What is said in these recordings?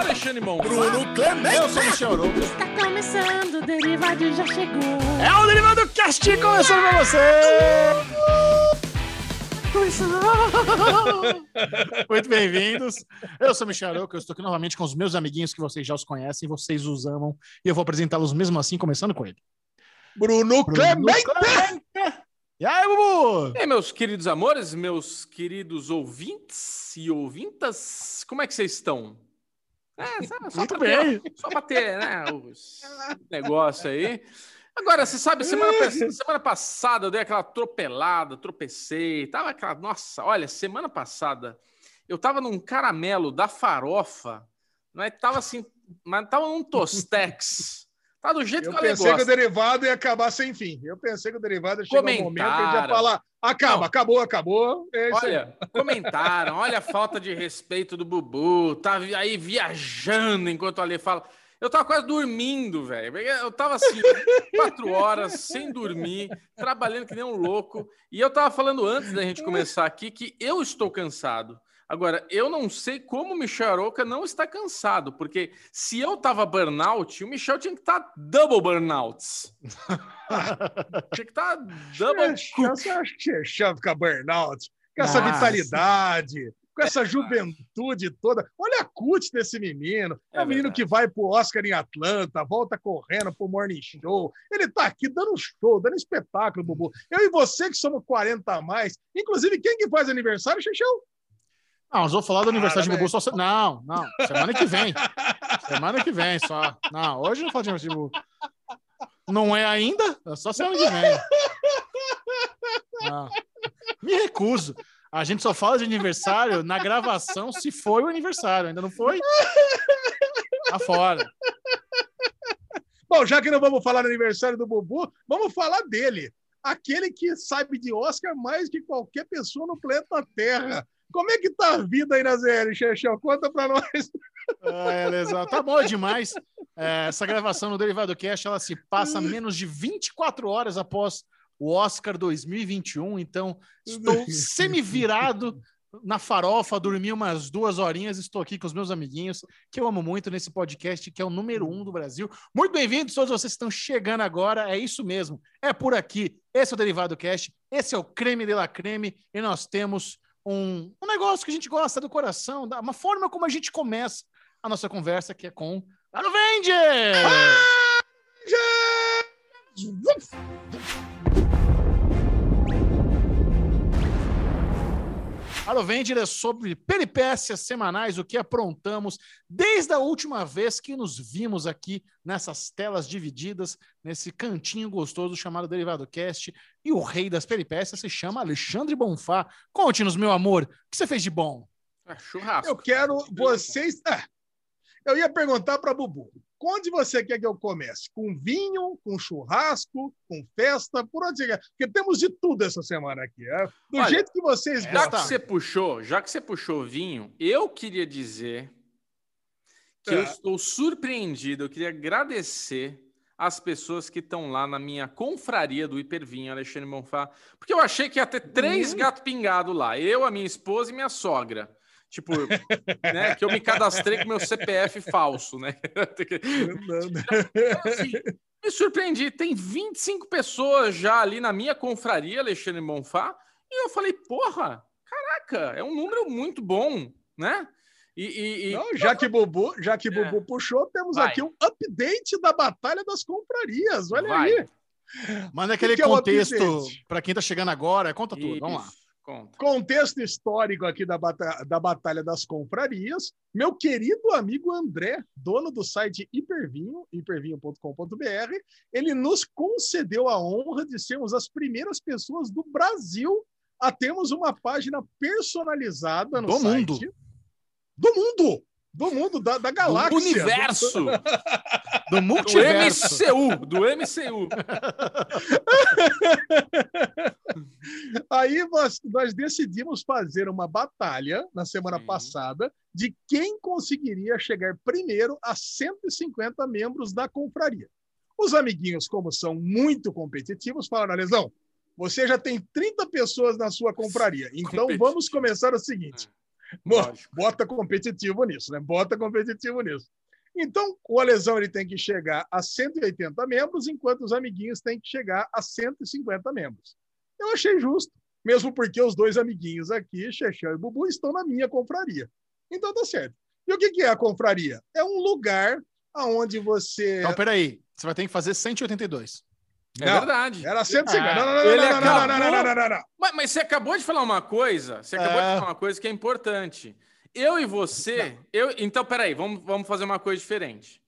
Alexandre Mon. Bruno Clemente. Eu sou Michel Arouca. Está começando, o Derivado já chegou. É o Derivado Cast começando pra você! Muito bem-vindos. Eu sou o Michel Arouca, eu estou aqui novamente com os meus amiguinhos que vocês já os conhecem, vocês os amam, e eu vou apresentá-los mesmo assim, começando com ele. Bruno, Clemente. Clemente. E aí, Bubu? E aí, meus queridos amores, meus queridos ouvintes e ouvintas, como é que vocês estão? É, só, só Muito pra ter- bem. só para ter, né, os negócio aí. Agora, você sabe, semana, semana passada eu dei aquela atropelada, tropecei, tava aquela, nossa, olha, semana passada eu tava num caramelo da farofa, não é, tava assim, mas tava num tostex. Tá do jeito Eu que eu pensei que o derivado ia acabar sem fim. Eu pensei que o derivado ia chegar um momento que ele ia falar: acaba, Não. acabou, acabou. É aí. Olha, comentaram, olha a falta de respeito do Bubu, tá aí viajando enquanto ali fala. Eu tava quase dormindo, velho. Eu tava assim, quatro horas, sem dormir, trabalhando que nem um louco. E eu tava falando antes da gente começar aqui que eu estou cansado. Agora, eu não sei como o Michel Aroca não está cansado, porque se eu tava burnout, o Michel tinha que estar double burnouts. Tinha que estar double cook. Essa chave fica burnout, com essa Nossa. vitalidade, com essa juventude toda. Olha a cut desse menino. É, É um menino que vai pro Oscar em Atlanta, volta correndo pro Morning Show. Ele tá aqui dando show, dando espetáculo, Bubu. Eu e você que somos 40 a mais. Inclusive, quem que faz aniversário, Xixão? Não, nós vamos falar do aniversário de. Bubu só. Não, não. Semana que vem. Semana que vem só. Não, hoje não fala de aniversário de Bubu. Não é ainda? É só semana que vem. Não. Me recuso. A gente só fala de aniversário na gravação se foi o aniversário. Ainda não foi? Tá fora. Bom, já que não vamos falar do aniversário do Bubu, vamos falar dele. Aquele que sabe de Oscar mais que qualquer pessoa no planeta Terra. Como é que tá a vida aí na ZL, Xexão? Conta pra nós. Ah, é, lesão. Tá bom demais. É, essa gravação no Derivado Cast ela se passa menos de 24 horas após o Oscar 2021. Então, estou semi-virado na farofa, dormi umas duas horinhas. Estou aqui com os meus amiguinhos, que eu amo muito nesse podcast, que é o número um do Brasil. Muito bem-vindos, todos vocês que estão chegando agora. É isso mesmo. É por aqui. Esse é o Derivado Cast. Esse é o creme de la creme. E nós temos um, um negócio que a gente gosta do coração, da- uma forma como a gente começa a nossa conversa, que é com Aro Vende! Aro É sobre peripécias semanais, o que aprontamos desde a última vez que nos vimos aqui nessas telas divididas, nesse cantinho gostoso chamado Derivado Cast. E o rei das peripécias se chama Alexandre Bonfá. Conte-nos, meu amor, o que você fez de bom? É, churrasco. Eu quero vocês. Ah, eu ia perguntar para Bubu. Onde você quer que eu comece? Com vinho, com churrasco, com festa? Por onde você quer? Porque temos de tudo essa semana aqui. é? Do Olha, jeito que vocês Já gostam. que você puxou, já que você puxou vinho, eu queria dizer que eu É. estou surpreendido. Eu queria agradecer as pessoas que estão lá na minha confraria do Hipervinho, Alexandre Monfá, porque eu achei que ia ter três gato pingado lá. Eu, a minha esposa e minha sogra. Tipo, né, que eu me cadastrei com meu CPF falso, né? Assim, me surpreendi. Tem 25 pessoas já ali na minha confraria, Alexandre Monfá, e eu falei, porra, caraca, é um número muito bom, né? E, e- e- Não, já que Bubu, já que É. Bubu puxou, temos Vai. aqui um update da Batalha das Confrarias. Olha Vai. aí. Manda aquele que é contexto update? para quem tá chegando agora. Conta tudo, vamos lá. Conta. Contexto histórico aqui da, bata- da Batalha das Confrarias. Meu querido amigo André, dono do site Hipervinho, hipervinho.com.br, ele nos concedeu a honra de sermos as primeiras pessoas do Brasil a termos uma página personalizada no Do site. mundo. Do mundo! Do mundo, da, da galáxia. Do universo, Do do multiverso. MCU, do MCU. Aí nós, nós decidimos fazer uma batalha na semana Sim. passada de quem conseguiria chegar primeiro a 150 membros da confraria. Os amiguinhos, como são muito competitivos, falaram: Lesão, você já tem 30 pessoas na sua confraria. Então vamos começar o seguinte: Lógico. Bota competitivo nisso, né? Bota competitivo nisso. Então, o Alesão ele tem que chegar a 180 membros, enquanto os amiguinhos têm que chegar a 150 membros. Eu achei justo, mesmo porque os dois amiguinhos aqui, Xexão e Bubu, estão na minha confraria. Então tá certo. E o que que é a confraria? É um lugar aonde você... Então, peraí. Você vai ter que fazer 182. É Não, verdade. Era 150. Ah, não, não, não, não, ele não, não, não, acabou- não, não, não, não, não. Mas, mas você acabou de falar uma coisa. Você acabou É. de falar uma coisa que é importante. Eu e você. Eu, então, peraí, vamos, vamos fazer uma coisa diferente.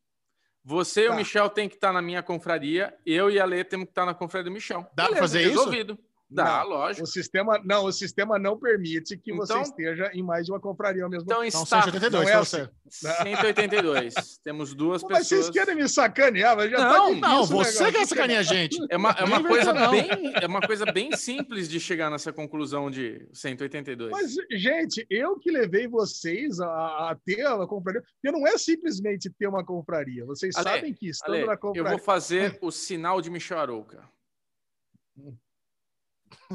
Você e Tá. o Michel tem que estar na minha confraria, eu e a Lê temos que estar na confraria do Michel. Dá pra fazer isso? Resolvido. Dá, Não, lógico. O sistema, não, o sistema não permite que você Então- esteja em mais de uma confraria ao mesmo Então Então, está 182 não é assim. você. 182. Temos duas Mas pessoas. vocês querem me sacanear, mas já Não, tá Não, você quer sacanear a gente. É uma, é, uma coisa não. bem, é uma coisa bem simples de chegar nessa conclusão de 182. Mas, gente, eu que levei vocês a, a ter a confraria, porque não é simplesmente ter uma confraria. Vocês Ale, sabem que estando Ale, na eu confraria. vou fazer o sinal de Michel Arouca.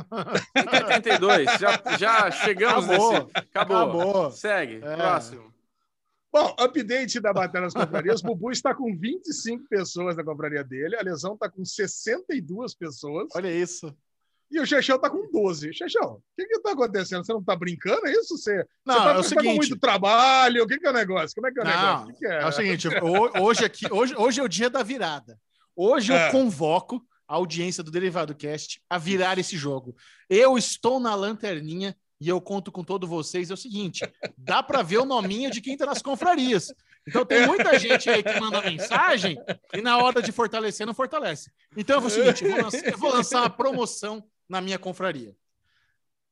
182, já, já chegamos Acabou. nesse. Acabou. Acabou. Segue. É. Próximo. Bom, update da Batalha das Confrarias. Bubu está com 25 pessoas na confraria dele, a Lesão está com 62 pessoas Olha isso. e o Chechão está com 12. Chechão, o que está acontecendo? Você não está brincando? É isso? Você, Não, você tá, é o tá com seguinte. muito trabalho? O que, que é o negócio? Como é que é o negócio? Não, O que que é? é o seguinte, ho- hoje aqui, hoje, hoje é o dia da virada. Hoje É. eu convoco a audiência do Derivado Cast a virar esse jogo. Eu estou na lanterninha e eu conto com todos vocês. É o seguinte, dá para ver o nominho de quem tá nas confrarias. Então tem muita gente aí que manda mensagem e na hora de fortalecer não fortalece. Então eu vou o seguinte, eu vou lançar, eu vou lançar uma promoção na minha confraria.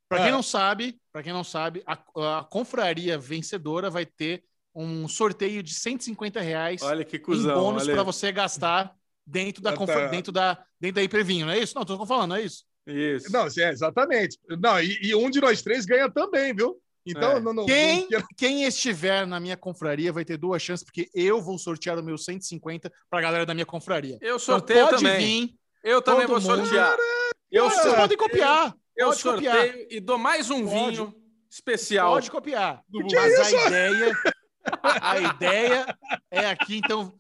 Para quem É. não sabe, para quem não sabe, a, a confraria vencedora vai ter um sorteio de 150 reais Olha que em cuzão. bônus Ale. para você gastar dentro da, Ah, tá. dentro da dentro da Hipervinho, não é isso? Não, tô falando, não é isso? Isso. Não, é, exatamente. Não, e, e um de nós três ganha também, viu? Então, É. não, não, Quem, não- quem estiver na minha confraria vai ter duas chances, porque eu vou sortear o meu 150 para a galera da minha confraria. Eu Então sorteio pode também. vir, Eu também vou mundo. sortear. Eu, vocês sorteio, podem copiar. eu pode sorteio copiar. e dou mais um Pode. vinho especial. Pode copiar. Mas é a ideia, a ideia é aqui, então,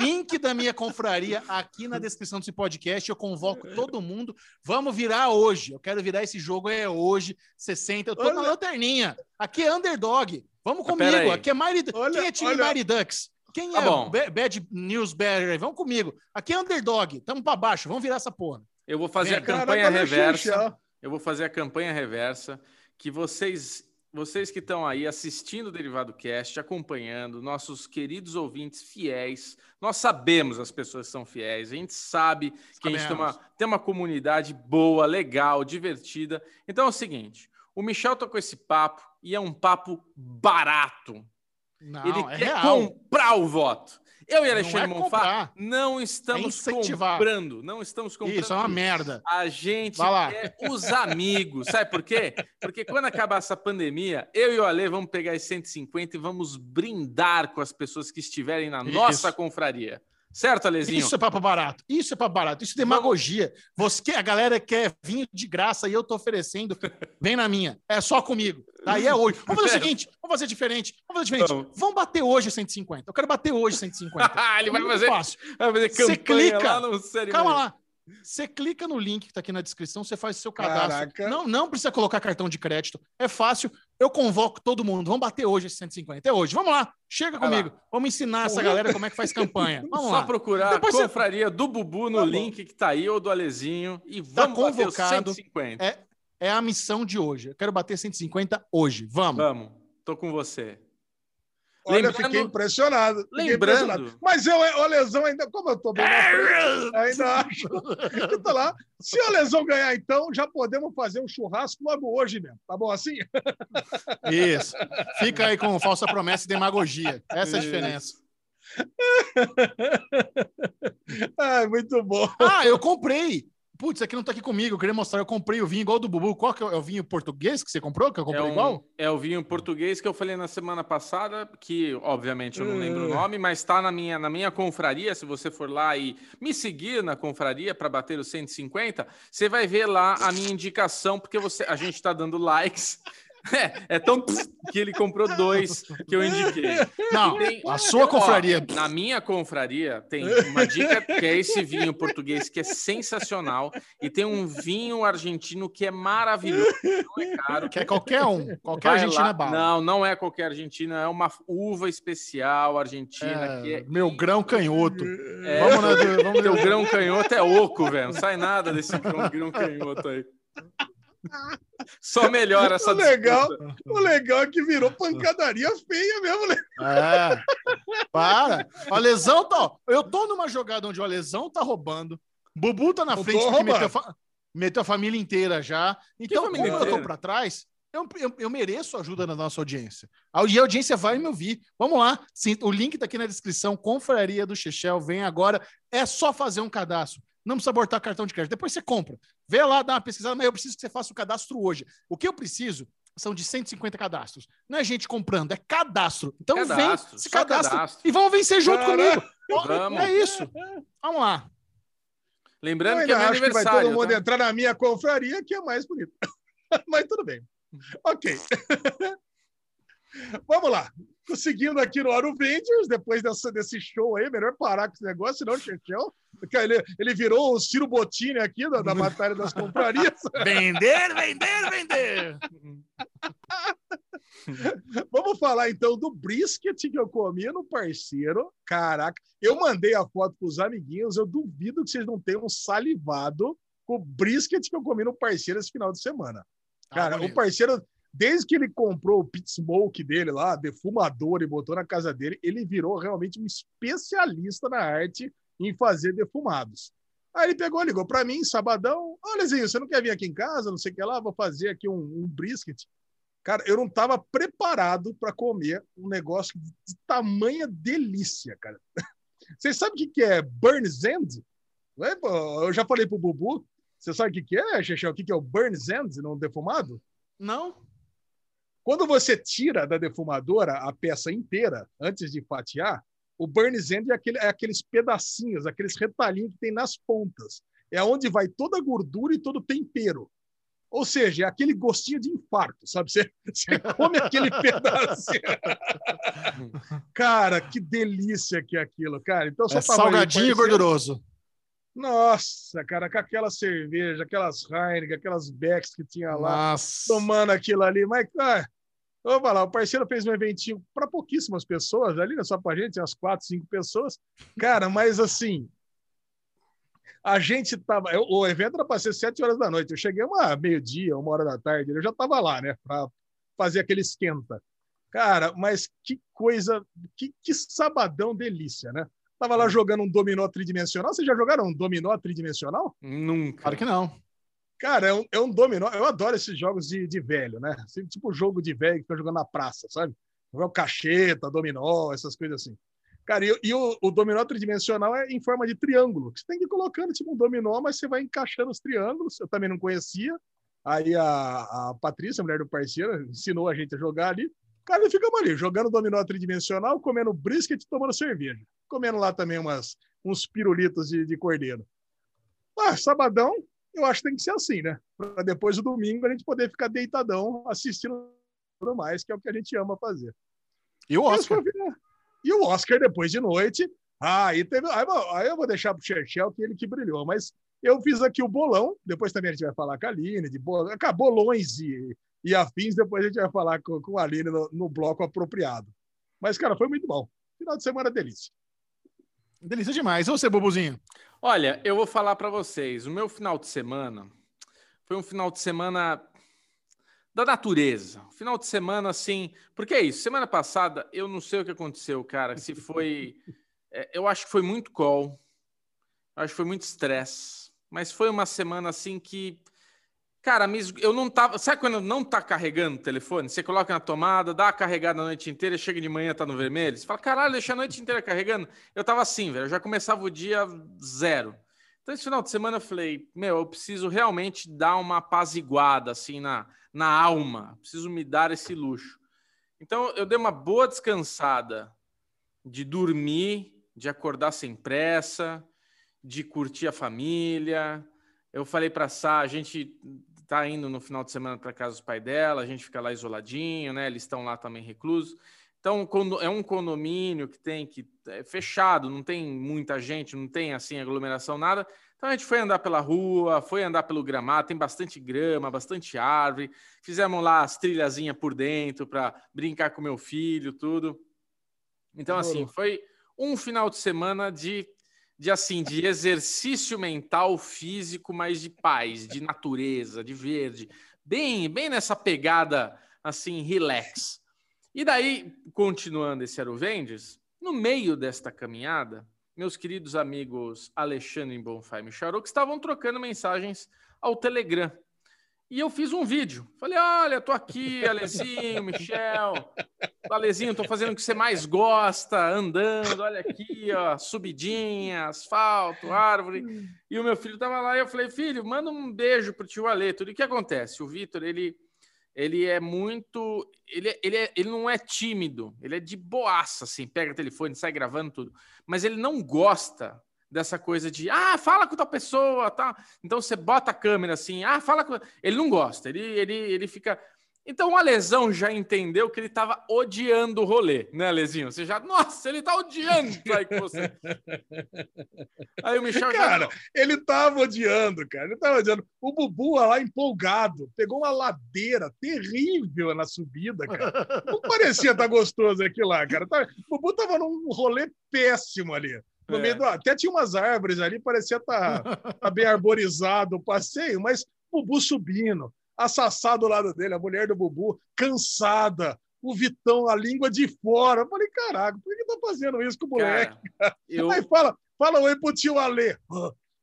link da minha confraria aqui na descrição desse podcast. Eu convoco todo mundo. Vamos virar hoje. Eu quero virar esse jogo é hoje, 60. Eu tô na Olha. lanterninha. Aqui é underdog. Vamos pera comigo. Aqui é Mighty Olha, Quem é time olha. Mighty Ducks? Quem Tá é bom. Ba- Bad News Bear? Vamos comigo. Aqui é underdog. Tamo pra baixo. Vamos virar essa porra. Eu vou fazer Vem, a campanha reversa. Eu vou fazer a campanha reversa que vocês, vocês que estão aí assistindo o Derivado Cast, acompanhando, nossos queridos ouvintes fiéis, nós sabemos as pessoas são fiéis, a gente sabe que a gente tem uma, Sabemos. tem uma comunidade boa, legal, divertida. Então é o seguinte, o Michel tá com esse papo e é um papo barato. Não, Ele é quer real. comprar o voto. Eu e Não Alexandre é Monfá comprar. não estamos É comprando, não estamos comprando. Isso é uma merda. A gente é os amigos. Sabe por quê? Porque quando acabar essa pandemia, eu e o Ale vamos pegar esses 150 e vamos brindar com as pessoas que estiverem na Isso. nossa confraria. Certo, Alezinho? Isso é papo barato. Isso é papo barato. Isso é demagogia. Você, a galera quer vinho de graça e eu tô oferecendo. Vem na minha. É só comigo. Daí é hoje. Vamos fazer o seguinte: vamos fazer diferente. Vamos fazer diferente. Vamos. Vamos bater hoje 150. Eu quero bater hoje 150. Ah, ele vai fazer, fácil. vai fazer Você campanha clica. lá Calma lá. Você clica no link que tá aqui na descrição, você faz o seu cadastro. Caraca. Não, não precisa colocar cartão de crédito. É fácil. Eu convoco todo mundo. Vamos bater hoje esse 150. É hoje. Vamos lá. Chega Vai comigo. Vamos ensinar essa galera como é que faz campanha. Vamos Só lá. procurar Depois a você- confraria do Bubu no Tá link que tá aí, ou do Alezinho, e Tá vamos bater os convocado. 150. É- É a missão de hoje. Eu quero bater 150 hoje. Vamos. Vamos, tô com você. Olha, Lembrando- fiquei impressionado. Fiquei Lembrando- impressionado. Mas eu, o Lesão ainda, como eu tô bem na frente, ainda acho. Eu tô lá. Se o Lesão ganhar, então, já podemos fazer um churrasco logo hoje mesmo. Tá bom assim? Isso. Fica aí com falsa promessa e demagogia. Essa é a diferença. Ah, muito bom. Ah, eu comprei. Putz, aqui não tá aqui comigo. Eu queria mostrar. Eu comprei o vinho igual do Bubu. Qual que é o- é o vinho português que você comprou? Que eu comprei é, um- igual? é o vinho português que eu falei na semana passada, que obviamente eu não lembro o Uh. nome, mas está na minha, na minha confraria. Se você for lá e me seguir na confraria para bater os 150, você vai ver lá a minha indicação, porque você, a gente está dando likes É, é tão que ele comprou dois que eu indiquei. Não, Tem- a sua Ó, confraria. na minha confraria tem uma dica que é esse vinho português que é sensacional e tem um vinho argentino que é maravilhoso, não é caro. Que é qualquer um. Qualquer Vai argentina lá. é bala. Não, não é qualquer argentina, é uma uva especial argentina que É, é meu grão canhoto. É, Vamos na do- vamos Teu na- grão canhoto é oco, velho. Não sai nada desse grão canhoto aí. Só melhora essa O legal, disputa. o legal é que virou pancadaria feia mesmo, né? É. Para. O Alesão tá. ó, Eu tô numa jogada onde o Alesão tá roubando. Bubu tá na Eu frente porque meteu, fa- meteu a família inteira já. Então, como eu tô inteira? pra trás, eu, eu, eu mereço ajuda da nossa audiência. A- E a audiência vai me ouvir. Vamos lá. Sim, o link tá aqui na descrição. Confraria do Chechel. Vem agora. É só fazer um cadastro. Não precisa botar cartão de crédito. Depois você compra. Vê lá, dá uma pesquisada, mas eu preciso que você faça o cadastro hoje. O que eu preciso são de 150 cadastros. Não é gente comprando, é cadastro. Então Cadastro, vem, se cadastra cadastro. e vão vencer junto Caraca. comigo. Vamos. É isso. Vamos lá. Eu Lembrando que é meu acho que vai aniversário. todo mundo tá? entrar na minha confraria, que é mais bonito. Mas tudo bem. Ok. Vamos lá. Seguindo aqui no Avengers, depois dessa, desse show aí, melhor parar com esse negócio, senão o Chechel, porque ele, ele virou o Ciro Bottini aqui da, da Batalha das Comprarias. Vender, vender, vender. Vamos falar então do brisket que eu comi no parceiro. Caraca, eu mandei a foto para os amiguinhos. Eu duvido que vocês não tenham salivado com o brisket que eu comi no parceiro esse final de semana. Cara, o parceiro, desde que ele comprou o pit smoke dele lá, defumador, e botou na casa dele, ele virou realmente um especialista na arte em fazer defumados. Aí ele pegou, ligou para mim, sabadão. Olha, Zinho, você não quer vir aqui em casa? Não sei o que lá, vou fazer aqui um, um brisket. Cara, eu não estava preparado para comer um negócio de tamanha delícia, cara. Vocês sabem o que que é Burns End? Não? Eu já falei pro Bubu. Você sabe o que que é, Xexé? O que que é o Burns End no defumado? Não? Quando você tira da defumadora a peça inteira, antes de fatiar, o Burns End é, aquele, é aqueles pedacinhos, aqueles retalhinhos que tem nas pontas. É onde vai toda a gordura e todo o tempero. Ou seja, é aquele gostinho de infarto, sabe? Você, você come aquele pedacinho. cara, que delícia que é aquilo, cara. Então, só É salgadinho e gorduroso. Nossa, cara, com aquela cerveja, aquelas Heineken, aquelas Becks que tinha lá Nossa. tomando aquilo ali. Mas, ah, vamos falar, o parceiro fez um eventinho para pouquíssimas pessoas ali, não é só para gente, umas quatro, cinco pessoas. Cara, mas assim, a gente tava. eu- O evento era para ser sete horas da noite. Eu cheguei uma meio-dia, uma hora da tarde, eu já tava lá, né, para fazer aquele esquenta. Cara, mas que coisa, que, que sabadão delícia, né? Tava lá jogando um dominó tridimensional. Vocês já jogaram um dominó tridimensional? Nunca. Claro que não. Cara, é um, é um dominó. Eu adoro esses jogos de, de velho, né? Assim, Tipo jogo de velho que fica jogando na praça, sabe? Jogar cacheta, dominó, essas coisas assim. Cara, e, e o, o dominó tridimensional é em forma de triângulo. que Você tem que ir colocando tipo um dominó, mas você vai encaixando os triângulos. Eu também não conhecia. Aí a, a Patrícia, a mulher do parceiro, ensinou a gente a jogar ali. Cara, e ficamos ali, jogando dominó tridimensional, comendo brisket e tomando cerveja. Comendo lá também umas, uns pirulitos de, de cordeiro. Ah, sabadão, eu acho que tem que ser assim, né? Para depois do domingo a gente poder ficar deitadão assistindo tudo mais, que é o que a gente ama fazer. E o Oscar? o- E o Oscar depois de noite. Ah, aí teve. Aí, eu- aí eu vou deixar pro Churchill que ele que brilhou, mas eu fiz aqui o bolão. Depois também a gente vai falar com a Aline, de bol... bolões e, e afins. Depois a gente vai falar com, com a Aline no, no bloco apropriado. Mas, cara, foi muito bom. Final de semana delícia. Delícia demais. E você, Bubuzinho? Olha, eu vou falar para vocês. O meu final de semana foi um final de semana da natureza. Final de semana, assim. Porque é isso. Semana passada, eu não sei o que aconteceu, cara. Se foi. é, eu acho que foi muito call. Acho que foi muito estresse. Mas foi uma semana, assim, que. Cara, eu não tava. Sabe quando não tá carregando o telefone? Você coloca na tomada, dá a carregada a noite inteira, chega de manhã, tá no vermelho. Você fala, caralho, deixa a noite inteira carregando. Eu tava assim, velho. Eu já começava o dia zero. Então, esse final de semana eu falei, meu, eu preciso realmente dar uma apaziguada, assim, na, na alma. Preciso me dar esse luxo. Então, eu dei uma boa descansada de dormir, de acordar sem pressa, de curtir a família. Eu falei para Sá, a gente tá indo no final de semana para casa dos pais dela, a gente fica lá isoladinho, né? Eles estão lá também reclusos. Então, quando é um condomínio que tem que é fechado, não tem muita gente, não tem assim aglomeração, nada. Então a gente foi andar pela rua, foi andar pelo gramado, tem bastante grama, bastante árvore. Fizemos lá as trilhazinhas por dentro para brincar com meu filho, tudo. Então, assim, foi um final de semana de, de assim, de exercício mental, físico, mas de paz, de natureza, de verde. Bem, bem nessa pegada assim, relax. E daí, continuando esse Aruvendes, no meio desta caminhada, meus queridos amigos Alexandre Bonfá e Micharoc estavam trocando mensagens ao Telegram. E eu fiz um vídeo. Falei: olha, tô aqui, Alezinho, Michel. Alezinho, tô fazendo o que você mais gosta, andando, olha aqui, ó, subidinha, asfalto, árvore. E o meu filho tava lá e eu falei: filho, manda um beijo pro tio Ale. Tudo o que acontece? O Vitor, ele ele é muito. Ele, ele, é, ele não é tímido, ele é de boaça, assim, pega o telefone, sai gravando tudo. Mas ele não gosta dessa coisa de ah, fala com tal pessoa, tá? Então você bota a câmera assim, ah, fala com. Ele não gosta, ele, ele, ele fica. Então o Alesão já entendeu que ele estava odiando o rolê, né, Alezinho? Você já, nossa, ele tá odiando aí com você. Aí o Michel Cara, já... ele tava odiando, cara. Ele tava odiando. O Bubu lá empolgado, pegou uma ladeira terrível na subida, cara. Não parecia estar tá gostoso aquilo lá, cara. O Bubu tava num rolê péssimo ali. No é. meio do... Até tinha umas árvores ali, parecia estar tá, tá bem arborizado o passeio, mas o Bubu subindo a Sassá do lado dele, a mulher do Bubu, cansada, o Vitão, a língua de fora. Eu falei, caraca, por que tá fazendo isso com o moleque? Cara, eu... Aí fala, fala oi pro tio Ale.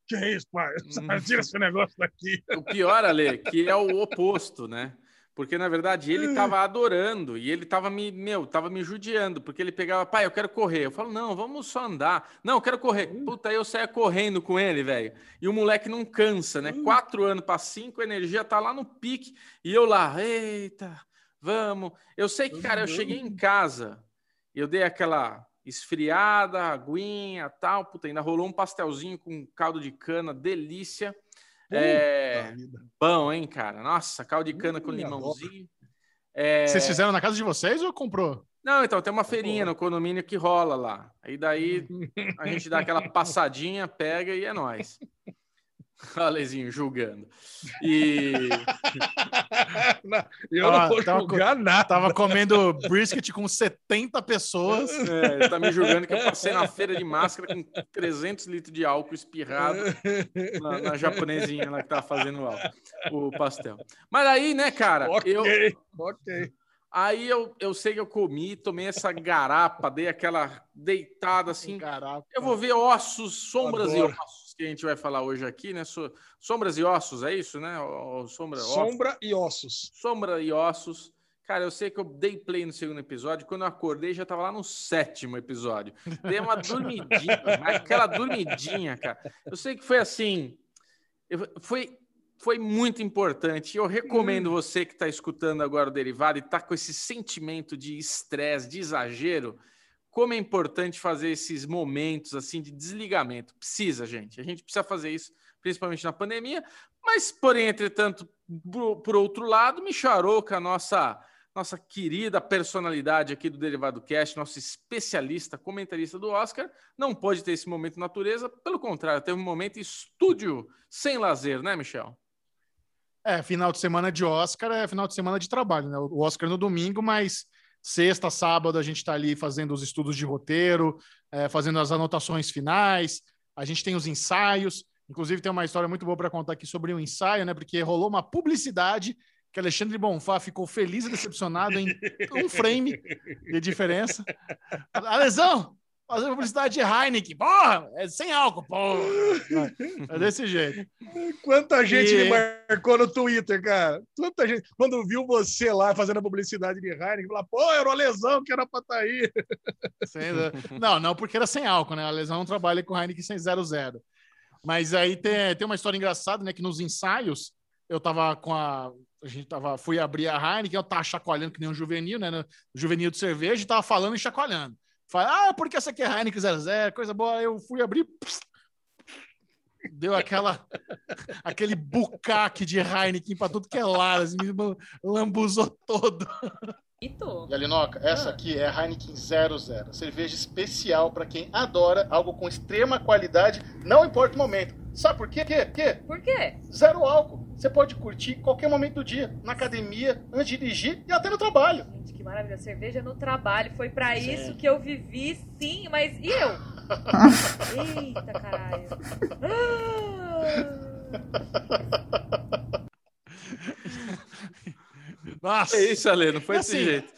que é isso, pai? Hum. Tira esse negócio daqui. O pior, Ale, que é o oposto, né? Porque, na verdade, ele estava adorando e ele estava me, meu, tava me judiando, porque ele pegava, pai, eu quero correr. Eu falo, não, vamos só andar. Não, eu quero correr. Puta, aí eu saia correndo com ele, velho. E o moleque não cansa, né? Quatro anos para cinco, a energia tá lá no pique. E eu lá, eita, vamos. Eu sei que, cara, eu cheguei em casa eu dei aquela esfriada, aguinha tal. Puta, ainda rolou um pastelzinho com caldo de cana, delícia. É, bom, hein, cara? Nossa, caldo de cana com limãozinho. É... Vocês fizeram na casa de vocês ou comprou? Não, então tem uma feirinha no condomínio que rola lá. Aí daí a gente dá aquela passadinha, pega e é nós. Alezinho julgando. E. Não, eu tava, não vou tava, julgar nada. Tava comendo brisket com 70 pessoas. É, tá me julgando que eu passei na feira de máscara com 300 litros de álcool espirrado na, na japonesinha lá que tava fazendo o, o pastel. Mas aí, né, cara? Ok, eu, ok. Aí eu, eu sei que eu comi, tomei essa garapa, dei aquela deitada assim. Garapa. Eu vou ver ossos, sombras Adoro. e ossos que a gente vai falar hoje aqui, né? Sombras e ossos, é isso, né? Sombra, Sombra ossos. e ossos. Sombra e ossos. Cara, eu sei que eu dei play no segundo episódio. Quando eu acordei, já tava lá no sétimo episódio. Dei uma dormidinha, aquela dormidinha, cara. Eu sei que foi assim. Foi, foi muito importante. Eu recomendo hum. você que está escutando agora o Derivado e está com esse sentimento de estresse, de exagero como é importante fazer esses momentos assim de desligamento. Precisa, gente. A gente precisa fazer isso, principalmente na pandemia. Mas, porém, entretanto, por, por outro lado, Micharoca, nossa nossa querida personalidade aqui do Derivado Cast, nosso especialista, comentarista do Oscar, não pode ter esse momento natureza, pelo contrário, teve um momento estúdio sem lazer, né, Michel? É, final de semana de Oscar é final de semana de trabalho, né? O Oscar no domingo, mas Sexta, sábado, a gente está ali fazendo os estudos de roteiro, é, fazendo as anotações finais. A gente tem os ensaios. Inclusive, tem uma história muito boa para contar aqui sobre o um ensaio, né? Porque rolou uma publicidade que Alexandre Bonfá ficou feliz e decepcionado em um frame de diferença. A lesão! Fazer publicidade de Heineken. Porra, é sem álcool, porra. É desse jeito. Quanta gente e... me marcou no Twitter, cara. Quanta gente. Quando viu você lá fazendo a publicidade de Heineken, falou, pô, era uma lesão que era pra estar tá aí. Não, não, porque era sem álcool, né? A lesão não trabalha com Heineken sem zero zero. Mas aí tem, tem uma história engraçada, né? Que nos ensaios eu tava com a. A gente tava, fui abrir a Heineken, eu tava chacoalhando que nem um juvenil, né? Juvenil de cerveja, e tava falando e chacoalhando. Fala, ah, porque essa aqui é Heineken 00, coisa boa. Eu fui abrir, deu aquela aquele bucaque de Heineken para tudo que é lado, assim, me lambuzou todo. Ito. E Alinoca, essa aqui é a Heineken 00, cerveja especial para quem adora algo com extrema qualidade, não importa o momento. Sabe por quê? quê? quê? Por quê? Zero álcool. Você pode curtir qualquer momento do dia, na academia, antes de dirigir e até no trabalho. Gente, que maravilha. Cerveja no trabalho. Foi pra Sim. isso que eu vivi, sim, mas e eu? Eita, caralho. Nossa, É isso, Ale, não foi desse Assim, jeito.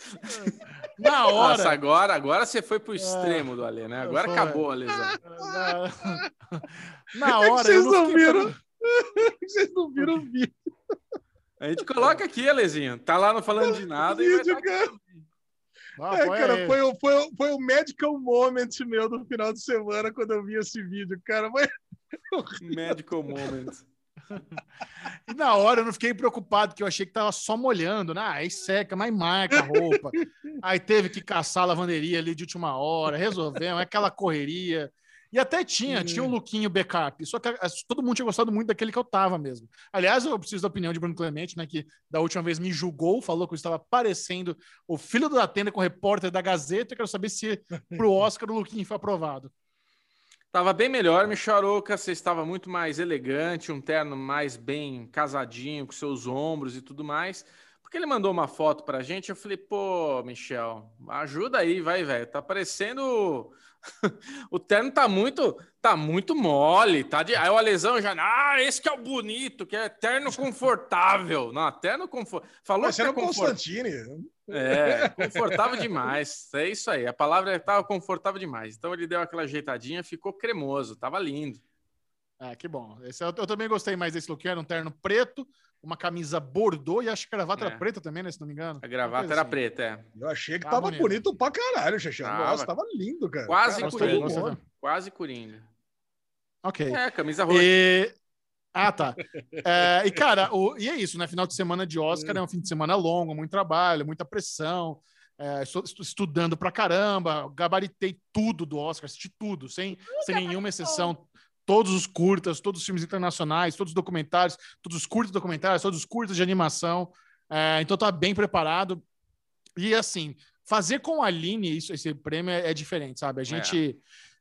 na hora. Nossa, agora, agora você foi pro extremo do Ale, né? Agora Foi. acabou a lesão. Na, na É que hora. vocês eu não não fiquei viram. Vocês não viram o vídeo, A gente coloca aqui, Alezinho. Tá lá não falando de nada vídeo tá cara. Ah, É, cara, aí. foi, o- foi, o- foi o medical moment meu do final de semana quando eu vi esse vídeo, cara. Mas medical moment. E na hora eu não fiquei preocupado, que eu achei que tava só molhando, né? Aí seca, mas marca a roupa. Aí teve que caçar a lavanderia ali de última hora, resolvemos, aquela correria. E até tinha, tinha um lookinho backup. Só que todo mundo tinha gostado muito daquele que eu tava mesmo. Aliás, eu preciso da opinião de Bruno Clemente, né? Que da última vez me julgou, falou que eu estava parecendo o filho da tenda com o repórter da Gazeta. Eu quero saber se pro Oscar o lookinho foi aprovado. Tava bem melhor, Micharoca. Você estava muito mais elegante, um terno mais bem casadinho, com seus ombros e tudo mais. Porque ele mandou uma foto pra gente. Eu falei, pô, Michel, ajuda aí, vai, velho. Tá parecendo. o terno tá muito, tá muito mole, tá de. Aí o Alesão já, ah, esse que é o bonito, que é terno confortável. Não, terno confortável. Falou Mas que era é o confortável. Constantine. É, confortável demais. É isso aí. A palavra estava confortável demais. Então ele deu aquela ajeitadinha, ficou cremoso, tava lindo. Ah, que bom. Esse eu, eu também gostei mais desse look. Era um terno preto, uma camisa bordô e acho que a gravata É. era preta também, né? Se não me engano. A gravata era assim. preta, é. Eu achei que Tá tava bonito. bonito pra caralho. Tava. Nossa, tava lindo, cara. Quase Cara, coringa. Quase coringa. Ok. É, camisa roxa. E... Ah, tá. É, e, cara, o... e é isso, né? Final de semana de Oscar é um fim de semana longo, muito trabalho, muita pressão. É, estudando pra caramba, gabaritei tudo do Oscar, assisti tudo, sem, sem nenhuma exceção. Todos os curtas, todos os filmes internacionais, todos os documentários, todos os curtos documentários, todos os curtas de animação. É, então, tá bem preparado. E, assim, fazer com a Aline isso, esse prêmio é, é diferente, sabe? A gente,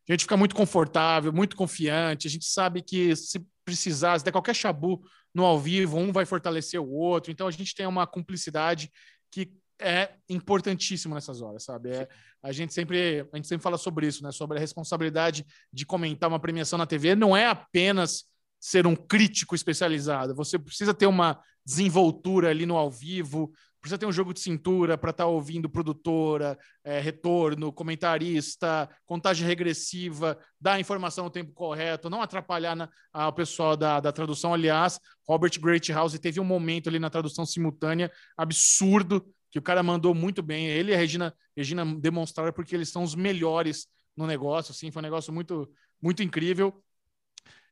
a gente fica muito confortável, muito confiante. A gente sabe que se precisar, se der qualquer chabu no ao vivo, um vai fortalecer o outro. Então, a gente tem uma cumplicidade que é importantíssimo nessas horas, sabe? É, a gente sempre a gente sempre fala sobre isso, né? Sobre a responsabilidade de comentar uma premiação na TV. Não é apenas ser um crítico especializado. Você precisa ter uma desenvoltura ali no ao vivo, precisa ter um jogo de cintura para estar ouvindo produtora, é, retorno, comentarista, contagem regressiva, dar a informação no tempo correto, não atrapalhar na, a- o pessoal da, da tradução. Aliás, Robert Greathouse teve um momento ali na tradução simultânea absurdo que o cara mandou muito bem. Ele e a Regina, Regina demonstraram porque eles são os melhores no negócio, assim, foi um negócio muito, muito incrível.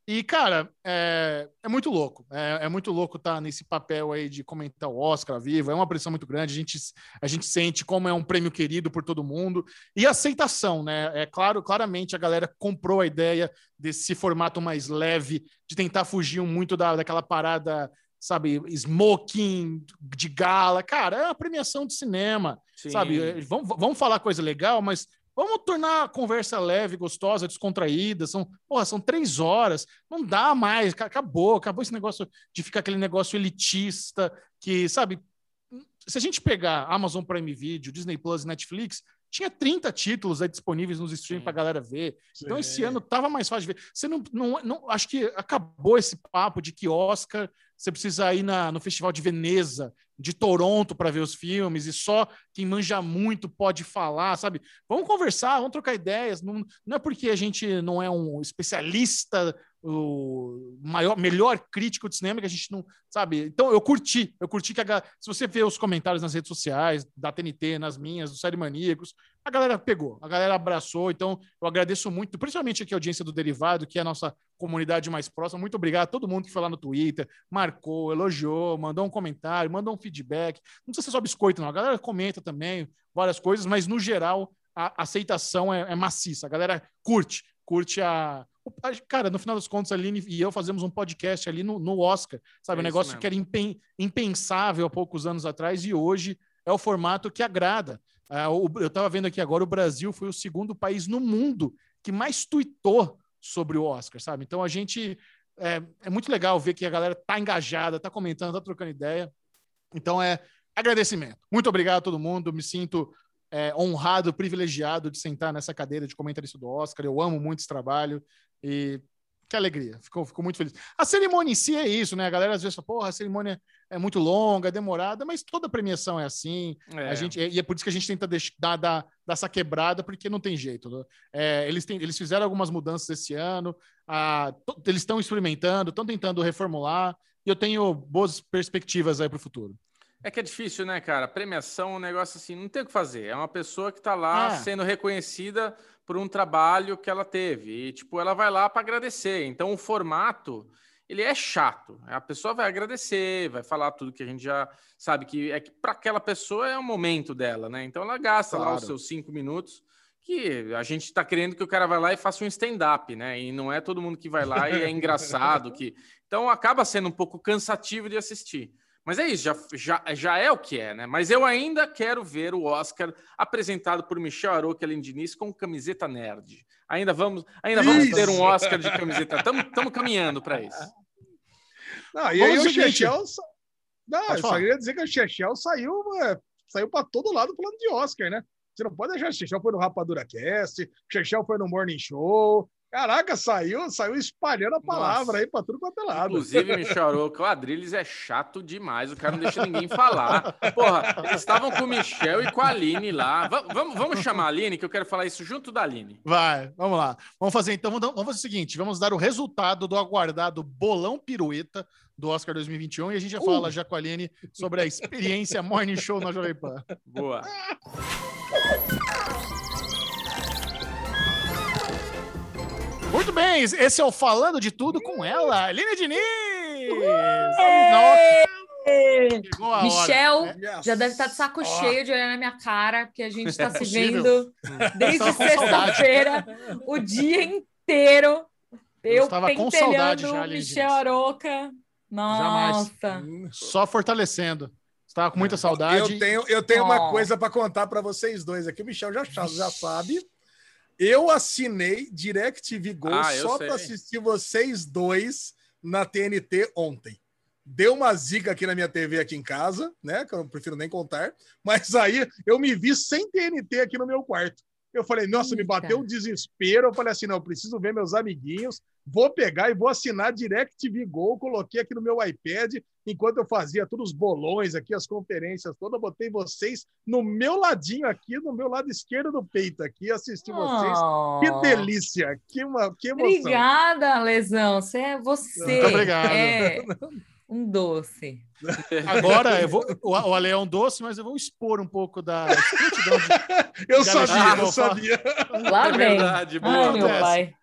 E, cara, é, é muito louco. É, é muito louco estar nesse papel aí de comentar o Oscar vivo. É uma pressão muito grande. A gente, a gente sente como é um prêmio querido por todo mundo. E aceitação, né? É claro, claramente a galera comprou a ideia desse formato mais leve, de tentar fugir muito da, daquela parada, sabe, smoking de gala. Cara, é uma premiação de cinema. Sim. Sabe, eh, vamos, vamos falar coisa legal, mas vamos tornar a conversa leve, gostosa, descontraída. São, porra, são três horas, não dá mais, ca- acabou, acabou esse negócio de ficar aquele negócio elitista que, sabe, se a gente pegar Amazon Prime Video, Disney Plus e Netflix, tinha 30 títulos aí disponíveis nos streams Sim. pra galera ver. Então, esse Sim. ano tava mais fácil de ver. Você não, não, não- acho que acabou esse papo de que Oscar você precisa ir na, no Festival de Veneza, de Toronto para ver os filmes e só quem manja muito pode falar, sabe? Vamos conversar, vamos trocar ideias. Não, não é porque a gente não é um especialista, o maior, melhor crítico de cinema que a gente não sabe. Então eu curti, eu curti que a, se você vê os comentários nas redes sociais da TNT, nas minhas, do Série Maníacos, a galera pegou, a galera abraçou. Então eu agradeço muito, principalmente aqui a audiência do Derivado, que é a nossa comunidade mais próxima. Muito obrigado a todo mundo que foi lá no Twitter, marcou, elogiou, mandou um comentário, mandou um feedback. Não precisa ser só biscoito, não. A galera comenta também várias coisas, mas no geral a aceitação é, é maciça. A galera curte, curte a- Cara, no final das contas, a Aline e eu fazemos um podcast ali no, no Oscar, sabe? É um negócio que era impen- impensável há poucos anos atrás e hoje é o formato que agrada. O- eu estava vendo aqui agora, o Brasil foi o segundo país no mundo que mais tuitou sobre o Oscar, sabe? Então a gente. É, é muito legal ver que a galera tá engajada, tá comentando, tá trocando ideia. Então é agradecimento. Muito obrigado a todo mundo. Me sinto é, honrado, privilegiado de sentar nessa cadeira de comentarista do Oscar. Eu amo muito esse trabalho e que alegria. Fico, fico muito feliz. A cerimônia em si é isso, né? A galera às vezes fala, porra, a cerimônia é muito longa, é demorada, mas toda premiação é assim. É. A gente, e é por isso que a gente tenta deix- dar, dar, dar essa quebrada, porque não tem jeito. né? É, eles, têm, eles fizeram algumas mudanças esse ano, ah, to- eles estão experimentando, estão tentando reformular, e eu tenho boas perspectivas aí para o futuro. É que é difícil, né, cara? Premiação é um negócio assim, não tem o que fazer. É uma pessoa que tá lá É. sendo reconhecida por um trabalho que ela teve. E, tipo, ela vai lá para agradecer. Então, o formato, ele é chato. A pessoa vai agradecer, vai falar tudo que a gente já sabe que é que para aquela pessoa é o momento dela, né? Então, ela gasta lá os Claro. seus cinco minutos. Que a gente tá querendo que o cara vá lá e faça um stand-up, né? E não é todo mundo que vai lá e é engraçado. que Então acaba sendo um pouco cansativo de assistir. Mas é isso, já, já, já é o que é, né? Mas eu ainda quero ver o Oscar apresentado por Michel Aroca e Diniz com camiseta nerd. Ainda vamos, ainda vamos ter um Oscar de camiseta. Estamos caminhando para isso. Não, e Vamos aí o. Chechel. sa- Não, Pode eu só queria dizer que o Chechel saiu, é, saiu para todo lado falando de Oscar, né? Você não pode deixar o Chechel foi no Rapadura Cast, o Chechel foi no Morning Show. Caraca, saiu, saiu espalhando a palavra Nossa. aí para tudo quanto é lado. Inclusive, Michel Aroca, o Adrilles é chato demais. O cara não deixa ninguém falar. Porra, eles estavam com o Michel e com a Aline lá. Va- Vamos, vamos chamar a Aline, que eu quero falar isso junto da Aline. Vai, vamos lá. Vamos fazer então, vamos fazer o seguinte: vamos dar o resultado do aguardado bolão pirueta do Oscar 2021 e a gente já fala já com a Aline sobre a experiência Morning Show na Jovem Pan. Boa. Muito bem, esse é o Falando de Tudo com ela, Aline Diniz! Chegou a hora. Michel Yes. já deve estar de saco cheio de olhar na minha cara, porque a gente está se possível. vendo desde sexta-feira, o dia inteiro. Eu estava com saudade já, Aline Michel Diniz. Aroca. Nossa. Só fortalecendo. Estava com muita saudade. Eu tenho, eu tenho uma Oh. coisa para contar para vocês dois aqui. O Michel já, já sabe. Eu assinei DirecTV Go Ah, só para assistir vocês dois na TNT ontem. Deu uma zica aqui na minha TV aqui em casa, né? Que eu não prefiro nem contar. Mas aí eu me vi sem TNT aqui no meu quarto. Eu falei, nossa, me bateu um desespero. Eu falei assim: não, eu preciso ver meus amiguinhos. Vou pegar e vou assinar DirecTV Go. Coloquei aqui no meu iPad enquanto eu fazia todos os bolões aqui, as conferências todas, eu botei vocês no meu ladinho aqui, no meu lado esquerdo do peito aqui, assisti vocês. Oh. Que delícia, que, uma, que emoção. Obrigada, Lesão. Você é você. Muito obrigado. É um doce. Agora, eu vou, o, o Ale é um doce, mas eu vou expor um pouco da Eu sabia, eu sabia. Lá É vem. verdade, boa. Ai, meu pai.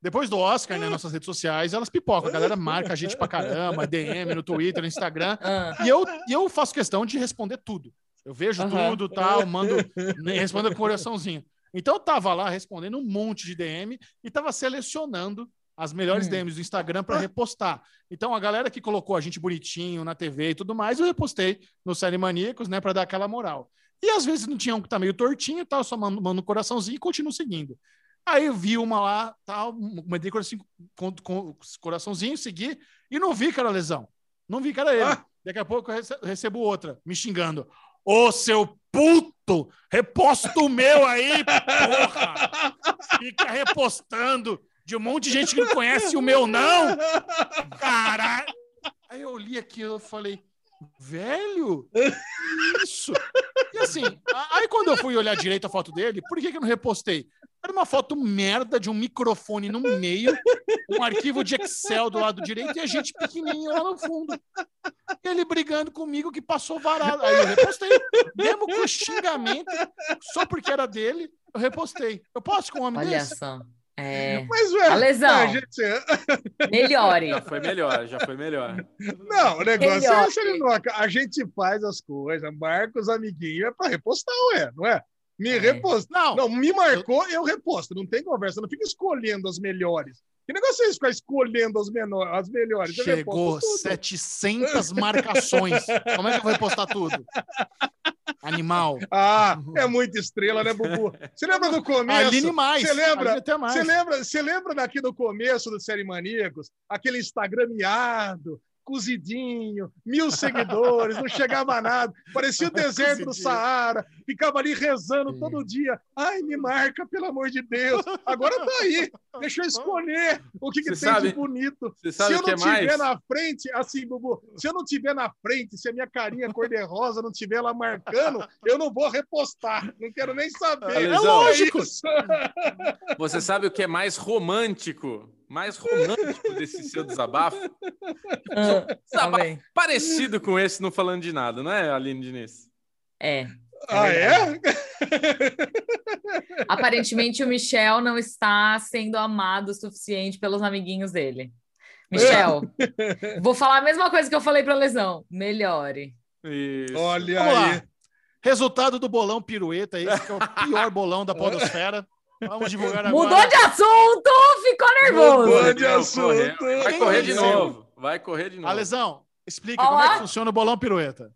Depois do Oscar, né, nossas redes sociais, elas pipocam. A galera marca a gente pra caramba, DM no Twitter, no Instagram. Ah, E eu, e eu faço questão de responder tudo. Eu vejo Aham. tudo, tal, mando, né, respondo com coraçãozinho. Então eu tava lá respondendo um monte de DM e tava selecionando as melhores Hum. DMs do Instagram para repostar. Então a galera que colocou a gente bonitinho na TV e tudo mais, eu repostei no Série Maníacos, né, para dar aquela moral. E às vezes não tinha um que tá meio tortinho e tal, só mando, mando um coraçãozinho e continuo seguindo. Aí eu vi uma lá, tal, mandei coraçãozinho, com, com, coraçãozinho, segui e não vi que era lesão. Não vi que era ele. Ah. Daqui a pouco eu rece- recebo outra, me xingando. Ô, seu puto! Reposta o meu aí, porra! Fica repostando de um monte de gente que não conhece o meu, não! Caralho! Aí eu li aquilo e falei, velho, isso? E assim, aí quando eu fui olhar direito a foto dele, por que, que eu não repostei? Era uma foto merda de um microfone no meio, um arquivo de Excel do lado direito e a gente pequenininho lá no fundo. Ele brigando comigo que passou varado. Aí eu repostei. Mesmo com xingamento, só porque era dele, eu repostei. Eu posso com um homem olha desse? só. É, Mas, velho, A lesão. a gente, melhore. Já foi melhor, já foi melhor. não, o negócio Melhor. é Linoca. A gente faz as coisas, marca os amiguinhos, é para repostar, ué, não é? Me É. reposta. Não, Não, me marcou, eu reposto. Não tem conversa. Não fica escolhendo as melhores. Que negócio é esse ficar escolhendo as, menor, as melhores? Chegou reposto tudo. 700 marcações. Como é que eu vou repostar tudo? Animal. Ah, é muita estrela, né, Bubu? Você lembra do começo? Aline mais. Você lembra? Até mais. Você lembra, você lembra daqui do começo do Série Maníacos? Aquele Instagram miado, cozidinho, mil seguidores, não chegava a nada. Parecia o deserto do. Saara. Ficava ali rezando todo dia. Ai, me marca, pelo amor de Deus. Agora tá aí. Deixa eu escolher o que, que tem sabe- de bonito. Se eu não é tiver mais? na frente, assim, Bubu, se eu não tiver na frente, se a minha carinha cor-de-rosa não tiver lá marcando, eu não vou repostar. Não quero nem saber. É lógico. isso. Você sabe o que é mais romântico? Mais romântico desse seu desabafo? Ah, Desabafo parecido com esse, não falando de nada, não é, Aline Diniz? É. Ah, é? Aparentemente o Michel não está sendo amado o suficiente pelos amiguinhos dele. Michel, vou falar a mesma coisa que eu falei para Lesão. Melhore. Isso. Olha Vamos aí. lá. Resultado do bolão pirueta, esse que é o pior bolão da podosfera. Vamos divulgar agora. Mudou de assunto, ficou nervoso. Mudou de assunto. Vai correr de novo. Vai correr de novo. Alesão, explica Olá. como é que funciona o bolão pirueta.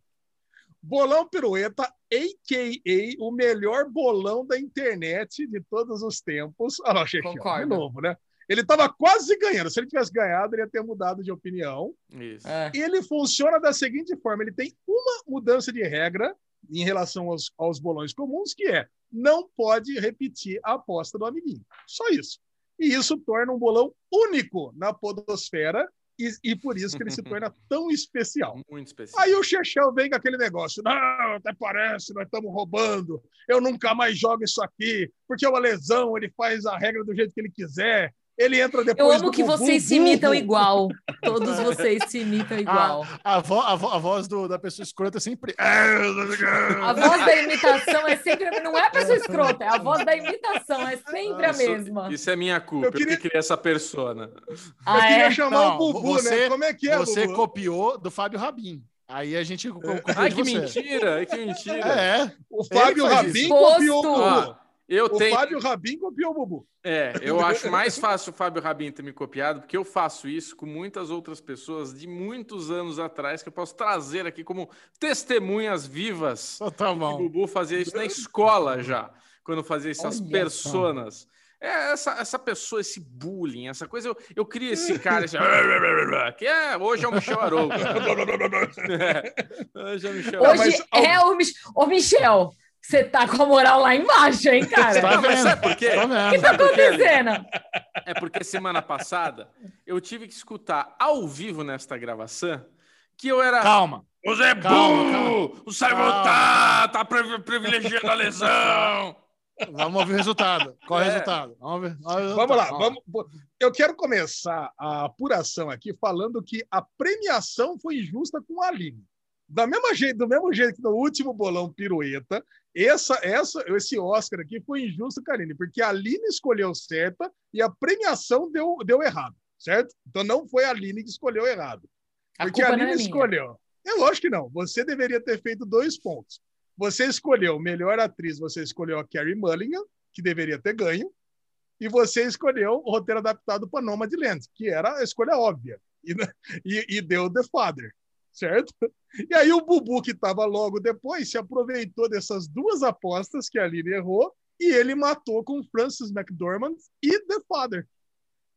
Bolão Pirueta, a.k.a. o melhor bolão da internet de todos os tempos. Ah, não, Chefe, de Concordo. novo, né? Ele estava quase ganhando. Se ele tivesse ganhado, ele ia ter mudado de opinião. Isso. É. E ele funciona da seguinte forma: ele tem uma mudança de regra em relação aos, aos bolões comuns, que é não pode repetir a aposta do amiguinho. Só isso. E isso torna um bolão único na podosfera e, e por isso que ele se torna tão especial. Muito específico. Aí o Chechel vem com aquele negócio, não, até parece, nós estamos roubando, eu nunca mais jogo isso aqui, porque o lesão, ele faz a regra do jeito que ele quiser, ele entra depois Eu amo do que vocês se burro. imitam igual. Todos vocês se imitam igual. A, vo- a vo- a voz do- da pessoa escrota é sempre. A voz da imitação é sempre. Não é a pessoa escrota, é a voz da imitação, é sempre a Isso- mesma. Isso é minha culpa. Eu queria- Eu que criei essa persona. Eu Ah, queria é? chamar Não, o Bubu, você- né? Como é que é, Você Bubu? copiou do Fábio Rabin. Aí a gente Ai, que você. mentira! Ai, que mentira! É, O Fábio Rabin copiou o. Bubu. Ó, eu O tenho. Fábio Rabin copiou o Bubu. É, eu acho mais fácil o Fábio Rabin ter me copiado, porque eu faço isso com muitas outras pessoas de muitos anos atrás, que eu posso trazer aqui como testemunhas vivas. então tá O bom. Bubu fazia isso na escola já, quando fazia essas Olha personas. É, essa, essa pessoa, esse bullying, essa coisa, eu, eu crio esse cara, esse, que é, hoje é o Michel Arouca. É, hoje é o Michel Hoje é o Mich... Ô, Michel, você tá com a moral lá embaixo, hein, cara? Tá mas vendo? sabe por quê? Tá O que tá acontecendo? É porque semana passada eu tive que escutar ao vivo nesta gravação que eu era. Calma. O Zé Calma, Burro! O Calma. tá, tá privi- privilegiando a lesão! Vamos ouvir o resultado. Qual é o resultado? Vamos ver. Vamos, ver Vamos lá, vamos. Eu quero começar a apuração aqui falando que a premiação foi injusta com a Aline. Da mesma jeito, do mesmo jeito que no último bolão pirueta, essa, essa, esse Oscar aqui foi injusto Aline, porque a Aline escolheu certa e a premiação deu, deu errado, certo? Então não foi a Aline que escolheu errado. A Porque a não Aline é escolheu. É lógico que não. Você deveria ter feito dois pontos. Você escolheu melhor atriz, você escolheu a Carrie Mulligan, que deveria ter ganho, e você escolheu o roteiro adaptado para Nomadland, que era a escolha óbvia, e, e, e deu The Father, certo? E aí o Bubu, que estava logo depois, se aproveitou dessas duas apostas que a Aline errou, e ele matou com Francis McDormand e The Father.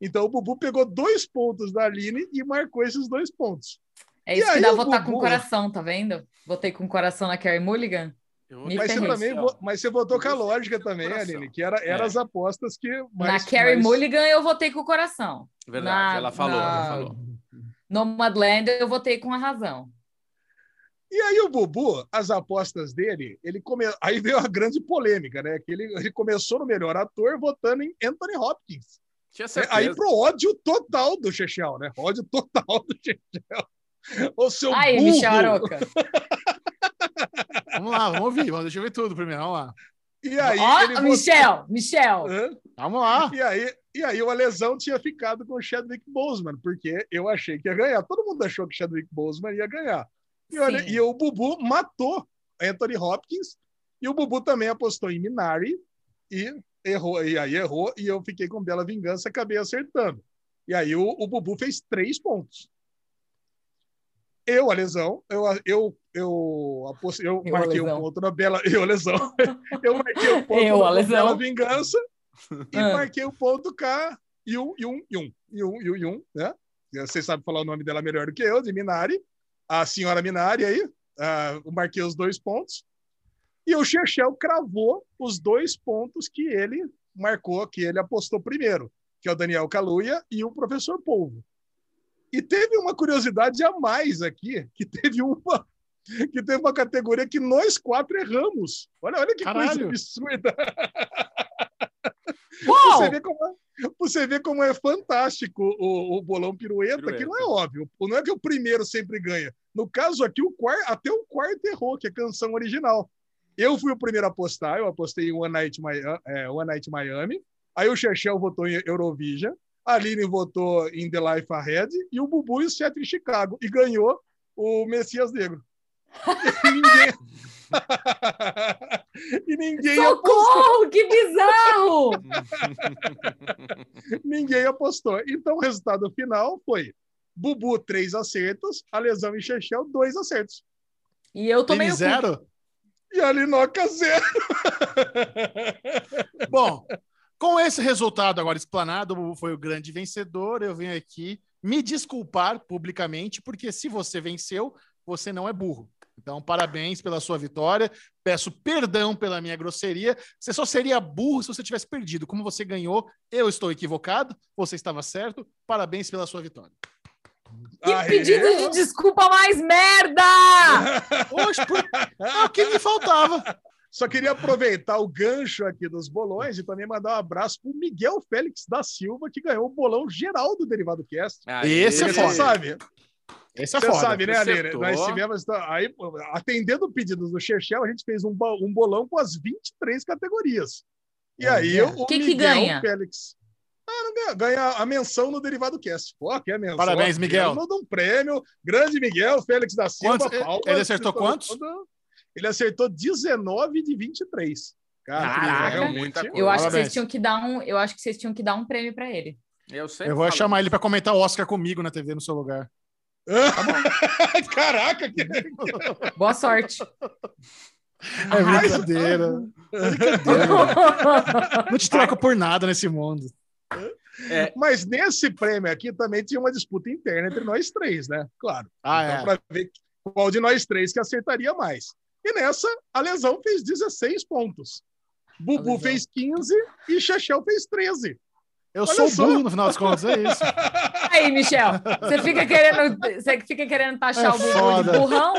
Então o Bubu pegou dois pontos da Aline e marcou esses dois pontos. É E isso que aí dá votar com Bubu? o coração, tá vendo? Votei com o coração na Carrie Mulligan. Mas você, também, mas você votou com a lógica também, Coração. Aline, que era, era É. as apostas que mais. na Carrie mais- Mulligan eu votei com o coração. Verdade, Na- ela falou, na- ela falou. Nomadland eu votei com a razão. E aí o Bubu, as apostas dele, ele come... aí veio a grande polêmica, né? Que ele, ele começou no melhor ator votando em Anthony Hopkins. Tinha É, certeza. Aí pro ódio total do Chechel, né? Ódio total do Chechel. Ô seu Aí, burro! Michel Aroca. Vamos lá, vamos ouvir. Vamos, deixa eu ver tudo primeiro. Vamos lá. E aí Ó, Michel, Michel. Hã? Vamos lá. E aí, e aí o Alesão tinha ficado com o Chadwick Boseman, porque eu achei que ia ganhar. Todo mundo achou que o Chadwick Boseman ia ganhar. E, olha, e o Bubu matou Anthony Hopkins E o Bubu também apostou em Minari e errou, e aí errou, e eu fiquei com Bela Vingança e acabei acertando. E aí o, o Bubu fez três pontos. Eu, a lesão, eu, eu, eu, eu, Eu, marquei um lesão. ponto na Bela. Eu, lesão. eu marquei um ponto Eu, na lesão. Bela Vingança e Ah. marquei o ponto K e um, e um, e um, e um, e um, e um, né? Vocês sabem falar o nome dela melhor do que eu, de Minari. A senhora Minari aí, ah, eu marquei os dois pontos. E o Chechel cravou os dois pontos que ele marcou, que ele apostou primeiro, que é o Daniel Kaluuya e o professor Polvo. E teve uma curiosidade a mais aqui, que teve uma que teve uma categoria que nós quatro erramos. Olha, olha que coisa Caralho. absurda. Uau! Você vê como é, você vê como é fantástico o, o bolão pirueta, que não é óbvio. Não é que o primeiro sempre ganha. No caso aqui, o quarto, até o quarto errou, que é a canção original. Eu fui o primeiro a apostar, eu apostei em One Night, Mi- é, One Night Miami. Aí o Chechel votou em Eurovision, a Aline votou em The Life Ahead e o Bubu e o Sete em Chicago. E ganhou o Messias Negro. E ninguém. e ninguém apostou. Socorro, que bizarro! Ninguém apostou. Então, o resultado final foi Bubu, três acertos, a Lesão e Chechel, dois acertos. E eu tomei Teve o cu. zero? E a Linoca, zero. Bom, com esse resultado agora explanado, o Bubu foi o grande vencedor. Eu venho aqui me desculpar publicamente, porque se você venceu, você não é burro. Então, parabéns pela sua vitória. Peço perdão pela minha grosseria. Você só seria burro se você tivesse perdido. Como você ganhou, eu estou equivocado, você estava certo. Parabéns pela sua vitória. Que Aê. pedido de desculpa mais merda! Oxe, por... é o que me faltava. Só queria aproveitar o gancho aqui dos bolões e também mandar um abraço para o Miguel Félix da Silva, que ganhou o bolão geral do Derivado Cast. Esse é Você foda. sabe, Esse é você foda. sabe, né, Aline? Nós tivemos, então, aí, atendendo pedidos do Chechel, a gente fez um, um bolão com as 23 categorias. E aí, o Que que Miguel ganha? Félix. Ah, não ganha, ganha a menção no Derivado Cast. Pô, que é menção. Parabéns, Miguel. Manda um prêmio. Grande Miguel, Félix da Silva. Quantos- ele acertou quantos? Ele acertou 19 de 23. Cara, Caraca, realmente- muita coisa. Eu acho que Parabéns. vocês tinham que dar um, eu acho que vocês tinham que dar um prêmio pra ele. Eu, Eu vou falo chamar ele para comentar o Oscar comigo na TV no seu lugar. Caraca, que... Boa sorte. É brincadeira. brincadeira. Não te troco por nada nesse mundo. mas nesse prêmio aqui também tinha uma disputa interna entre nós três, né? Claro. Ah, então, é. para ver qual de nós três que acertaria mais. E nessa, a lesão fez 16 pontos. Bubu fez 15 e Chechel fez 13. Eu Olha sou só. burro no final das contas, é isso. Aí, Michel, você fica querendo, você fica querendo taxar É o Bubu de burrão,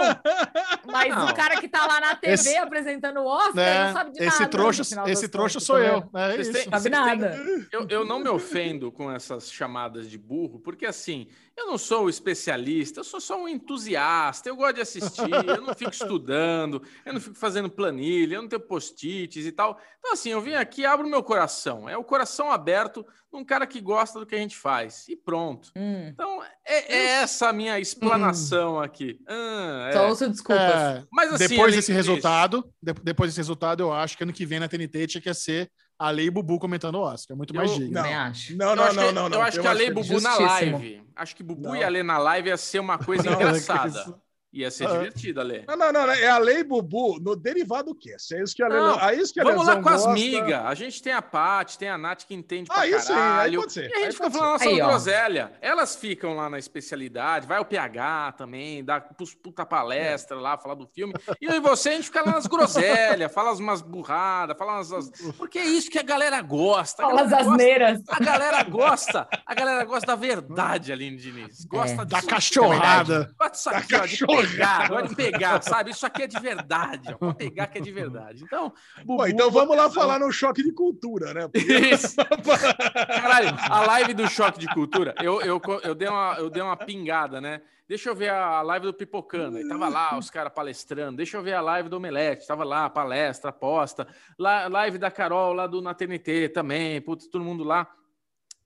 mas Não. o cara que tá lá na TV Esse- apresentando o Oscar Né? não sabe de Esse nada. trouxa, esse trouxa contas, sou eu. É isso. têm- Sabe têm- nada. Eu, eu não me ofendo com essas chamadas de burro, porque assim, eu não sou o especialista, eu sou só um entusiasta, eu gosto de assistir, eu não fico estudando, eu não fico fazendo planilha, eu não tenho post-its e tal. Então, assim, eu vim aqui, abro meu coração, é o coração aberto num cara que gosta do que a gente faz, e pronto. Hum, Então, é, é essa a minha explanação aqui. Ah, é. só desculpas. É, Mas assim, depois desse resultado, de- depois desse resultado, eu acho que ano que vem na TNT tinha que ser a Lei Bubu comentando o Oscar. Muito mais digno. Não. Acho. Não, Eu não, acho não, que, não, não. Eu acho que a Lei Bubu na live. Acho que Bubu Não. e a Lei na live ia ser uma coisa Não, engraçada. Ia ser Ah. divertida, Lê. Não, não, não, não, é a lei Bubu no derivado cast. É isso que a, Não, Lele- é isso que a Vamos lá com as gosta. migas. A gente tem a Paty, tem a Nath que entende pra Aí sim, aí caralho. pode ser. E a aí gente fica pode falando nossa Aí, groselha. Elas ficam lá na especialidade, vai o PH também, dá puta palestra lá, falar do filme. E eu e você, a gente fica lá nas groselhas, fala umas burradas, fala umas. as- Porque é isso que a galera gosta. A Fala as gosta- asneiras. A galera gosta, a galera gosta da verdade, Aline Diniz. Gosta É. Da cachorrada. Gosta disso aqui, ó, de cachorrada. Pegar, gosta de pegar, sabe? Isso aqui é de verdade, ó. Pode pegar que é de verdade. Então, Bubu- então vamos lá falar no choque de cultura, né? Porque- Isso. Caralho, a live do Choque de Cultura, eu, eu, eu, dei uma, eu dei uma pingada, né? Deixa eu ver a live do Pipocando. Aí tava lá os caras palestrando. Deixa eu ver a live do Omelete. Tava lá, palestra, aposta. Live da Carol lá do na TNT também. Putz, todo mundo lá.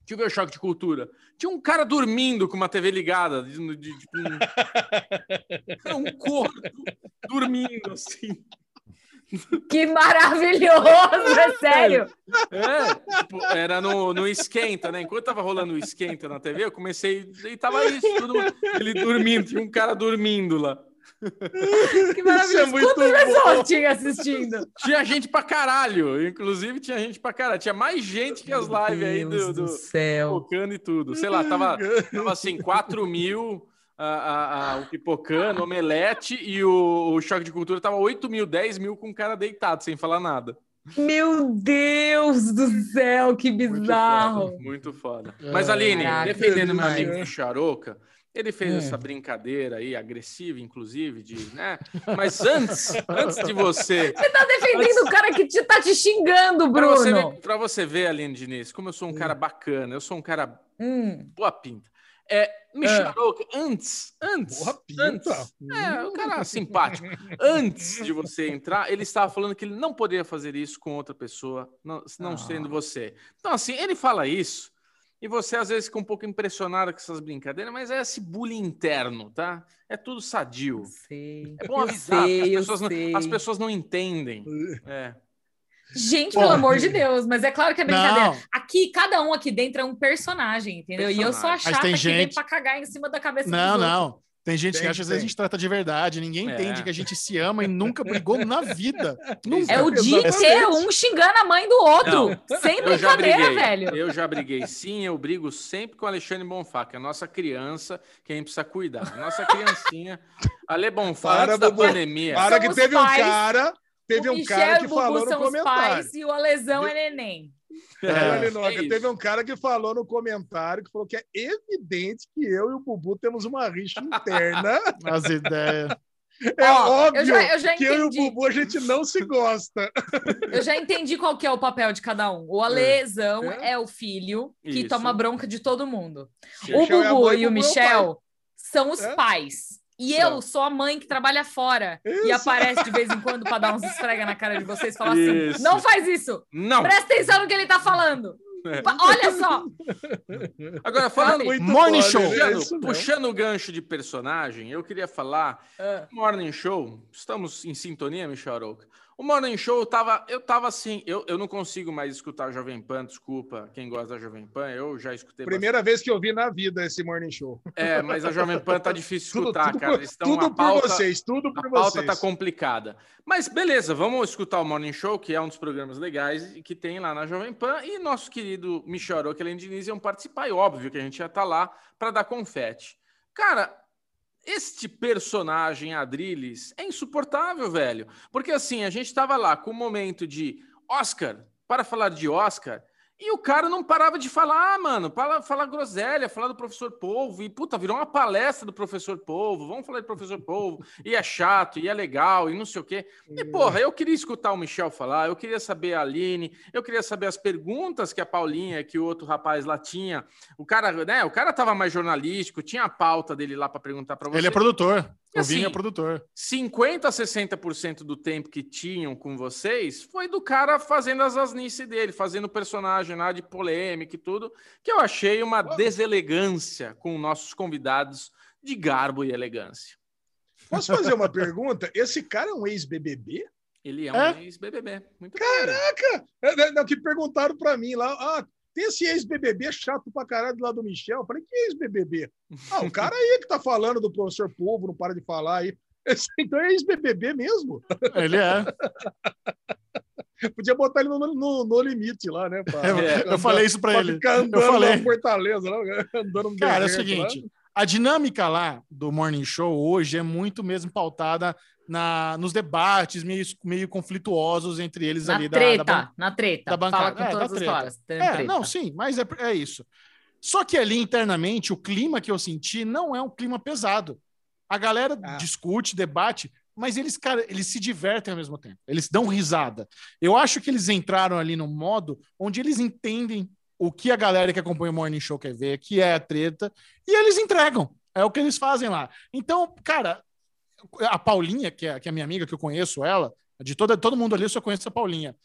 Deixa eu ver o choque de cultura. Tinha um cara dormindo com uma TV ligada. De, de- de- tipo, um, um corpo dormindo assim. Que maravilhoso, é sério. É, tipo, era no, no esquenta, né? Enquanto tava rolando o esquenta na TV, eu comecei e tava isso, todo mundo, ele dormindo, tinha um cara dormindo lá. Que maravilhoso. muito Quantas pessoas tinha assistindo? Tinha gente pra caralho, inclusive tinha gente pra caralho, tinha mais gente que as lives aí do, Deus do, céu. pipocando e tudo. Sei lá, tava, tava assim, 4 mil a, a- a- o pipocando, o omelete e o, o choque de cultura tava 8 mil, 10 mil com o cara deitado, sem falar nada. Meu Deus do céu, que Muito bizarro. foda, muito foda. Mas, Aline, Caraca, defendendo meu amigo Charoca, ele fez Hum. essa brincadeira aí, agressiva, inclusive, de, né? Mas antes, antes de você. Você tá defendendo o cara que te, tá te xingando, Pra você, Bruno. ver, pra você ver, Aline Diniz, como eu sou um cara bacana, eu sou um cara Hum. boa pinta. É, me. Charoca, antes, antes, Boa pinta. antes, é, um cara simpático. Antes de você entrar, ele estava falando que ele não poderia fazer isso com outra pessoa, não, não Ah. sendo você. Então, assim, ele fala isso, e você às vezes fica um pouco impressionado com essas brincadeiras, mas é esse bullying interno, tá? É tudo sadio. Sei. É bom avisar, porque sei, eu as, pessoas não, as pessoas não entendem. É. Gente, pelo amor de Deus, mas é claro que é brincadeira. Não. Aqui, cada um aqui dentro é um personagem, entendeu? E eu sou a Personagem. Chata que vem gente- pra cagar em cima da cabeça Não, dos outros. Não. Tem gente que Tem, acha que às vezes a gente trata de verdade. Ninguém É. entende que a gente se ama e nunca brigou na vida. Nunca. É o dia inteiro, um xingando a mãe do outro. Sem Eu já brincadeira, briguei. velho. Eu já briguei, sim. Eu brigo sempre com o Alexandre Bonfá, que é a nossa criança que a gente precisa cuidar. A nossa criancinha. Ale Bonfá, Para, antes da Bubu. pandemia. Para que teve pais. um cara, teve um cara que falou no são os comentário. pais e o Alesão é neném. É. Linoca, É teve um cara que falou no comentário que falou que é evidente que eu e o Bubu temos uma rixa interna. As ideias. É Ó, óbvio eu já, eu já que eu e o. Bubu a gente não se gosta. Eu já entendi qual que é o papel de cada um. O Alesão É. é, o filho que Isso. toma bronca de todo mundo. Michel o é Bubu e o Michel são os É. pais. E eu sou a mãe que trabalha fora. E Isso. aparece de vez em quando para dar uns esfrega na cara de vocês e falar assim: Isso. não faz isso! Não! Presta atenção no que ele tá falando! É. Olha só! Agora, falando, Muito Morning bom, show. É puxando, puxando o gancho de personagem, eu queria falar Ah, Morning Show, estamos em sintonia, Michel Arouca? O Morning Show, eu tava, eu tava assim, eu, eu não consigo mais escutar Jovem Pan, desculpa quem gosta da Jovem Pan, eu já escutei Primeira vez que eu vi na vida esse morning show. bastante. É, mas a Jovem Pan tá difícil de Tudo, escutar, tudo cara. por, Eles estão tudo a por pauta, vocês, tudo por a pauta vocês. tá complicada. Mas beleza, vamos escutar o Morning Show, que é um dos programas legais que tem lá na Jovem Pan. E nosso querido Michel Helene Diniz iam participar, e óbvio que a gente ia estar lá para dar confete. Cara, este personagem Adrilles é insuportável, velho. Porque assim, a gente tava lá com o momento de Oscar, para falar de Oscar, e o cara não parava de falar, ah, mano, para falar groselha, falar do professor Polvo, e puta, virou uma palestra do professor Polvo, vamos falar de professor Polvo, e é chato, e é legal, e não sei o quê. E porra, eu queria escutar o Michel falar, eu queria saber a Aline, eu queria saber as perguntas que a Paulinha, que o outro rapaz lá tinha. O cara, né, o cara tava mais jornalístico, tinha a pauta dele lá para perguntar para você. Ele é produtor. O Assim, Vinho é produtor. 50 a 60% do tempo que tinham com vocês foi do cara fazendo as asnices dele, fazendo personagem lá de polêmica e tudo, que eu achei uma deselegância com nossos convidados de garbo e elegância. Posso fazer uma pergunta? Esse cara é um ex-BBB? Ele é um É? ex-BBB. Caraca! É, né, Não, que perguntaram pra mim lá, ah, tem esse ex-BBB chato pra caralho lado do Michel? Eu falei, que ex-BBB? Ah, o cara aí que tá falando do professor Povo, não para de falar aí. Esse, então é ex-BBB mesmo? Ele é. Podia botar ele no, no, no limite lá, né? pra- Eu, É, eu falei isso pra pra ele. ficar andando Eu falei. Fortaleza, lá, andando no Cara, é o deserto lá. seguinte, a dinâmica lá do Morning Show hoje é muito mesmo pautada na, nos debates meio, meio conflituosos entre eles na ali da- treta, da, ban- na treta. da bancada. Fala com É, todas da as treta. histórias. tem É, treta. não, sim, mas é, é isso. Só que ali internamente, o clima que eu senti não é um clima pesado. A galera Ah. discute, debate, mas eles, cara, eles se divertem ao mesmo tempo. Eles dão risada. Eu acho que eles entraram ali num modo onde eles entendem o que a galera que acompanha o Morning Show quer ver, que é a treta, e eles entregam. É o que eles fazem lá. Então, cara, a Paulinha, que é, que é minha amiga, que eu conheço ela, de toda, todo mundo ali eu só conheço a Paulinha.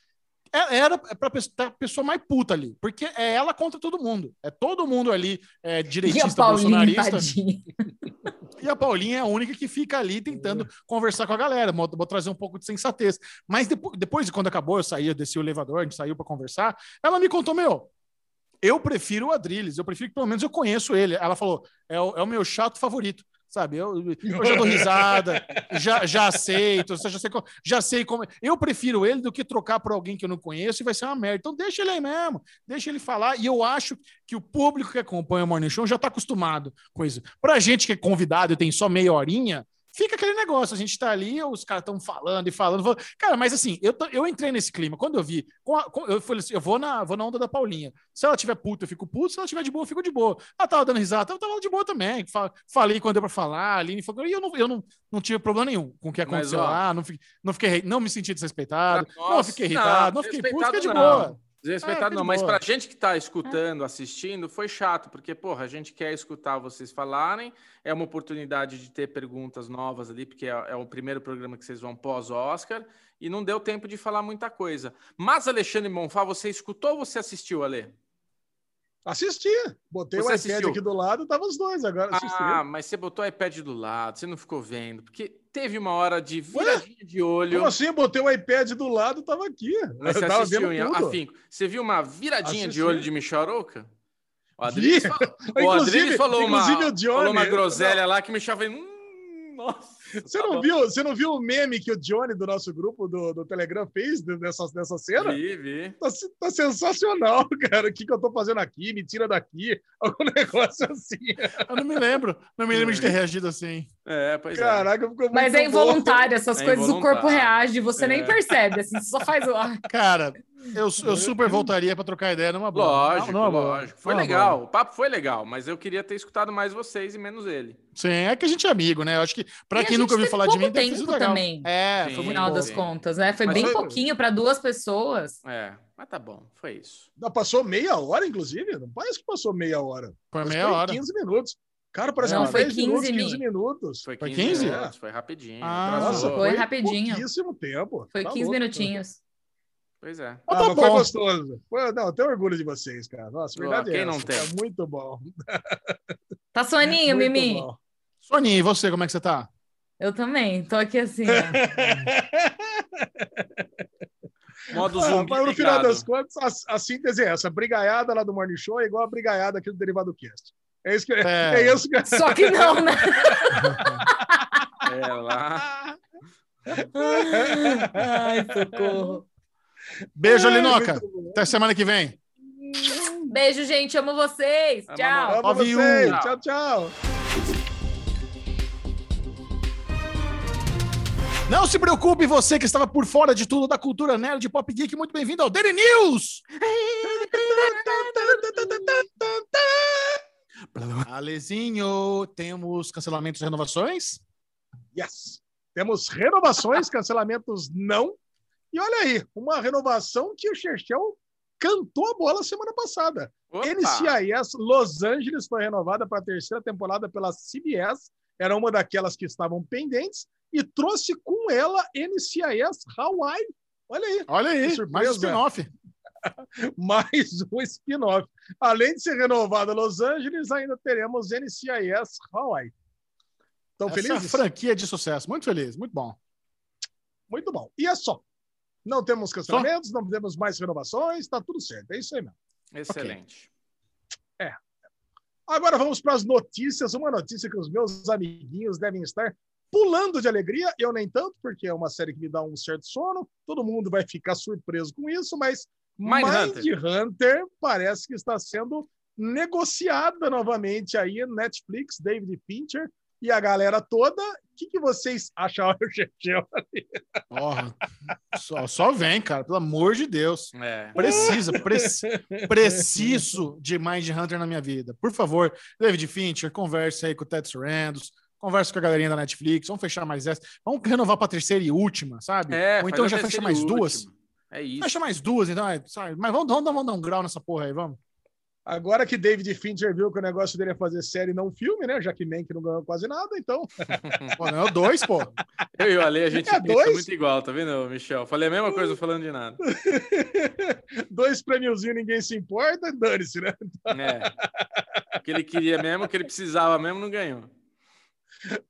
É- Era para a pessoa mais puta ali, porque é ela contra todo mundo. É todo mundo ali é, direitista, bolsonarista. tadinha. E a Paulinha é a única que fica ali tentando conversar com a galera, vou, vou trazer um pouco de sensatez. Mas depois, depois de quando acabou, eu saí, eu desci o elevador, a gente saiu para conversar. Ela me contou, meu, eu prefiro o Adrilles, eu prefiro que pelo menos eu conheço ele. Ela falou, é o, é o meu chato favorito. Sabe, eu, eu já dou risada, já, já aceito, já sei, como, já sei como. Eu prefiro ele do que trocar por alguém que eu não conheço e vai ser uma merda. Então deixa ele aí mesmo, deixa ele falar. E eu acho que o público que acompanha o Morning Show já está acostumado com isso. Pra gente que é convidado e tem só meia horinha, fica aquele negócio, a gente tá ali, os caras estão falando e falando, falando. Cara, mas assim, eu, tô, eu entrei nesse clima. Quando eu vi, com a, com, eu falei assim, eu vou na, vou na onda da Paulinha. Se ela tiver puta, eu fico puto. Se ela tiver de boa, eu fico de boa. Ela tava dando risada, eu tava de boa também. Falei quando deu pra falar, a Aline falou, e eu não, eu não, não tive problema nenhum com o que aconteceu mas, ó, lá, não fiquei, não fiquei, não me senti desrespeitado, nossa, não fiquei irritado, não, não fiquei puto, fiquei de boa. Desrespeitado é, não, mas para a gente que está escutando, assistindo, foi chato, porque, porra, a gente quer escutar vocês falarem, é uma oportunidade de ter perguntas novas ali, porque é, é o primeiro programa que vocês vão pós-Oscar, e não deu tempo de falar muita coisa. Mas, Alexandre Monfá, você escutou ou você assistiu, Ale? Assisti. Botei você o iPad assistiu? aqui do lado, tava os dois agora. Assisti. Ah, mas você botou o iPad do lado, você não ficou vendo. Porque teve uma hora de viradinha Ué? de olho. Como assim? Botei o iPad do lado, tava aqui. Mas você tava assistiu em afinco. Você viu uma viradinha assisti. de olho de Michel Arouca? O Adriles, falou, o Adriles falou, uma, falou uma groselha lá que Michel falou, hum, nossa. Você tá não, viu, você não viu o meme que o Johnny do nosso grupo do, do Telegram fez dessa, dessa cena? Vi, vi. Tá, tá sensacional, cara. O que, que eu tô fazendo aqui? Me tira daqui. Algum negócio assim. Eu não me lembro. Não me lembro de ter reagido assim. É, pois é. Caraca, ficou muito Mas é involuntário. Bom. Essas é coisas o corpo reage. Você é. nem percebe. Assim, você só faz o... Cara, eu, eu super voltaria para trocar ideia numa boa. Lógico, não, não lógico. Foi legal, boa. o papo foi legal, mas eu queria ter escutado mais vocês e menos ele. Sim, é que a gente é amigo, né? Eu acho que para quem nunca ouviu falar de mim, tempo também. É, sim, foi no final das contas, né? Foi mas bem foi... pouquinho para duas pessoas. É, mas tá bom, foi isso. Não, passou meia hora, inclusive. Não parece que passou meia hora. Foi meia foi hora. 15 minutos. Cara, parece não, que foi 15 minutos, 15 minutos. Foi 15, foi 15? Minutos, foi rapidinho. Ah, Nossa, foi, foi rapidinho. Pouquíssimo tempo. Foi tá 15 louco, minutinhos. Pois é. Ah, tá foi gostoso. Foi, não, eu tenho orgulho de vocês, cara. Nossa, verdade Quem é não tem? É muito bom. Tá soninho, Mimi? Bom. Soninho, e você, como é que você tá? Eu também, tô aqui assim. Modo zumbi. Mas no final das contas, a, a, síntese é essa. A brigaiada lá do Morning Show é igual a brigaiada aqui do Derivado Cast. É isso que é. é isso que... Só que não, né? é lá. Ai, socorro. Beijo, Ai, Linoca. Até semana que vem. Beijo, gente. Amo vocês. Tchau. Amo vocês. Tchau, tchau. Não se preocupe, você que estava por fora de tudo da cultura nerd pop geek, muito bem-vindo ao Daily News! Alezinho, temos cancelamentos e renovações? Yes! Temos renovações, cancelamentos não. E olha aí, uma renovação que o Chechel cantou a bola semana passada. Opa. NCIS Los Angeles foi renovada para a terceira temporada pela CBS. Era uma daquelas que estavam pendentes e trouxe com ela NCIS Hawaii. Olha aí. Olha aí, mais um spin-off. mais um spin-off. Além de ser renovada Los Angeles, ainda teremos NCIS Hawaii. Estão felizes? franquia de sucesso. Muito feliz, muito bom. Muito bom. E é só. Não temos cancelamentos, só? não temos mais renovações, está tudo certo. É isso aí mesmo. Excelente. Okay. É. Agora vamos para as notícias. Uma notícia que os meus amiguinhos devem estar pulando de alegria. Eu nem tanto, porque é uma série que me dá um certo sono. Todo mundo vai ficar surpreso com isso, mas Mind, Hunter. Hunter parece que está sendo negociada novamente aí Netflix, David Fincher e a galera toda. O que, que vocês acharam, Chechel? só, só vem, cara, pelo amor de Deus. É. Precisa, preci, preciso de Mind Hunter na minha vida. Por favor, David Fincher, converse aí com o Ted Sarandos, conversa com a galerinha da Netflix, vamos fechar mais essa, vamos renovar para terceira e última, sabe? É, Ou então já fecha mais duas. É isso. Fecha mais duas, então, é, sabe? Mas vamos, vamos, vamos dar um grau nessa porra aí, vamos. Agora que David Fincher viu que o negócio dele é fazer série e não filme, né? Já que Mank não ganhou quase nada, então. pô, não é dois, pô. Eu e o Ale, a gente é pensa muito igual, tá vendo, Michel? Falei a mesma coisa falando de nada. dois prêmiozinhos, ninguém se importa, dane-se, né? É. O que ele queria mesmo, o que ele precisava mesmo, não ganhou.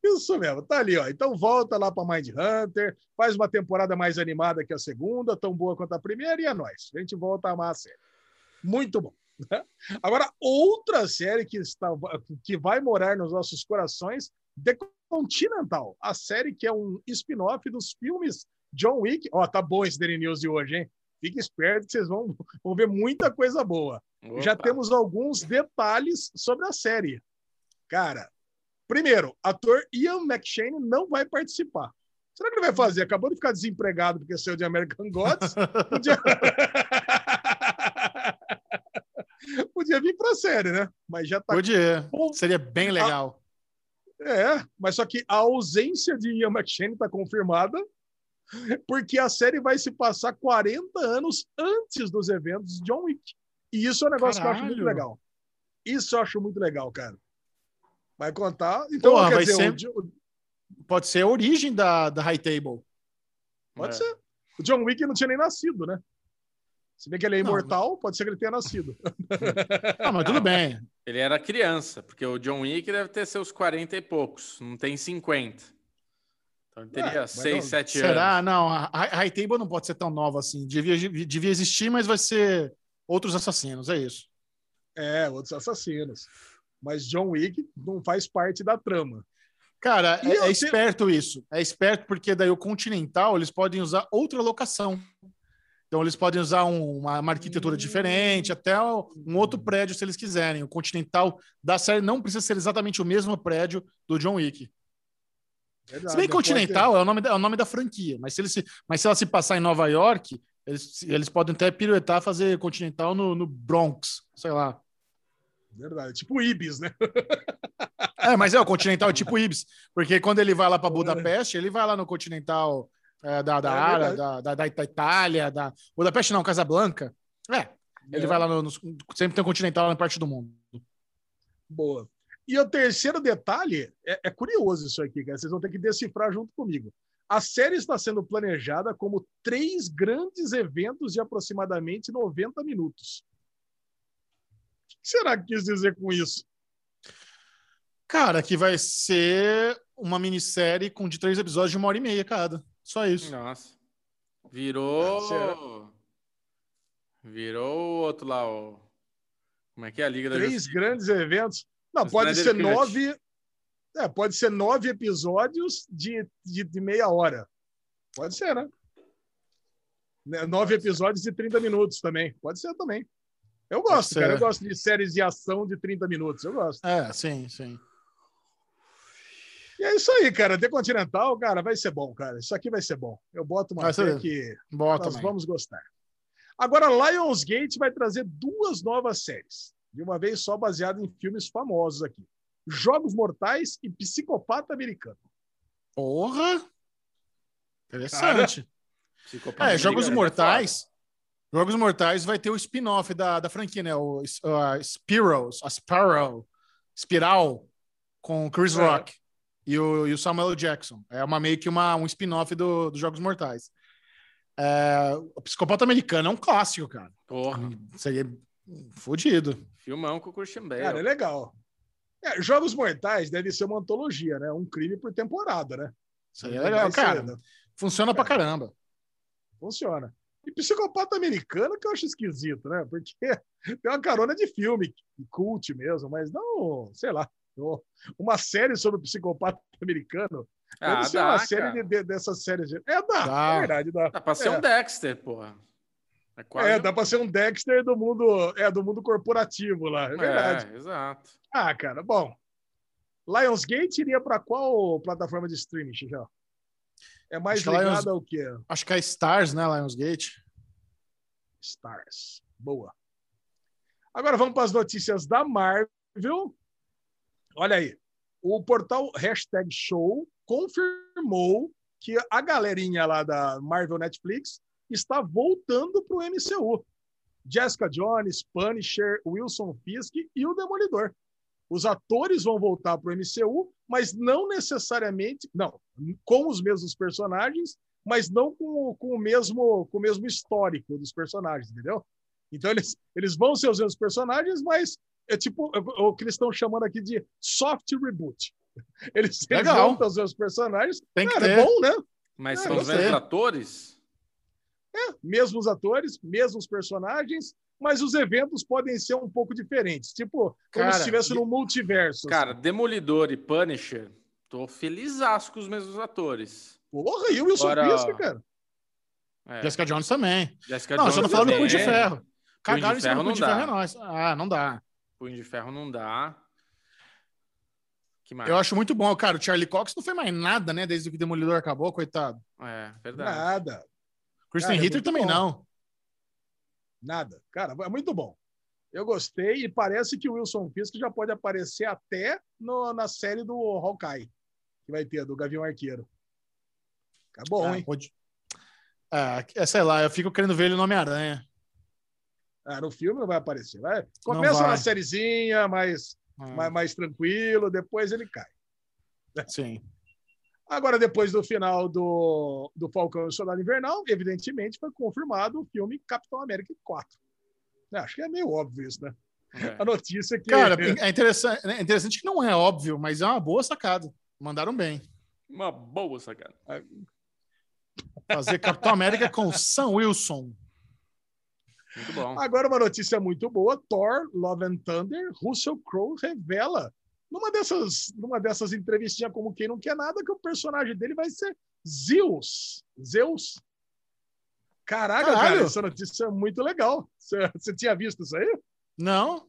Isso mesmo, tá ali, ó. Então volta lá para Mind Hunter, faz uma temporada mais animada que a segunda, tão boa quanto a primeira, e é nóis. A gente volta a amar a série. Muito bom. Né? Agora, outra série que, está, que vai morar nos nossos corações, The Continental, a série que é um spin-off dos filmes John Wick. Ó, tá bom esse Daily News de hoje, hein? Fique esperto que vocês vão, vão ver muita coisa boa. Já Opa. temos alguns detalhes sobre a série. Cara, primeiro, ator Ian McShane não vai participar. Será que ele vai fazer? Acabou de ficar desempregado porque saiu de American Gods. Podia, Podia vir para a série, né? Mas já tá. Podia. Seria bem legal. É, mas só que a ausência de Ian McShane está confirmada porque a série vai se passar 40 anos antes dos eventos de John Wick. E isso é um negócio que eu acho muito Caralho. legal. Isso eu acho muito legal, cara. Vai contar. Então, Porra, quer vai dizer, ser- o Pode ser a origem da, da High Table. pode É. ser. O John Wick não tinha nem nascido, né? Se bem que ele é Não, imortal, pode ser que ele tenha nascido. Ah, mas tudo bem. Ele era criança, porque o John Wick deve ter seus 40 e poucos, não tem 50. Então ele teria mas 6, não- 7 Será? anos. Não, a High Table não pode ser tão nova assim. Devia, devia existir, mas vai ser outros assassinos, é isso. É, outros assassinos. Mas John Wick não faz parte da trama. Cara, E é, é te- esperto isso. É esperto porque daí o Continental eles podem usar outra locação. Então eles podem usar um- uma, uma arquitetura diferente, até um outro prédio se eles quiserem. O Continental da série não precisa ser exatamente o mesmo prédio do John Wick. Verdade, Se bem Continental é o, nome da, é o nome da franquia, mas se, eles se, mas se ela se passar em Nova York, eles, eles podem até piruetar fazer Continental no, no Bronx, sei lá. Verdade. Tipo Ibis, né? É, mas é o Continental é tipo Ibis, porque quando ele vai lá para Budapeste, ele vai lá no Continental é, da, da É área, da, da, da Itália, da Budapeste não, Casablanca. É, ele É. vai lá no, no- sempre tem um Continental na parte do mundo. Boa. E o terceiro detalhe, é, é curioso isso aqui, cara. Vocês vão ter que decifrar junto comigo. A série está sendo planejada como três grandes eventos de aproximadamente 90 minutos. O que será que quis dizer com isso? Cara, que vai ser uma minissérie com de três episódios de uma hora e meia cada. Só isso. Nossa. Virou. Virou o outro lá, o. Como é que é a Liga da Três Justiça? grandes eventos. Não, Os pode ser nove. É, pode ser nove episódios de, de, de meia hora. Pode ser, né? Né, Nove episódios de 30 minutos também. Pode ser também. Eu gosto, cara. Eu gosto de séries de ação de 30 minutos. Eu gosto. É, sim, sim. E é isso aí, cara. The Continental, cara, vai ser bom, cara. Isso aqui vai ser bom. Eu boto uma fé que Bota, nós mãe. vamos gostar. Agora, Lionsgate vai trazer duas novas séries. De uma vez só baseado em filmes famosos aqui. Jogos Mortais e Psicopata Americano. Porra! Interessante. Psicopata É, Jogos é Mortais. Jogos Mortais vai ter o spin-off da, da franquia, né? O uh, Spiros, a Sparrow, Spiral, com o Chris É. Rock e o, e o Samuel. Jackson. É uma, meio que uma, um spin-off do- dos Jogos Mortais. É, o Psicopata Americano é um clássico, cara. Porra. Seria fodido. Filmão com o Christian Bale. Cara, é legal. É, Jogos Mortais deve ser uma antologia, né? Um crime por temporada, né? Seria legal, Vai ser, cara. né? Funciona pra caramba. Funciona. E psicopata americano que eu acho esquisito, né? Porque tem uma carona de filme, cult mesmo, mas não, sei lá, uma série sobre psicopata americano. Deve Ah, ser dá, uma série cara. de, de- dessas séries. De... É, dá, Dá. é verdade, dá. Dá pra ser É. um Dexter, porra. É, quase É, dá pra ser um Dexter do mundo, é, do mundo corporativo lá, é verdade. É, exato. Ah, cara, bom. Lionsgate iria para qual plataforma de streaming, já? É mais Acho que Lions- ao quê? Acho que é Stars, né, Lionsgate? Stars. Boa. Agora vamos para as notícias da Marvel. Olha aí. O portal Hashtag Show confirmou que a galerinha lá da Marvel Netflix está voltando para o MCU. Jessica Jones, Punisher, Wilson Fisk e o Demolidor. Os atores vão voltar para o MCU, mas não necessariamente, não, com os mesmos personagens, mas não com, com o mesmo com o mesmo histórico dos personagens, entendeu? Então eles, eles vão ser os mesmos personagens, mas é tipo é o que eles estão chamando aqui de soft reboot. Eles, Legal. juntam os seus personagens. Tem que Cara, ter. é bom, né? Mas É, são os mesmos atores? Mesmos atores, mesmos personagens, mas os eventos podem ser um pouco diferentes. Tipo, como Cara, se estivesse no multiverso. Cara, Demolidor e Punisher, tô feliz com os mesmos atores. Porra, e o Wilson Agora- Fisk, cara? É, Jessica Jones também. Jessica não, Jones você não falou do. Punho de Ferro. Cagaram em cima Ferro do Punho de não Ferro dá. é nóis. Ah, não dá. Punho de Ferro não dá. Que mais? Eu acho muito bom. Cara, o Charlie Cox não foi mais nada, né? Desde que o Demolidor acabou, coitado. É, verdade. Nada, Christian Cara, é Ritter muito também bom. não. nada. Cara, é muito bom. Eu gostei e parece que o Wilson Fisk já pode aparecer até no- na série do Hawkeye, que vai ter, do Gavião Arqueiro. Bom, Ah, hein? pode- Ah, é, sei lá, eu fico querendo ver ele no Homem-Aranha. Ah, no filme não vai aparecer. Vai. Começa vai. uma sériezinha mais, Ah, mais, mais tranquilo, depois ele cai. Sim. Agora, depois do final do, do Falcão e o Soldado Invernal, evidentemente foi confirmado o filme Capitão América 4. É, Acho que é meio óbvio isso, né? É. A notícia que. Cara, é interessante, é interessante que não é óbvio, mas é uma boa sacada. Mandaram bem. Uma boa sacada. Fazer Capitão América com Sam Wilson. Muito bom. Agora, uma notícia muito boa: Thor, Love and Thunder, Russell Crowe revela numa dessas, numa dessas entrevistinhas como quem não quer nada que o personagem dele vai ser Zeus. Zeus. Caraca, Caralho. cara, essa notícia é muito legal. Você, você tinha visto isso aí? Não?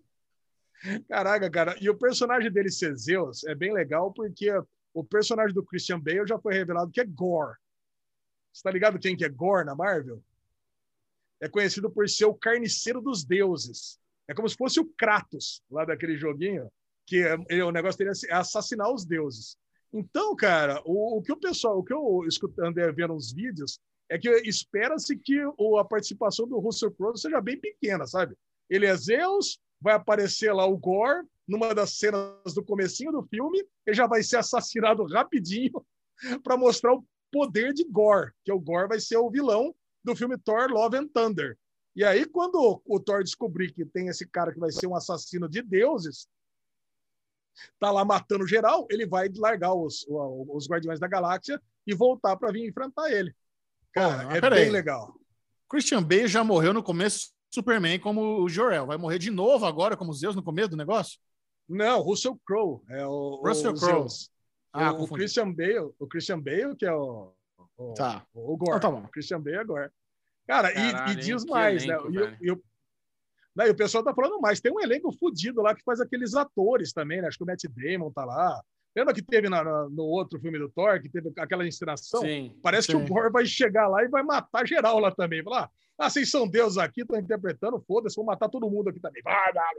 Caraca, cara. E o personagem dele ser Zeus é bem legal porque o personagem do Christian Bale já foi revelado que é Gore. Você tá ligado quem que é Gore na Marvel? É conhecido por ser o carniceiro dos deuses. É como se fosse o Kratos lá daquele joguinho, que é, o negócio dele é assassinar os deuses. Então, cara, o, o que o pessoal, o que eu e vendo uns vídeos, é que espera-se que o- a participação do Russell Crowe seja bem pequena, sabe? Ele é Zeus, vai aparecer lá o Gore, numa das cenas do comecinho do filme, ele já vai ser assassinado rapidinho para mostrar o poder de Gore, que o Gore vai ser o vilão do filme Thor Love and Thunder. E aí, quando o Thor descobrir que tem esse cara que vai ser um assassino de deuses, tá lá matando geral, ele vai largar os, os Guardiões da Galáxia e voltar para vir enfrentar ele. Cara, Pô, é bem legal. Christian Bale já morreu no começo Superman como o Jor-El. Vai morrer de novo agora como Zeus no começo do negócio? Não, Russell Crowe é o, Russell Crowe. Ah, o, o. Christian Bale, o Christian Bale que é o, o, Tá. o Gore. Então tá bom. O Christian Bale é Gore. Cara, e- Caralho, e, hein? diz Que mais, elenco, né? E, e o- Não, e o pessoal tá falando mais. Tem um elenco fudido lá que faz aqueles atores também, né? Acho que o Matt Damon tá lá. Lembra que teve na- na- no outro filme do Thor, que teve aquela encenação? Sim. Parece que Sim. o Gore vai chegar lá e vai matar geral lá também. Falar, ah, vocês são deuses aqui, estão interpretando, foda-se, vou matar todo mundo aqui também. Vai, vai,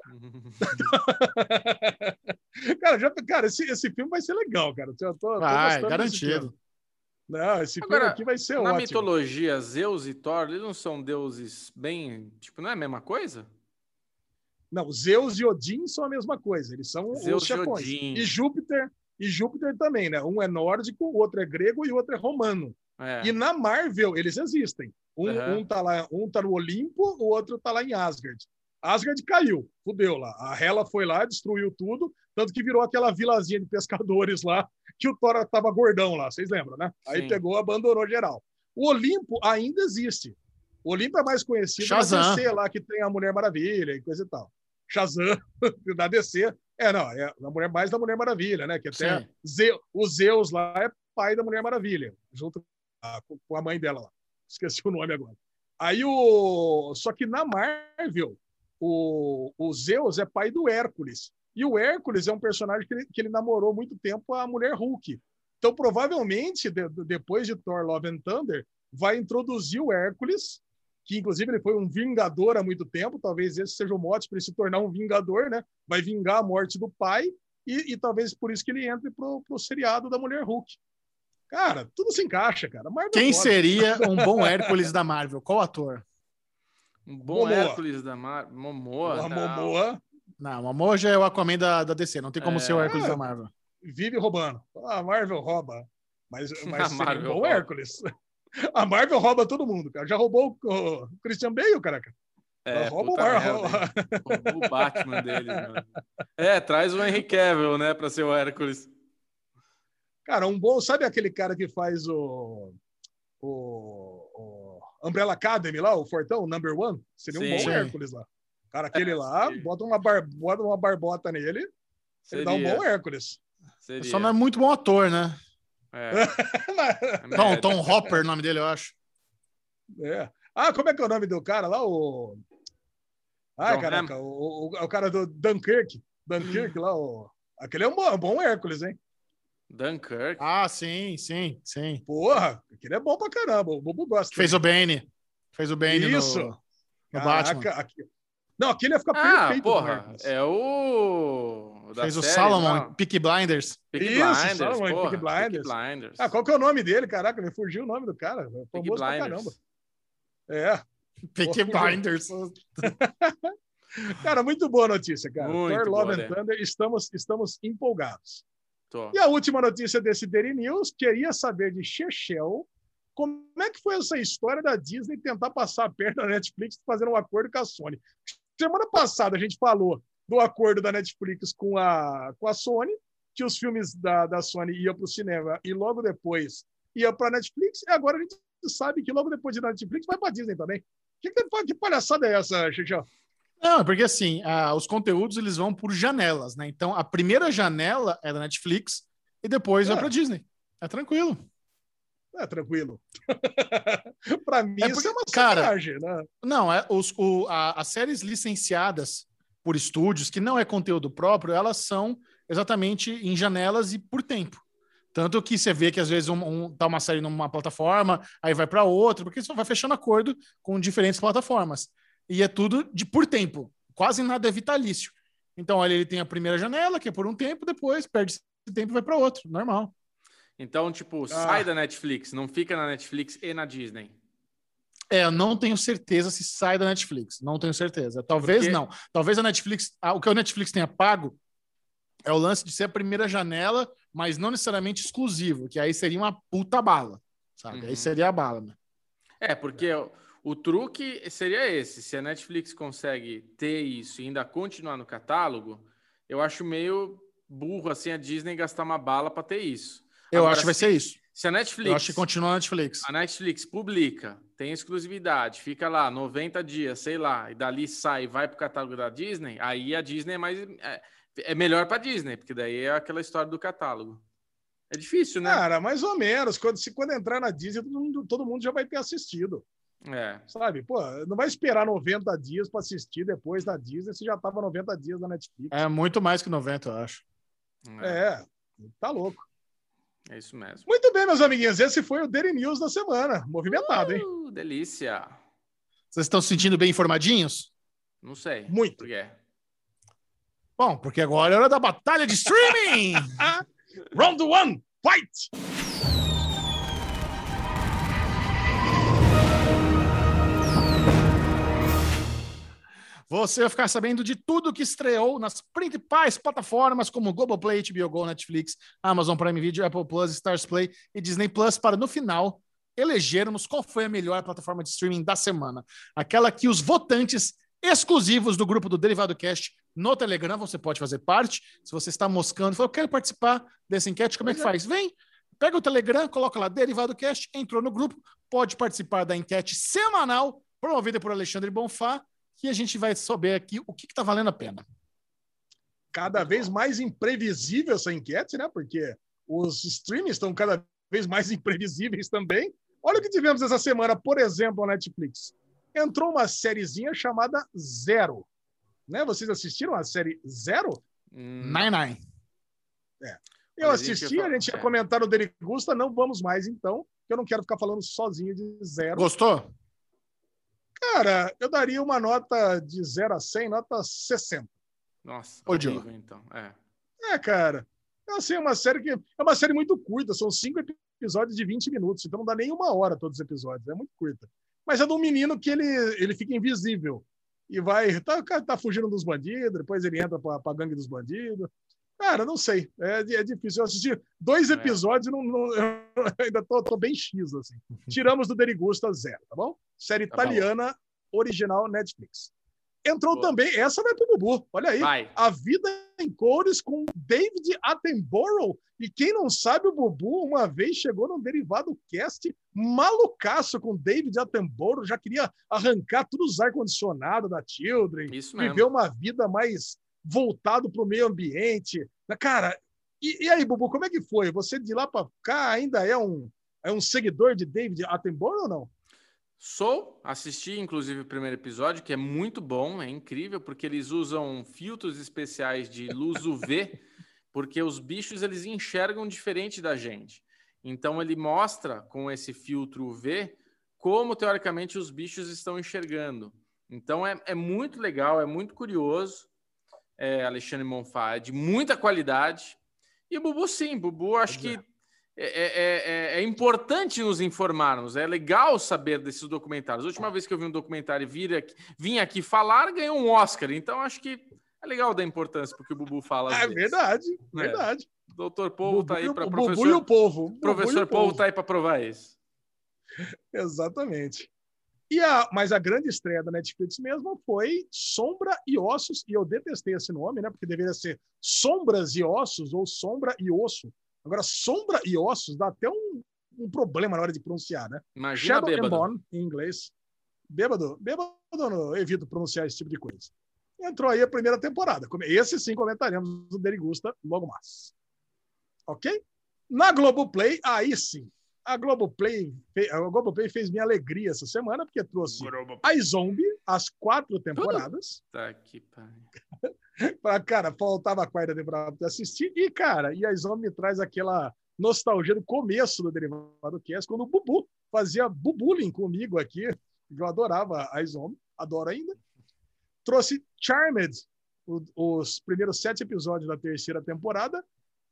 vai. cara, já, cara esse, esse filme vai ser legal, cara. Eu tô, tô Vai, garantido. Filme. Não, esse filme Agora, aqui vai ser Na ótimo. mitologia, Zeus e Thor, eles não são deuses bem. Tipo, não é a mesma coisa? Não, Zeus e Odin são a mesma coisa. Eles são Zeus os e chefões. Odin. E Júpiter, e Júpiter também, né? Um é nórdico, o outro é grego e o outro é romano. É. E na Marvel eles existem. Um, Aham. um tá lá, um tá no Olimpo, o outro tá lá em Asgard. Asgard caiu, fudeu lá. A Hela foi lá, destruiu tudo, tanto que virou aquela vilazinha de pescadores lá, que o Thor tava gordão lá, vocês lembram, né? Aí Sim. pegou, abandonou geral. O Olimpo ainda existe. O Olimpo é mais conhecido Shazam. na DC lá, que tem a Mulher Maravilha e coisa e tal. Shazam, da DC. É, não, é a mulher mais da Mulher Maravilha, né? Que até Sim. Ze- o Zeus lá é pai da Mulher Maravilha, junto com a mãe dela lá. Esqueci o nome agora. Aí o. Só que na Marvel, o, o Zeus é pai do Hércules. E o Hércules é um personagem que ele, que ele namorou muito tempo a mulher Hulk. Então, provavelmente, de- de- depois de Thor Love and Thunder, vai introduzir o Hércules, que inclusive ele foi um vingador há muito tempo. Talvez esse seja o mote para ele se tornar um vingador, né? Vai vingar a morte do pai, e, e talvez por isso que ele entre pro, pro seriado da mulher Hulk. Cara, tudo se encaixa, cara. Marvel Quem foda. seria um bom Hércules da Marvel? Qual ator? Um bom Momoa. Hércules da Mar... Momoa. A não. Momoa Não, o Amor já é o Aquaman da, da DC. Não tem como É. ser o Hércules da Marvel. vive roubando. A Marvel rouba. Mas, mas A Marvel um rouba. Hércules. A Marvel rouba todo mundo, cara. Já roubou o Christian Bale, caraca. É, rouba o puta Mar, merda, rouba. hein? Roubou o Batman deles, mano. É, traz o Henry Cavill, né, pra ser o Hércules. Cara, um bom. Sabe aquele cara que faz o. O, o Umbrella Academy lá, o Fortão, number one? Seria um Sim. bom Sim. Hércules lá. Cara, aquele É, lá, sim. bota uma, bar, bota uma barbota nele, ele dá um Seria, bom Hércules. seria. Só não é muito bom ator, né? É, é Tom, Hopper, o nome dele, eu acho. É. Ah, como é que é o nome do cara lá? O. Ah, caraca, o, o, o cara do Dunkirk. Dunkirk lá, o. Aquele é um bom, um bom Hércules, hein? Dunkirk. Ah, sim, sim, sim. Porra, aquele é bom pra caramba. O Bobo gosta. Fez o Bane. Fez o Bane no- Isso. no, Caraca, Batman. aqui- Não, aquele ia ficar Ah, perfeito. porra, é o. o da Fez o série Salomon lá. em Peaky Blinders. Peaky Isso, Blinders, Salomon porra, Peaky Blinders. Peaky Blinders. Ah, qual que é o nome dele? Caraca, me fugiu o nome do cara. Peaky famoso pra Blinders. caramba. É. Peaky Porra. Blinders. Cara, muito boa notícia, cara. Muito Thor boa, Love né? and Thunder, estamos, estamos empolgados. Tô. E a última notícia desse Daily News, queria saber de Chechel, como é que foi essa história da Disney tentar passar a perna na Netflix fazendo um acordo com a Sony? Semana passada a gente falou do acordo da Netflix com a, com a Sony, que os filmes da, da Sony iam para o cinema e logo depois ia para a Netflix, e agora a gente sabe que logo depois de Netflix vai para a Disney também. Que, que, que palhaçada é essa, Chechel? Não, é porque assim, ah, os conteúdos eles vão por janelas, né? Então a primeira janela é da Netflix e depois vai É. pra Disney. É tranquilo. É tranquilo. para mim, É isso porque, é uma cara, sacanagem, né? Não, é os, o- a- as séries licenciadas por estúdios, que não é conteúdo próprio, elas são exatamente em janelas e por tempo. Tanto que você vê que às vezes um, um- tá uma série numa plataforma, aí vai para outra, porque só vai fechando acordo com diferentes plataformas. E é tudo de por tempo. Quase nada é vitalício. Então, olha, ele tem a primeira janela, que é por um tempo, depois perde esse tempo e vai para outro. Normal. Então, tipo, Ah. sai da Netflix, não fica na Netflix e na Disney. É, eu não tenho certeza se sai da Netflix. Não tenho certeza. Talvez Porque- não. Talvez a Netflix. ah, o que a Netflix tenha pago é o lance de ser a primeira janela, mas não necessariamente exclusivo, que aí seria uma puta bala. Sabe? Uhum. Aí seria a bala, né? É, porque o, o truque seria esse. Se a Netflix consegue ter isso e ainda continuar no catálogo, eu acho meio burro assim a Disney gastar uma bala para ter isso. Eu Agora, acho que vai se- ser isso. Se a Netflix, Eu acho que continua na Netflix. a Netflix publica, tem exclusividade, fica lá 90 dias, sei lá, e dali sai e vai pro catálogo da Disney, aí a Disney é mais é, é melhor para Disney, porque daí é aquela história do catálogo. É difícil, né? Cara, mais ou menos. Quando, se, quando entrar na Disney, todo mundo, todo mundo já vai ter assistido. É. Sabe? Pô, não vai esperar 90 dias para assistir depois da Disney se já tava 90 dias na Netflix. É muito mais que 90, eu acho. É, É, tá louco. é isso mesmo. Muito bem, meus amiguinhos. Esse foi o Daily News da semana. Movimentado, hein? Uh, delícia. Vocês estão se sentindo bem informadinhos? Não sei. Muito. Por quê? Bom, porque agora é hora da batalha de streaming! Round one, fight! Você vai ficar sabendo de tudo que estreou nas principais plataformas como Globoplay, HBO Go, Netflix, Amazon Prime Video, Apple Plus, Stars Play e Disney Plus para no final elegermos qual foi a melhor plataforma de streaming da semana. Aquela que os votantes exclusivos do grupo do Derivado Cast no Telegram, você pode fazer parte. Se você está moscando e falou, eu quero participar dessa enquete, como é que faz? Vem, pega o Telegram, coloca lá Derivado Cast, entrou no grupo, pode participar da enquete semanal promovida por Alexandre Bonfá que a gente vai saber aqui o que está valendo a pena. Cada vez mais imprevisível essa enquete, né? Porque os streams estão cada vez mais imprevisíveis também. Olha o que tivemos essa semana, por exemplo, na Netflix. Entrou uma sériezinha chamada Zero. Né? Vocês assistiram a série Zero? Hum, Nine Nine. Eu Mas a gente assisti, a gente ia é. comentar no Gusta, não vamos mais então, que eu não quero ficar falando sozinho de Zero. Gostou? Cara, eu daria uma nota de 0 a 100, nota 60. Nossa, Odiou. horrível, então. É. É, cara. É assim, é uma série que é uma série muito curta, são cinco episódios de 20 minutos, então não dá nem uma hora todos os episódios, é muito curta. Mas é de um menino que ele, ele fica invisível e vai tá, tá fugindo dos bandidos, depois ele entra para a gangue dos bandidos. Cara, não sei, é, é difícil. Eu assisti dois É. episódios e não, não- eu ainda tô, tô bem X, assim. Tiramos do Derigusta zero, tá bom? Série Tá bom. italiana, original Netflix. Entrou Boa. também, essa vai pro Bubu, olha aí. Vai. A Vida cores com David Attenborough. E quem não sabe, o Bubu uma vez chegou num derivado cast malucaço com David Attenborough, já queria arrancar todos os ar-condicionado da Children, Isso mesmo. viver uma vida mais voltado para o meio ambiente. Cara, e, e aí, Bubu, como é que foi? Você de lá para cá ainda é um, é um seguidor de David Attenborough ou não? Sou, assisti inclusive o primeiro episódio, que é muito bom, é incrível, porque eles usam filtros especiais de luz UV, porque os bichos eles enxergam diferente da gente. Então ele mostra com esse filtro UV como teoricamente os bichos estão enxergando. Então é, é muito legal, é muito curioso. É, Alexandre Monfá é de muita qualidade. E o Bubu, sim, Bubu, acho Pois é. que é, é- é- é importante nos informarmos, é legal saber desses documentários. A última vez que eu vi um documentário vir aqui- vim aqui falar, ganhou um Oscar. Então, acho que é legal dar importância porque o Bubu fala. É vezes. verdade, verdade. Doutor Povo tá aí para o Bubu e o povo. Professor Povo tá aí para provar isso. Exatamente. E a, mas a grande estreia da Netflix mesmo foi Sombra e Ossos, e eu detestei esse nome, né? Porque deveria ser Sombras e Ossos ou Sombra e Osso. Agora, Sombra e Ossos dá até um, um problema na hora de pronunciar, né? Imagina Shadow and bêbado. Bone, em inglês. Bêbado, bêbado eu não evito pronunciar esse tipo de coisa. Entrou aí a primeira temporada. Esse sim comentaremos o Derigusta logo mais. Ok? Na Globoplay, aí sim. A Globoplay, a Globoplay fez minha alegria essa semana, porque trouxe a Zombie, as quatro temporadas. Tá que pariu. Pra, cara, faltava a quarta temporada pra assistir. E, cara, e a Zombie me traz aquela nostalgia do começo do Derivado Cast, quando o Bubu fazia bubullying comigo aqui. Eu adorava a Zombie, adoro ainda. Trouxe Charmed, o- os primeiros sete episódios da terceira temporada.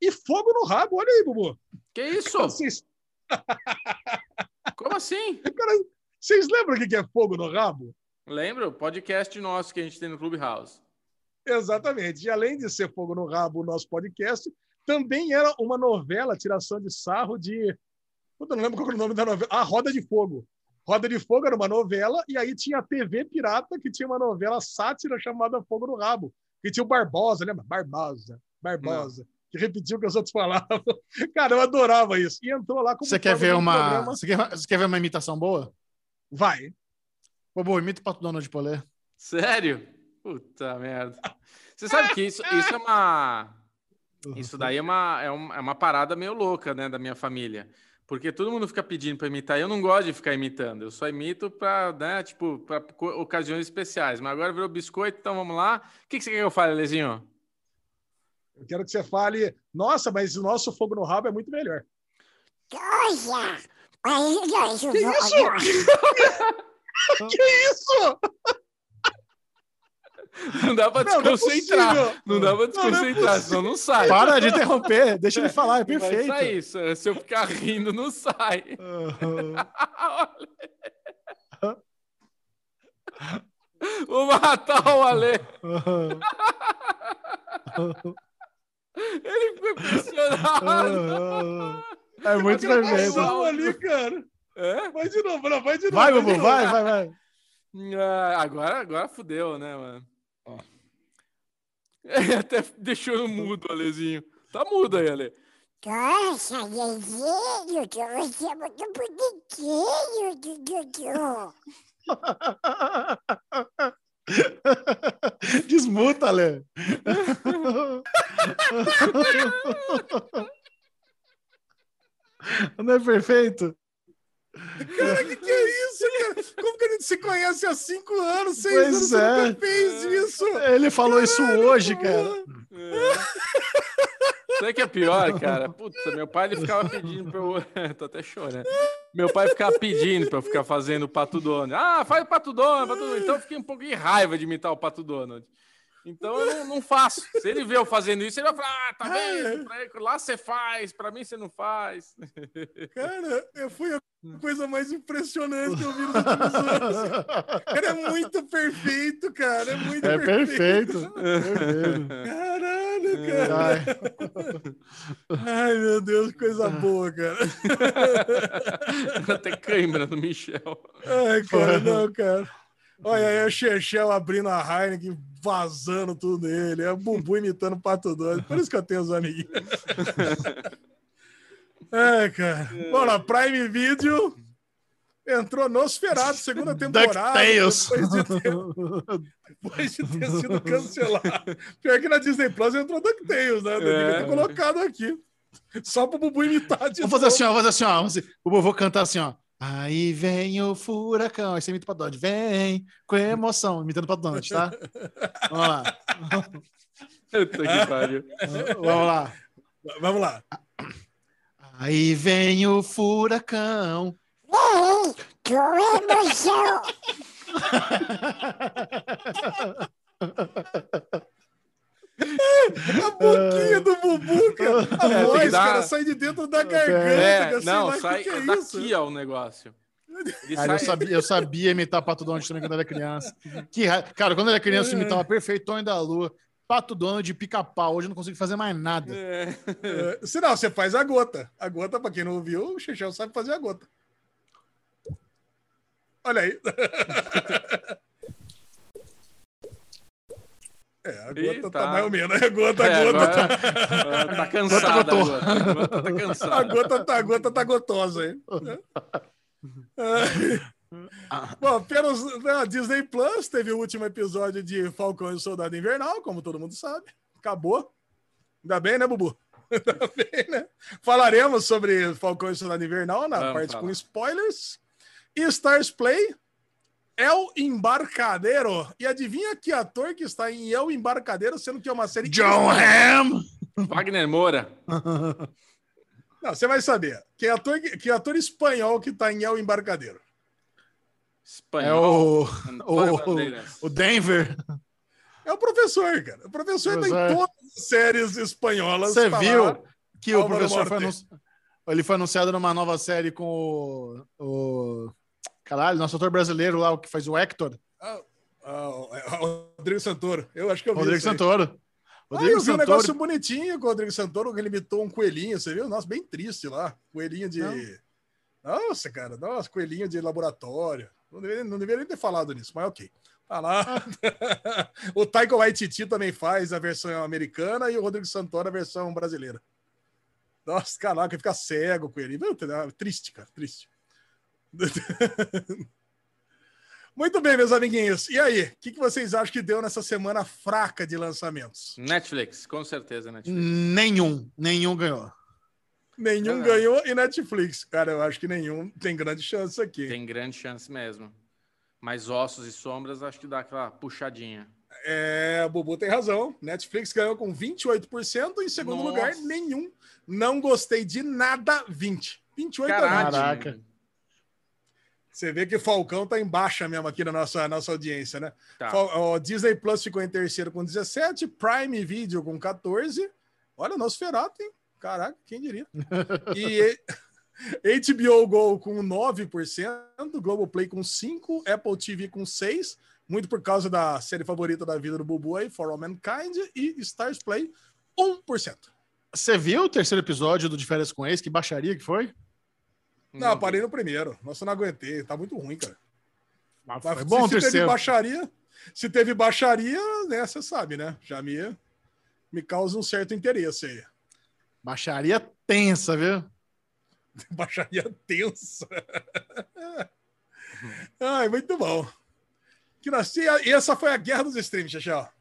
E Fogo no Rabo, olha aí, Bubu. Que isso? Vocês, Como assim? cara, vocês lembram o que é Fogo no Rabo? Lembra o podcast nosso que a gente tem no Clubhouse? Exatamente. E além de ser Fogo no Rabo, o nosso podcast, também era uma novela, tiração de sarro de. Puta, não lembro qual era o nome da novela. Ah, Roda de Fogo. Roda de Fogo era uma novela, e aí tinha a TV Pirata, que tinha uma novela sátira chamada Fogo no Rabo. Que tinha o Barbosa, lembra? Barbosa, Barbosa. Que repetiu o que os outros falavam. Cara, eu adorava isso. E entrou lá como. Você quer ver um uma. Você quer, você quer ver uma imitação boa? Vai. Pô, boa, imita o Pato Donald de Polé. Sério? Puta merda. Você sabe que isso, isso é uma. Isso daí é uma, é, uma, é uma parada meio louca, né, da minha família. Porque todo mundo fica pedindo para imitar. Eu não gosto de ficar imitando. Eu só imito para, né, tipo, para ocasiões especiais. Mas agora virou biscoito, então vamos lá. O que, que você quer que eu fale, Lezinho? Eu quero que você fale. Nossa, mas o nosso Fogo no Rabo é muito melhor. Olha! Olha, Que isso? que isso? Não dá para Não, não é desconcentrar. possível. Não dá Não, não é desconcentrar, senão não sai. Para de interromper, deixa ele falar, é Não vai perfeito. sair. Se se eu ficar rindo, não sai. Vou matar o Ale. Ele ficou impressionado. É muito perfeito. ali, cara. É? Vai de novo, não, vai de novo. Vai, Bubu, vai, vai, vai. Ah, agora, agora fudeu, né, mano? Ele até deixou no mudo, Alezinho. Tá mudo aí, Ale. Nossa, Lezinho, que você é muito bonitinho, Dudu. Desmuta, Lê. Não é perfeito? Cara, que que é isso, cara? Como que a gente se conhece há cinco anos, seis Pois anos, é. nunca fez isso? Ele falou isso hoje, cara. Sabe o que é pior, cara? Putz, meu pai ele ficava pedindo pra eu. Tô até chorando. Meu pai ficava pedindo pra eu ficar fazendo o Pato Donald. Ah, faz o Pato Donald, Pato Donald. Então eu fiquei um pouco de raiva de imitar o Pato Donald. Então eu não, não faço. Se ele vê eu fazendo isso, ele vai falar: Ah, tá vendo? Pra ele- Lá você faz, pra mim você não faz. Cara, foi a coisa mais impressionante que eu vi nos últimos anos. Cara, é muito perfeito, cara. É muito É perfeito. perfeito. Perfeito. Caralho, cara. Ai, Ai, meu Deus, que coisa boa, cara. Até câimbra no Michel. Ai, cara, não, cara. Olha aí o Chechel abrindo a Heineken, vazando tudo nele. É o Bubu imitando o Pato Dono. Por isso que eu tenho os amiguinhos. É, cara. Vamos lá, Prime Video entrou Nosferatu, segunda temporada. Depois de ter, depois de ter sido cancelado. Pior que na Disney Plus entrou DuckTales, né? Eu devia ter É. colocado aqui. Só pro Bubu imitar de Vamos fazer assim, novo. ó, vamos fazer assim, ó. Eu vou cantar assim, ó. Aí vem o furacão. Aí você imita o Pato Donald. Vem com emoção, imitando o Pato Donald, tá? Vamos lá. Puta que pariu. Vamos lá. Vamos lá. Aí vem o furacão. Vem com emoção. A boquinha do Bubu, cara. A É, voz, que dar- cara, sai de dentro da garganta. É, sei não, sai que que é daqui, isso? ó, o negócio. Cara, eu sabia, eu sabia imitar Pato Donald também quando era criança. Que ra- Cara, quando eu era criança, eu imitava Perfeitões da Lua, Pato Donald de pica-pau. Hoje eu não consigo fazer mais nada. É. É, se não, você faz a gota. A gota, pra quem não ouviu, o Chechel sabe fazer a gota. Olha aí. É, a gota Ih, tá. tá. mais ou menos. A gota, É, a gota, agora- tá, tá cansada. Gota agora. A gota tá a cansada. gota tá, a gota tá gotosa, hein? É. Bom, pelos, na Disney Plus teve o último episódio de Falcão e o Soldado Invernal, como todo mundo sabe. Acabou. Ainda bem, né, Bubu? Ainda bem, né? Falaremos sobre Falcão e o Soldado Invernal na Vamos parte falar. com spoilers. E Stars Play, El Embarcadeiro. E adivinha que ator que está em El Embarcadeiro, sendo que é uma série... John Hamm! Wagner Moura. Não, você vai saber. Que ator, que ator espanhol que está em El Embarcadeiro? É Espanhol. o, Antônio o, Bandeiras. o Denver. É o professor, cara. O professor está em todas as séries espanholas. Você tá lá. viu que o professor foi, anun- ele foi anunciado numa nova série com o, o- Caralho, nosso ator brasileiro lá, o que faz o Hector, Ah, é, o Rodrigo Santoro. Eu acho que eu vi Rodrigo. Santoro. Ah, Rodrigo eu vi um negócio bonitinho com o Rodrigo Santoro, que ele imitou um coelhinho, você viu? Nossa, bem triste lá. Coelhinho de. Não. Nossa, cara, nossa, coelhinho de laboratório. Não deveria, não deveria ter falado nisso, mas ok. Tá lá. o Taika Waititi também faz a versão americana e o Rodrigo Santoro a versão brasileira. Nossa, caraca, fica cego o coelhinho. Meu, tá- Triste, cara, triste. Muito bem, meus amiguinhos. E aí, o que, que vocês acham que deu nessa semana fraca de lançamentos? Netflix, com certeza, Netflix. Nenhum, nenhum ganhou. Nenhum É. ganhou e Netflix. Cara, eu acho que nenhum tem grande chance aqui. Tem grande chance mesmo. Mas ossos e sombras, acho que dá aquela puxadinha. É, o Bubu tem razão. Netflix ganhou com 28%. Em segundo Nossa. lugar, nenhum. Não gostei de nada, 20%. 28 a 20%. Caralho. Caraca. Você vê que Falcão tá em baixa mesmo aqui na nossa, nossa audiência, né? Tá. Ó, Disney Plus ficou em terceiro com 17, Prime Video com 14. Olha, Nosferatu, hein? Caraca, quem diria? E HBO Go com 9%, Globoplay com 5%, Apple TV com 6%, muito por causa da série favorita da vida do Bubu aí, For All Mankind, e Stars Play 1%. Você viu o terceiro episódio do De Férias com Ex? Que baixaria que foi? Não, vi. parei no primeiro. Nossa, eu não aguentei. Tá muito ruim, cara. Mas Mas foi bom o se teve baixaria, se teve baixaria, né, você sabe, né? Já me, me causa um certo interesse aí. Baixaria tensa, viu? Baixaria tensa. Ai, muito bom. Que nós, e essa foi a guerra dos streams, Xaxá.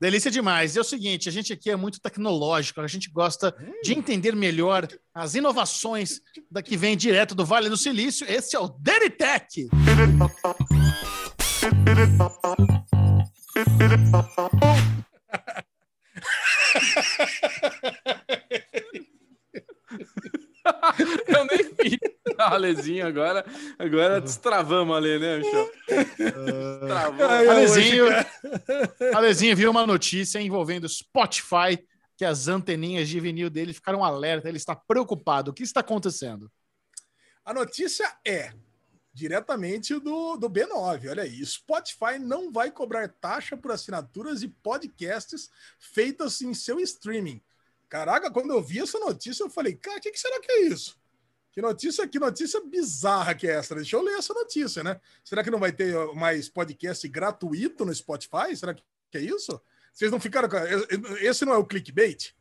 Delícia demais. E é o seguinte, a gente aqui é muito tecnológico, a gente gosta de entender melhor as inovações da que vem direto do Vale do Silício. Esse é o Deritec. Eu nem vi a Alezinho agora. Agora destravamos ali, né, Michel? Ai, Alezinho, Alezinho viu uma notícia envolvendo Spotify, que as anteninhas de vinil dele ficaram alerta, ele está preocupado. O que está acontecendo? A notícia é diretamente do, do B9. Olha aí. Spotify não vai cobrar taxa por assinaturas e podcasts feitas em seu streaming. Caraca, quando eu vi essa notícia, eu falei, cara, o que, que será que é isso? Que notícia, que notícia bizarra que é essa? Deixa eu ler essa notícia, né? Será que não vai ter mais podcast gratuito no Spotify? Será que é isso? Vocês não ficaram com. Esse não é o clickbait?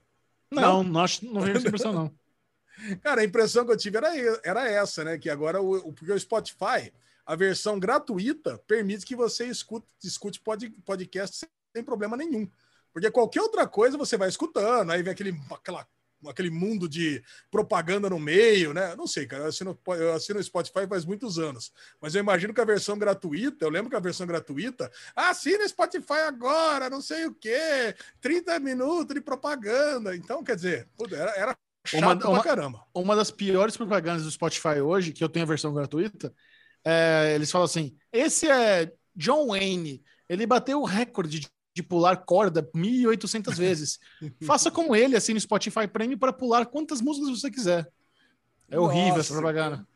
Não, não, acho, não veio essa impressão, não. Cara, a impressão que eu tive era, era essa, né? Que agora, o, porque o Spotify, a versão gratuita, permite que você escute, escute pod, podcast sem problema nenhum. Porque qualquer outra coisa você vai escutando, aí vem aquele, aquela, aquele mundo de propaganda no meio, né? Não sei, cara, eu assino, eu assino o Spotify faz muitos anos. Mas eu imagino que a versão gratuita, eu lembro que a versão gratuita, ah, assina Spotify agora, não sei o quê, 30 minutos de propaganda. Então, quer dizer, era, era chato Uma- pra uma- caramba. Uma das piores propagandas do Spotify hoje, que eu tenho a versão gratuita, é, eles falam assim: esse é John Wayne, ele bateu o recorde de, pular corda 1.800 vezes. Faça como ele, assim, no Spotify Premium, para pular quantas músicas você quiser. É horrível Nossa, essa propaganda.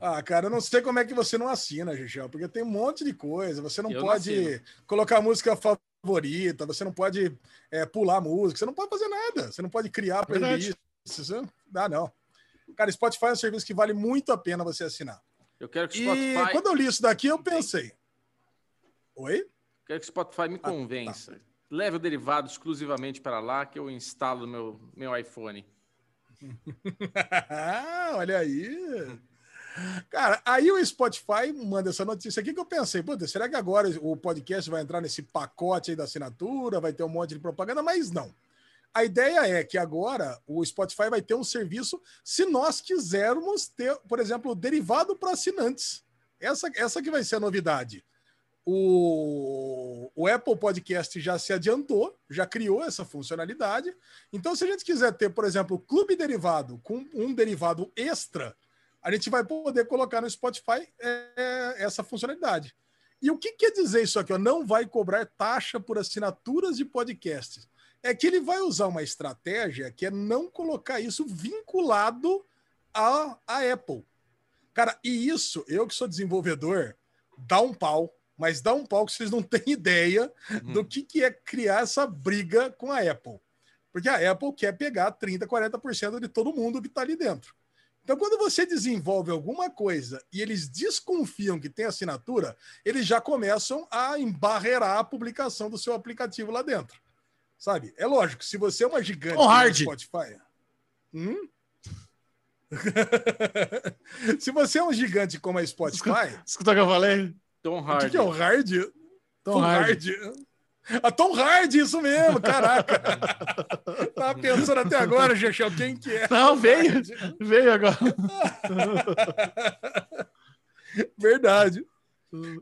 Ah, cara, eu não sei como é que você não assina, Gichel, porque tem um monte de coisa. Você não Eu não pode assino. colocar música favorita, você não pode é, pular música, você não pode fazer nada. Você não pode criar Verdade. playlists. Você... Dá, não. Cara, Spotify é um serviço que vale muito a pena você assinar. Eu quero que o E Spotify, quando eu li isso daqui, eu pensei. Oi? Quero que o Spotify me tá. convença. Leve o derivado exclusivamente para lá que eu instalo no meu, meu iPhone. Olha aí. Cara, aí o Spotify manda essa notícia aqui que eu pensei, puta, será que agora o podcast vai entrar nesse pacote aí da assinatura, vai ter um monte de propaganda? Mas não. A ideia é que agora o Spotify vai ter um serviço se nós quisermos ter, por exemplo, derivado para assinantes. Essa, essa que vai ser a novidade. O, o Apple Podcast já se adiantou, já criou essa funcionalidade. Então, se a gente quiser ter, por exemplo, o Clube Derivado com um derivado extra, a gente vai poder colocar no Spotify é, essa funcionalidade. E o que quer dizer isso aqui? Ó? Não vai cobrar taxa por assinaturas de podcasts. É que ele vai usar uma estratégia que é não colocar isso vinculado à, à Apple. Cara, e isso, eu que sou desenvolvedor, dá um pau, mas dá um pau que vocês não têm ideia do que, que é criar essa briga com a Apple. Porque a Apple quer pegar 30%, 40% de todo mundo que está ali dentro. Então, quando você desenvolve alguma coisa e eles desconfiam que tem assinatura, eles já começam a embarrear a publicação do seu aplicativo lá dentro. Sabe? É lógico, se você é uma gigante a Hardy. Spotify. Hum? se você é um gigante como a Spotify, Escuta o que eu falei? Tom o que, Hardy. que é o Hard? Tom Hardy. A Tom Hardy, isso mesmo, caraca. Tava pensando até agora, Gexel, quem que é? Não, veio. Veio agora. Verdade.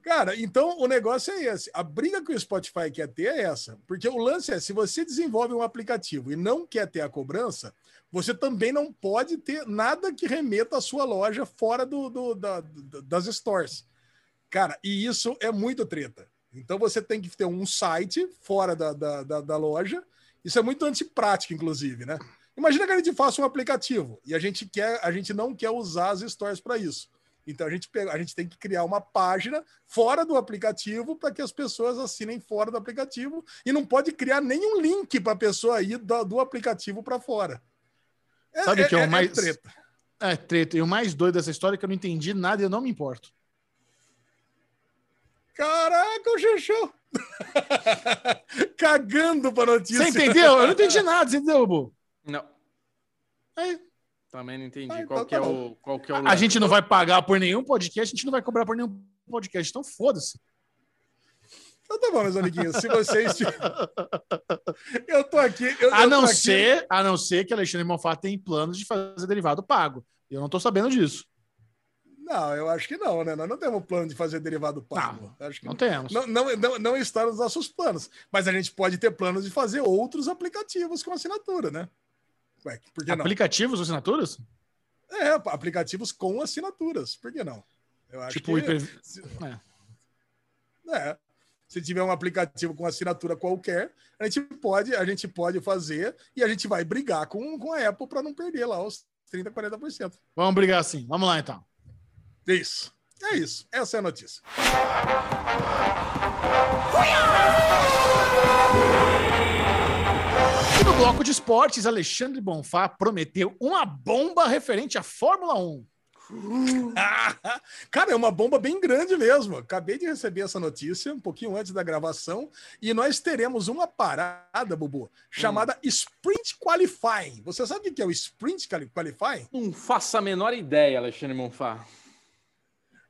Cara, então o negócio é esse. A briga que o Spotify quer ter é essa. Porque o lance é: se você desenvolve um aplicativo e não quer ter a cobrança, você também não pode ter nada que remeta à sua loja fora do, do- da- das stores. Cara, e isso é muito treta. Então você tem que ter um site fora da, da, da- da loja. Isso é muito antiprático, inclusive, né? Imagina que a gente faça um aplicativo e a gente quer, a gente não quer usar as stores para isso. Então a gente, pega- a gente tem que criar uma página fora do aplicativo para que as pessoas assinem fora do aplicativo e não pode criar nenhum link para a pessoa ir do, do aplicativo para fora. É, Sabe o que é o mais- treta. É, treta. E o mais doido dessa história é que eu não entendi nada e eu não me importo. Caraca, o Xexão! Cagando para notícia. Você entendeu? Eu não entendi nada, você entendeu, Bu? Não. É. Também não entendi. Ah, qual, então que é tá o, qual que é o A gente não vai pagar por nenhum podcast, a gente não vai cobrar por nenhum podcast. Então foda-se. Então tá bom, meus amiguinhos. Se vocês. eu tô aqui. Eu, A eu tô não aqui- ser, a não ser que Alexandre Monfá tem planos de fazer derivado pago. Eu não tô sabendo disso. Não, eu acho que não, né? Nós não temos plano de fazer derivado pago. Acho que Não temos. Não, não, não, não está nos nossos planos. Mas a gente pode ter planos de fazer outros aplicativos com assinatura, né? Ué, por que não? Aplicativos, assinaturas? É, aplicativos com assinaturas. Por que não? Eu acho Tipo, que. hiper... se- É. É. Se tiver um aplicativo com assinatura qualquer, a gente pode, a gente pode fazer e a gente vai brigar com, com a Apple para não perder lá os 30, 40%. Vamos brigar assim. Vamos lá, então. Isso. É isso. Essa é a notícia. E no bloco de esportes, Alexandre Bonfá prometeu uma bomba referente à Fórmula 1. Cara, é uma bomba bem grande mesmo. Acabei de receber essa notícia um pouquinho antes da gravação e nós teremos uma parada, Bubu, chamada Sprint Qualifying. Você sabe o que é o Sprint Quali- Qualifying? Não faço a menor ideia, Alexandre Monfá.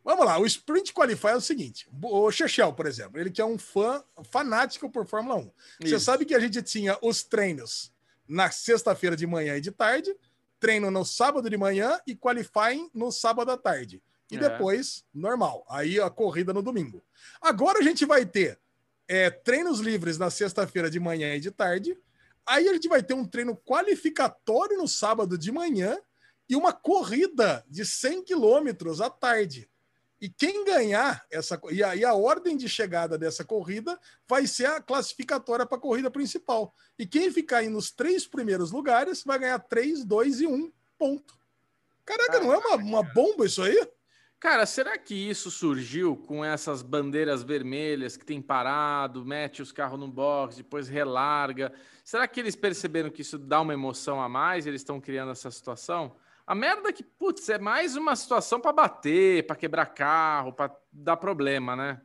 Vamos lá, o Sprint Qualify é o seguinte: o Chechel, por exemplo, ele que é um fã fanático por Fórmula 1. Você Isso. sabe que a gente tinha os treinos na sexta-feira de manhã e de tarde, treino no sábado de manhã e qualifying no sábado à tarde. E É. depois, normal. Aí a corrida no domingo. Agora a gente vai ter é, treinos livres na sexta-feira de manhã e de tarde. Aí a gente vai ter um treino qualificatório no sábado de manhã e uma corrida de 100 quilômetros à tarde. E quem ganhar essa e a, e a ordem de chegada dessa corrida vai ser a classificatória para a corrida principal. E quem ficar aí nos três primeiros lugares vai ganhar 3, 2 e 1 ponto. Caraca, não é uma, uma bomba isso aí? Cara, será que isso surgiu com essas bandeiras vermelhas que tem parado, mete os carros no box, depois relarga? Será que eles perceberam que isso dá uma emoção a mais e eles estão criando essa situação? A merda é que, putz, é mais uma situação para bater, para quebrar carro, para dar problema, né?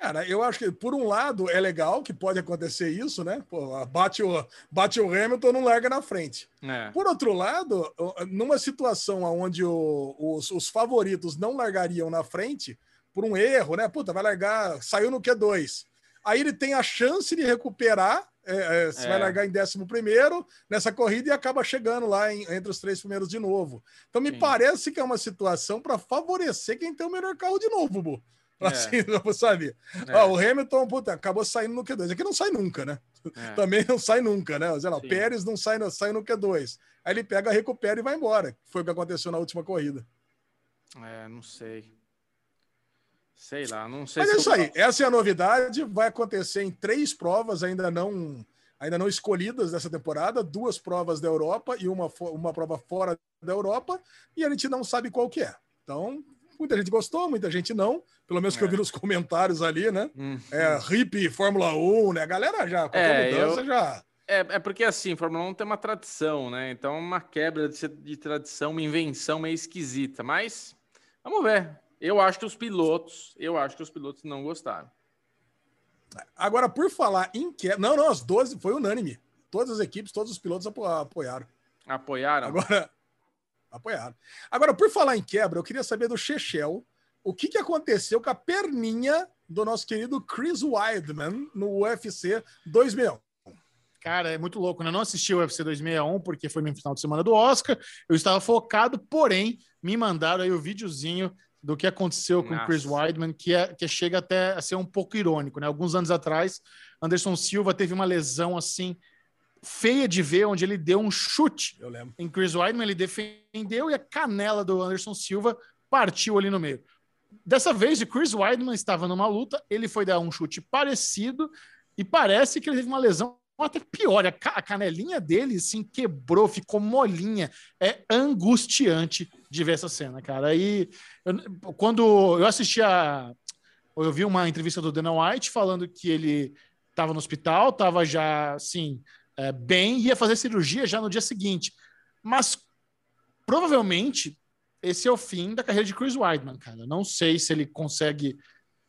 Cara, eu acho que por um lado é legal que pode acontecer isso, né? Pô, bate o, bate o Hamilton, não larga na frente. É. Por outro lado, numa situação onde o- os, os favoritos não largariam na frente, por um erro, né? Puta, vai largar, saiu no Q2. Aí ele tem a chance de recuperar, é, é, se É. vai largar em 11 primeiro nessa corrida e acaba chegando lá em- entre os três primeiros de novo. Então me Sim. parece que é uma situação para favorecer quem tem o melhor carro de novo, Bu. É. Assim, sabe? É, Ó, o Hamilton, puta, acabou saindo no Q2. Aqui não sai nunca, né? é. Também não sai nunca, né? Sei lá, Sim. Pérez não sai no, sai no Q2. Aí ele pega, recupera e vai embora. Foi o que aconteceu na última corrida. É, não sei. Sei lá, não sei Mas é se isso aí. Essa é a novidade. Vai acontecer em três provas ainda não ainda não escolhidas dessa temporada, duas provas da Europa e uma, uma prova fora da Europa, e a gente não sabe qual que é. Então, muita gente gostou, muita gente não. Pelo menos que eu É. vi nos comentários ali, né? Hum. É, hip Fórmula 1, né? A galera já, qualquer É, mudança eu- já. É, é porque assim, Fórmula 1 tem uma tradição, né? Então, uma quebra de, de tradição, uma invenção meio esquisita. Mas vamos ver. Eu acho que os pilotos, eu acho que os pilotos não gostaram. Agora, por falar em quebra. Não, não, as 12 foi unânime. Todas as equipes, todos os pilotos apo- apoiaram. Apoiaram? Agora, apoiaram. Agora, por falar em quebra, eu queria saber do Chechel o que, que aconteceu com a perninha do nosso querido Chris Weidman no UFC 2000. Cara, é muito louco, né? Eu não assisti o UFC 261 porque foi no final de semana do Oscar. Eu estava focado, porém, me mandaram aí o videozinho do que aconteceu com o Chris Nossa. Weidman, que, é, que chega até a ser um pouco irônico, né? Alguns anos atrás, Anderson Silva teve uma lesão assim feia de ver, onde ele deu um chute Eu lembro. em Chris Weidman, ele defendeu e a canela do Anderson Silva partiu ali no meio. Dessa vez, o Chris Weidman estava numa luta, ele foi dar um chute parecido e parece que ele teve uma lesão até pior. A canelinha dele, assim, quebrou, ficou molinha. É angustiante de ver essa cena, cara. Aí, eu- quando eu assisti a... Eu vi uma entrevista do Dana White falando que ele estava no hospital, estava já, assim, é, bem, ia fazer cirurgia já no dia seguinte. Mas provavelmente esse é o fim da carreira de Chris Weidman, cara. Não sei se ele consegue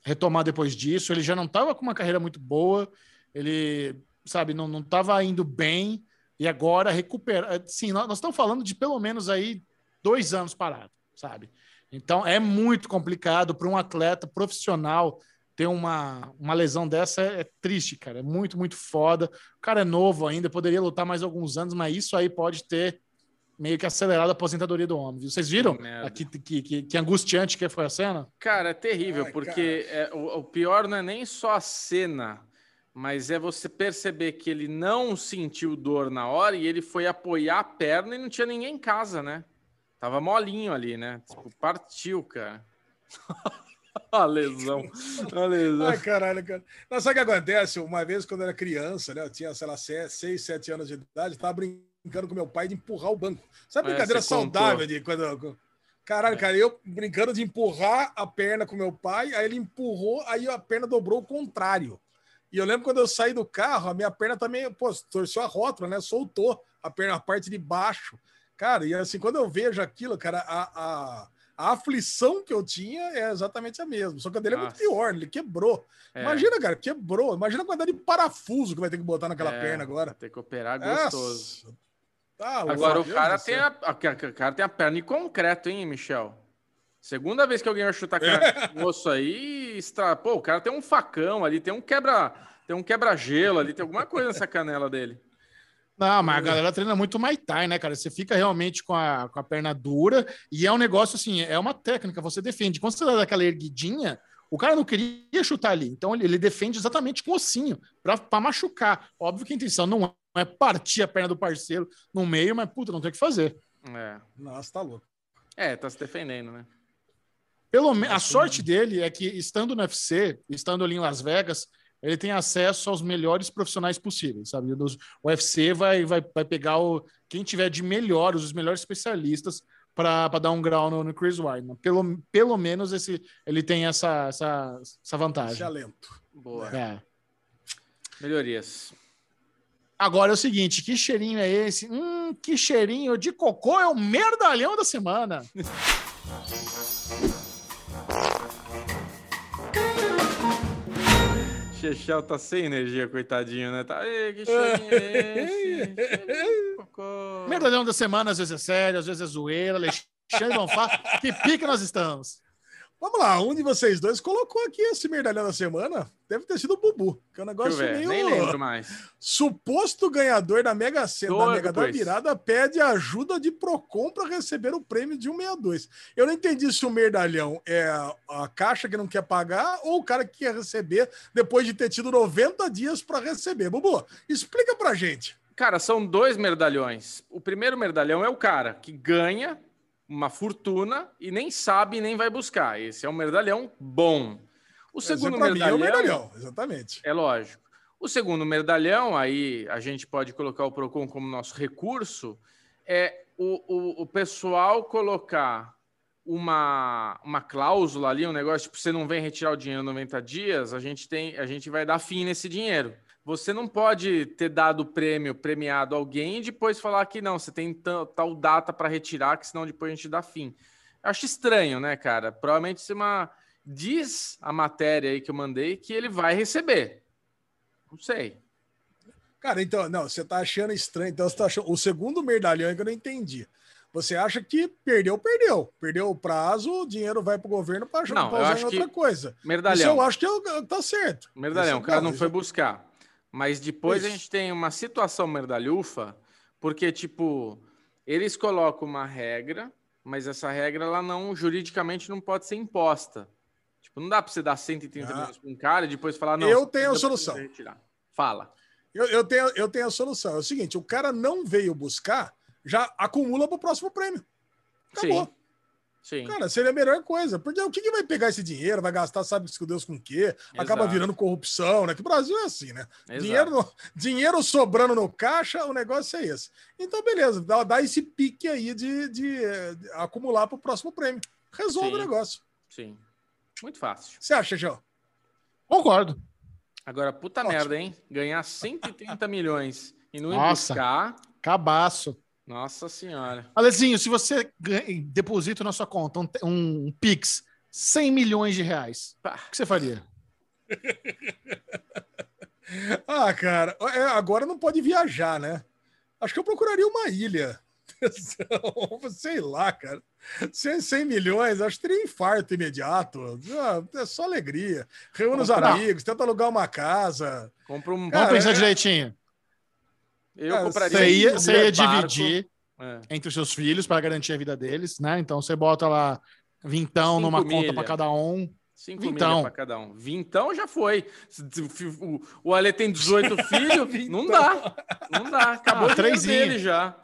retomar depois disso. Ele já não estava com uma carreira muito boa, ele, sabe, não estava indo bem e agora recupera. Sim, nós, nós estamos falando de pelo menos aí dois anos parado, sabe? Então é muito complicado para um atleta profissional ter uma, uma lesão dessa é, é triste, cara. É muito, muito foda. O cara é novo ainda, poderia lutar mais alguns anos, mas isso aí pode ter meio que acelerado a aposentadoria do homem. viu? Vocês viram Que que, que, que angustiante que foi a cena? Cara, é terrível, Ai, porque é, o, o pior não é nem só a cena, mas é você perceber que ele não sentiu dor na hora e ele foi apoiar a perna e não tinha ninguém em casa, né? Tava molinho ali, né? Tipo, partiu, cara. a lesão. A lesão. Ai, caralho, cara. Não, sabe o que acontece? Uma vez, quando eu era criança, né? Eu tinha, sei lá, 6, 7 anos de idade, tava brincando com meu pai de empurrar o banco. Sabe É, brincadeira você saudável contou. de quando. Caralho, cara, eu brincando de empurrar a perna com meu pai, aí ele empurrou, aí a perna dobrou o contrário. E eu lembro quando eu saí do carro, a minha perna também, pô, torceu a rótula, né? Soltou a perna, a parte de baixo. Cara, e assim, quando eu vejo aquilo, cara, a, a, a aflição que eu tinha é exatamente a mesma. Só que a dele é muito Nossa. pior, ele quebrou. É, Imagina, cara, quebrou. Imagina a quantidade de parafuso que vai ter que botar naquela é, perna agora. Tem que operar gostoso. Nossa. Tá, Agora o cara tem a, a- o cara tem a perna de concreto, hein, Michel? Segunda vez que alguém vai chutar aquele moço aí, extra... pô, o cara tem um facão ali, tem um quebra, tem um quebra-gelo ali, tem alguma coisa nessa canela dele. Não, mas a galera treina muito Muay Thai, né, cara? Você fica realmente com a, com a perna dura e é um negócio assim, é uma técnica, você defende. Quando você dá aquela erguidinha, o cara não queria chutar ali, então ele, ele defende exatamente com o ossinho, pra, pra machucar. Óbvio que a intenção não é partir a perna do parceiro no meio, mas puta, não tem o que fazer. É, Nossa, tá louco. é tá se defendendo, né? Pelo menos a sorte dele é que estando no UFC, estando ali em Las Vegas, ele tem acesso aos melhores profissionais possíveis, sabe? O UFC vai, vai, vai pegar o, quem tiver de melhor, os melhores especialistas para dar um grau no, no Chris Weidman. Pelo, pelo menos esse, ele tem essa, essa, essa Esse vantagem. alento. Boa. É. Melhorias. Agora é o seguinte, que cheirinho é esse? Hum, que cheirinho de cocô é o merdalhão da semana. Chechel tá sem energia, coitadinho, né? Tá, Ei, que cheirinho é esse? Cheirinho de cocô. Merdalhão da semana, às vezes é sério, às vezes é zoeira. Alexandre Bonfá, que pique nós estamos. Vamos lá, um de vocês dois colocou aqui esse merdalhão da semana. Deve ter sido o Bubu, que é um negócio ver, meio. nem lembro mais. Suposto ganhador da Mega Sena, da Mega da. Virada, pede ajuda de Procon para receber o prêmio de 162. Eu não entendi se o merdalhão é a- a caixa que não quer pagar ou o cara que quer receber depois de ter tido 90 dias para receber. Bubu, explica pra gente. Cara, são dois merdalhões. O primeiro merdalhão é o cara que ganha uma fortuna e nem sabe nem vai buscar. Esse é um merdalhão bom. O segundo Esse, pra mim, é merdalhão, o merdalhão, exatamente. é lógico. O segundo merdalhão, aí a gente pode colocar o Procon como nosso recurso, é o, o, o pessoal colocar uma, uma cláusula ali, um negócio, tipo, você não vem retirar o dinheiro em 90 dias, a gente, tem, a gente vai dar fim nesse dinheiro. Você não pode ter dado o prêmio, premiado alguém e depois falar que não, você tem tal, data para retirar, que senão depois a gente dá fim. Eu acho estranho, né, cara? Provavelmente isso é uma. Diz a matéria aí que eu mandei que ele vai receber. Não sei. Cara, então, não, você tá achando estranho. Então, você tá achando. O segundo merdalhão é que eu não entendi. Você acha que perdeu, perdeu. Perdeu o prazo, o dinheiro vai pro governo para usar em outra coisa. Isso Merdalhão. eu acho que eu- tá certo. Merdalhão, Isso- o cara não isso- foi buscar. Mas depois a gente tem uma situação merdalhufa, porque, tipo, eles colocam uma regra, mas essa regra, ela não, juridicamente, não pode ser imposta. Tipo, não dá pra você dar 130 Ah. milhões pra um cara e depois falar, não. Eu tenho a solução. Fala. Eu, eu tenho, eu tenho a solução. É o seguinte: o cara não veio buscar, já acumula pro próximo prêmio. Acabou. Sim. Sim. Cara, seria a melhor coisa. Porque o que, que vai pegar esse dinheiro? Vai gastar, sabe que Deus com o quê? Acaba Exato. virando corrupção, né? Que o Brasil é assim, né? Exato. Dinheiro, no- dinheiro sobrando no caixa, o negócio é esse. Então, beleza, dá, dá esse pique aí de, de, de acumular pro próximo prêmio. Resolve Sim. o negócio. Sim. Muito fácil. Você acha, João? Concordo. Agora, puta Ótimo. merda, hein? Ganhar 130 milhões e não ir Nossa. buscar. Cabaço. Nossa senhora. Alezinho, se você deposita na sua conta um, um Pix 100 milhões de reais, Pá. o que você faria? Ah, cara, é, agora não pode viajar, né? Acho que eu procuraria uma ilha. Sei lá, cara. 100, 100 milhões, acho que teria infarto imediato. Ah, É só alegria. Reúne os amigos, tenta alugar uma casa. Compra um. Cara, Vamos pensar é- direitinho. Eu Cara, compraria Você ia, você ia dividir É. entre os seus filhos para garantir a vida deles, né? Então você bota lá vintão Cinco numa conta milha. para cada um. Cinco Vintão. para cada um. Vintão já foi. O, o Ale tem 18 filhos. não dá. Não dá. Acabou Ah, o dinheiro dele já.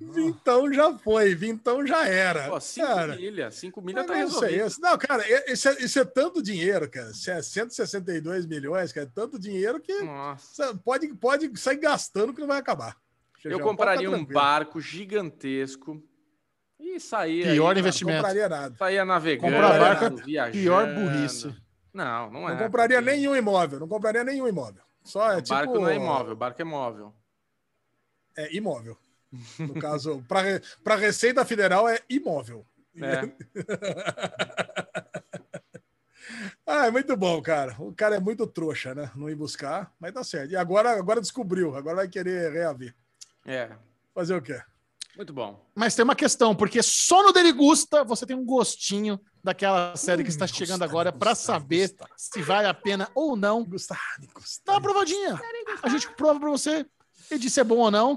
Vintão já foi, vintão já era. Pô, 5 cara, milhas. 5 milhas tá é resolvido. esse. Não, cara, isso é, isso é tanto dinheiro, cara. Se é 162 milhões, cara, é tanto dinheiro que Nossa. pode, pode sair gastando que não vai acabar. Eu compraria um barco gigantesco e saía. Pior aí, investimento. Não compraria nada. Saía navegando, Comprar barco é viajando. Pior burrice. Não, não é. Não compraria porque nenhum imóvel, não compraria nenhum imóvel. Só é O tipo. barco não é imóvel, o barco é móvel. É imóvel. No caso, para Receita Federal é imóvel. É. Ah, é muito bom, cara. O cara é muito trouxa, né? Não ir buscar, mas tá certo. E agora, agora descobriu, agora vai querer reaver. É, Fazer o quê? muito bom. Mas tem uma questão, porque só no Derigusta você tem um gostinho daquela série que está chegando Gusta, agora para saber Gusta. se vale a pena ou não. Gustavo, Gustavo. Dá uma provadinha. A gente prova para você e diz se é bom ou não.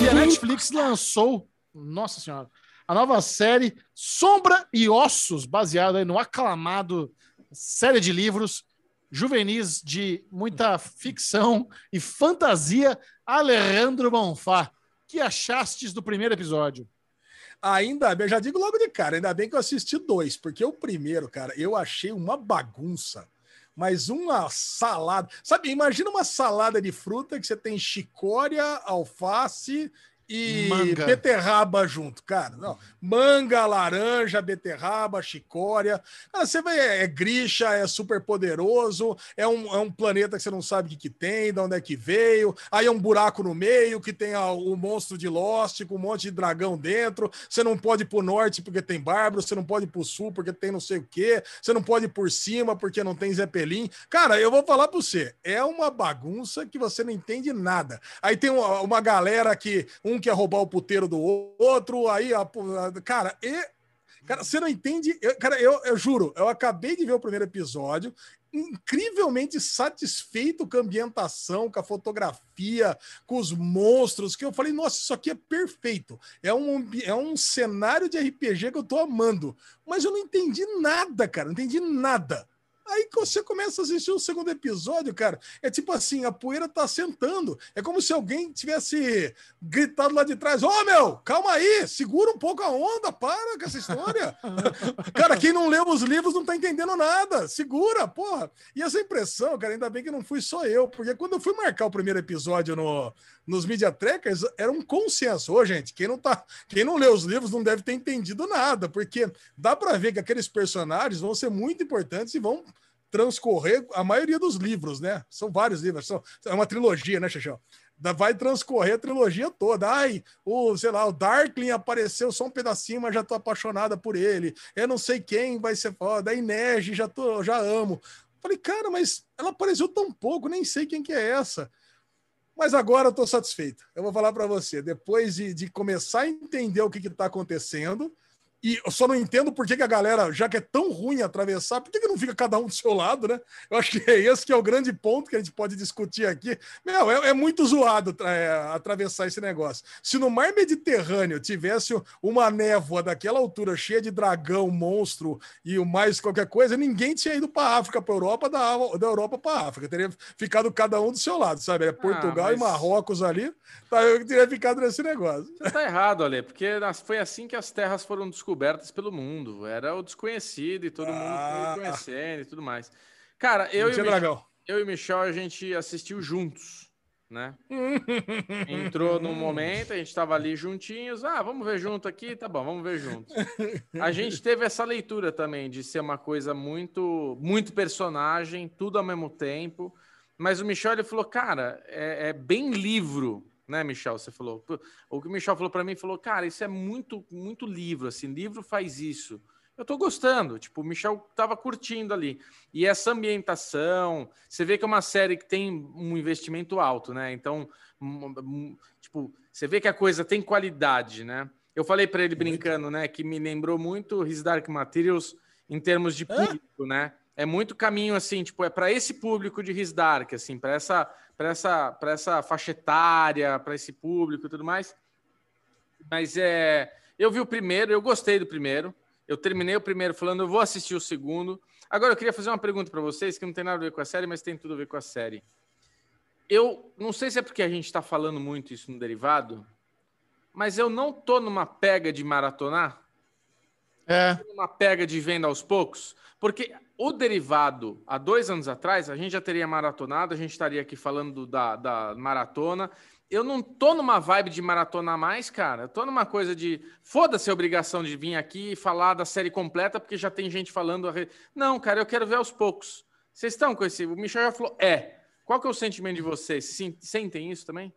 E a Netflix lançou, nossa senhora, a nova série Sombra e Ossos, baseada no aclamado série de livros juvenis de muita ficção e fantasia, Alejandro Bonfá. Que achastes do primeiro episódio? Ainda bem, já digo logo de cara, ainda bem que eu assisti dois, porque o primeiro, cara, eu achei uma bagunça. Mas uma salada. Sabe, imagina uma salada de fruta que você tem chicória, alface e Manga. beterraba junto, cara. Não, manga, laranja, beterraba, chicória. Cara, você vai, é, é grixa, é super poderoso, é um, é um planeta que você não sabe o que, que tem, de onde é que veio. Aí é um buraco no meio que tem a- o monstro de Lost com um monte de dragão dentro. Você não pode ir pro norte porque tem bárbaro, você não pode ir pro sul porque tem não sei o quê, você não pode ir por cima porque não tem Zeppelin. Cara, eu vou falar pra você, é uma bagunça que você não entende nada. Aí tem uma, uma galera que um quer roubar o puteiro do outro, aí, a, cara, e. Cara, você não entende. eu- cara, eu, eu juro, eu acabei de ver o primeiro episódio, incrivelmente satisfeito com a ambientação, com a fotografia, com os monstros, que eu falei, nossa, isso aqui é perfeito. É um, é um cenário de RPG que eu tô amando. Mas eu não entendi nada, cara, não entendi nada. Aí você começa a assistir o segundo episódio, cara, é tipo assim, a poeira tá sentando. É como se alguém tivesse gritado lá de trás: Ô meu, calma aí, segura um pouco a onda, para com essa história. cara, quem não leu os livros não tá entendendo nada. Segura, porra. E essa impressão, cara, ainda bem que não fui só eu, porque quando eu fui marcar o primeiro episódio no, nos Media Trackers, era um consenso. Ô, gente, quem não tá, quem não leu os livros não deve ter entendido nada, porque dá para ver que aqueles personagens vão ser muito importantes e vão transcorrer a maioria dos livros, né? São vários livros, são, é uma trilogia, né, Xaxão? Da- Vai transcorrer a trilogia toda. Ai, o, sei lá, o Darkling apareceu só um pedacinho, mas já tô apaixonada por ele. Eu não sei quem vai ser foda. A Inês, já tô, já amo. Falei, cara, mas ela apareceu tão pouco, nem sei quem que é essa. Mas agora eu tô satisfeito. Eu vou falar para você, depois de, de começar a entender o que que tá acontecendo, e eu só não entendo por que, que a galera, já que é tão ruim atravessar, por que, que não fica cada um do seu lado, né? Eu acho que é esse que é o grande ponto que a gente pode discutir aqui. Meu, é, é muito zoado é, atravessar esse negócio. Se no mar Mediterrâneo tivesse uma névoa daquela altura, cheia de dragão, monstro e o mais qualquer coisa, ninguém tinha ido para África, para Europa, da, da Europa para África. Teria ficado cada um do seu lado, sabe? É Portugal e mas- Marrocos ali. Tá, eu teria ficado nesse negócio. Você tá errado, Ale, porque foi assim que as terras foram descobertas pelo mundo. Era o desconhecido e todo mundo Ah. foi conhecendo e tudo mais. Cara, eu e, Michel, eu e Michel, a gente assistiu juntos, né? Entrou num momento, a gente tava ali juntinhos. Ah, vamos ver junto aqui? Tá bom, vamos ver junto. A gente teve essa leitura também de ser uma coisa muito, muito personagem, tudo ao mesmo tempo. Mas o Michel ele falou, cara, é, é bem livro, né, Michel? Você falou. O que o Michel falou para mim, falou, cara, isso é muito, muito livro, assim, livro faz isso. Eu tô gostando, tipo, o Michel tava curtindo ali. E essa ambientação, você vê que é uma série que tem um investimento alto, né? Então, tipo, você vê que a coisa tem qualidade, né? Eu falei para ele brincando, né, que me lembrou muito His Dark Materials em termos de público, né? É muito caminho assim, tipo, é para esse público de His Dark, assim, para essa, para essa, para essa faixa etária, para esse público e tudo mais. Mas é, eu vi o primeiro, eu gostei do primeiro. Eu terminei o primeiro falando, eu vou assistir o segundo. Agora eu queria fazer uma pergunta para vocês que não tem nada a ver com a série, mas tem tudo a ver com a série. Eu não sei se é porque a gente está falando muito isso no derivado, mas eu não tô numa pega de maratonar. É, uma pega de venda aos poucos? Porque o derivado, há dois anos atrás, a gente já teria maratonado, a gente estaria aqui falando da, da maratona. Eu não tô numa vibe de maratona mais, cara. Eu tô numa coisa de. Foda-se a obrigação de vir aqui e falar da série completa, porque já tem gente falando. a re- Não, cara, eu quero ver aos poucos. Vocês estão com esse. O Michel já falou, é. Qual que é o sentimento de vocês? Sim- Sentem isso também?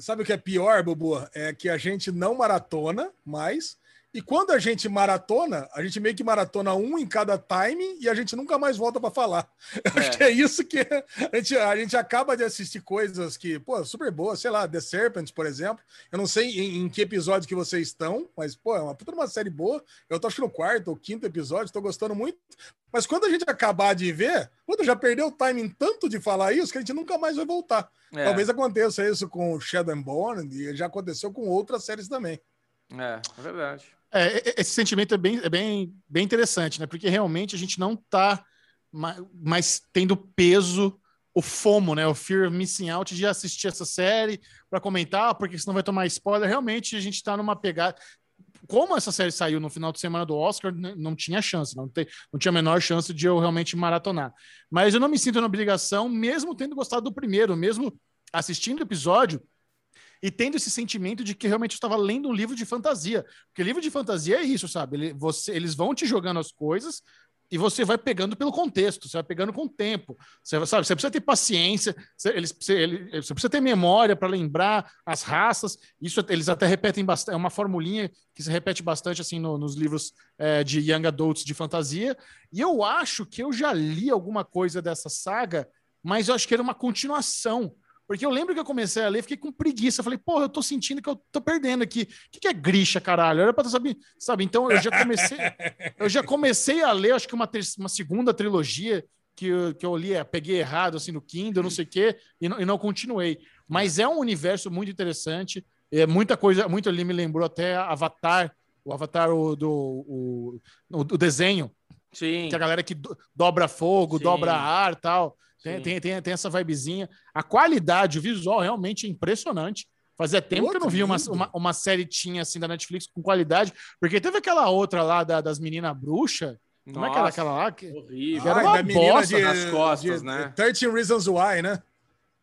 Sabe o que é pior, Bubu? É que a gente não maratona mais. E quando a gente maratona, a gente meio que maratona um em cada time e a gente nunca mais volta para falar. Eu Acho que é isso que a gente, a gente acaba de assistir coisas que, pô, super boas, sei lá, The Serpent, por exemplo. Eu não sei em, em que episódio que vocês estão, mas, pô, é uma puta uma série boa. Eu tô acho no quarto ou quinto episódio, tô gostando muito. Mas quando a gente acabar de ver, puta, já perdeu o timing tanto de falar isso que a gente nunca mais vai voltar. É, Talvez aconteça isso com Shadow and Bone e já aconteceu com outras séries também. É, é verdade. É, esse sentimento é bem, é bem, bem interessante, né? Porque realmente a gente não tá ma- mais tendo peso, o FOMO, né? O Fear of Missing Out de assistir essa série para comentar, porque senão vai tomar spoiler. Realmente a gente tá numa pegada. Como essa série saiu no final de semana do Oscar, não tinha chance, não, tem, não tinha a menor chance de eu realmente maratonar. Mas eu não me sinto na obrigação, mesmo tendo gostado do primeiro, mesmo assistindo o episódio, e tendo esse sentimento de que realmente eu estava lendo um livro de fantasia. Porque livro de fantasia é isso, sabe? Ele- você- eles vão te jogando as coisas e você vai pegando pelo contexto, você vai pegando com o tempo. Você, sabe, você precisa ter paciência, você, eles, você, ele- você precisa ter memória para lembrar as raças. Isso eles até repetem bastante, é uma formulinha que se repete bastante assim no- nos livros é, de Young Adults de fantasia. E eu acho que eu já li alguma coisa dessa saga, mas eu acho que era uma continuação. Porque eu lembro que eu comecei a ler, fiquei com preguiça. Falei, porra, eu tô sentindo que eu tô perdendo aqui. O que, que é Grisha, caralho? Era pra tu saber, sabe? Então eu já comecei, eu já comecei a ler, acho que uma, uma segunda trilogia que eu, que eu li, é, peguei errado assim no Kindle, não sei o quê, e não, e não continuei. Mas é um universo muito interessante. É muita coisa, muito ali me lembrou até Avatar, o Avatar o, do o, o, o desenho, Sim. que a galera que do- dobra fogo, Sim. dobra ar tal. Tem, tem, tem, tem essa vibezinha. A qualidade, o visual realmente é impressionante. Fazia tempo que eu não via uma, lindo. uma, uma série tinha assim da Netflix com qualidade, porque teve aquela outra lá da- das meninas bruxas. Como é que era aquela lá? Que... Horrível. era Ai, uma da bosta nas costas, né? 13 Reasons Why, né?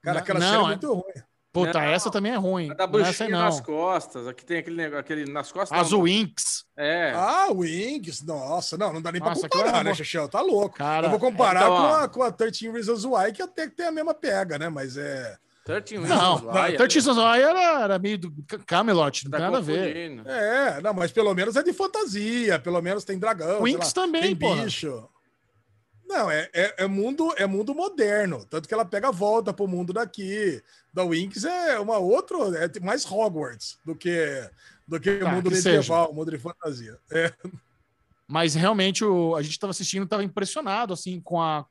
Cara, aquela Não, série é é- muito ruim. Puta, Não. essa também é ruim. A da Não é essa aí bruxinha nas costas. Aqui tem aquele negócio, aquele nas costas. As não. Winx. É. Ah, Wings, nossa, não, não dá nem Nossa, pra comparar, né, Xixel? Tá louco. Cara, eu vou comparar então, com, a, com a 13 Reasons Why, que até que tem a mesma pega, né? Mas é. 13 Não, Reasons não, Why, 13 Reasons Why era, era meio do Camelot, não tá tem nada a ver. É, não, mas pelo menos é de fantasia, pelo menos tem dragão. sei Winx lá, também, tem porra. bicho. Não, é, é, é mundo é mundo moderno, tanto que ela pega a volta pro mundo daqui. Da Winx é uma outra, é mais Hogwarts do que do que Tá, mundo que medieval, mundo de fantasia. É. Mas realmente o, a gente estava assistindo, estava impressionado assim com a,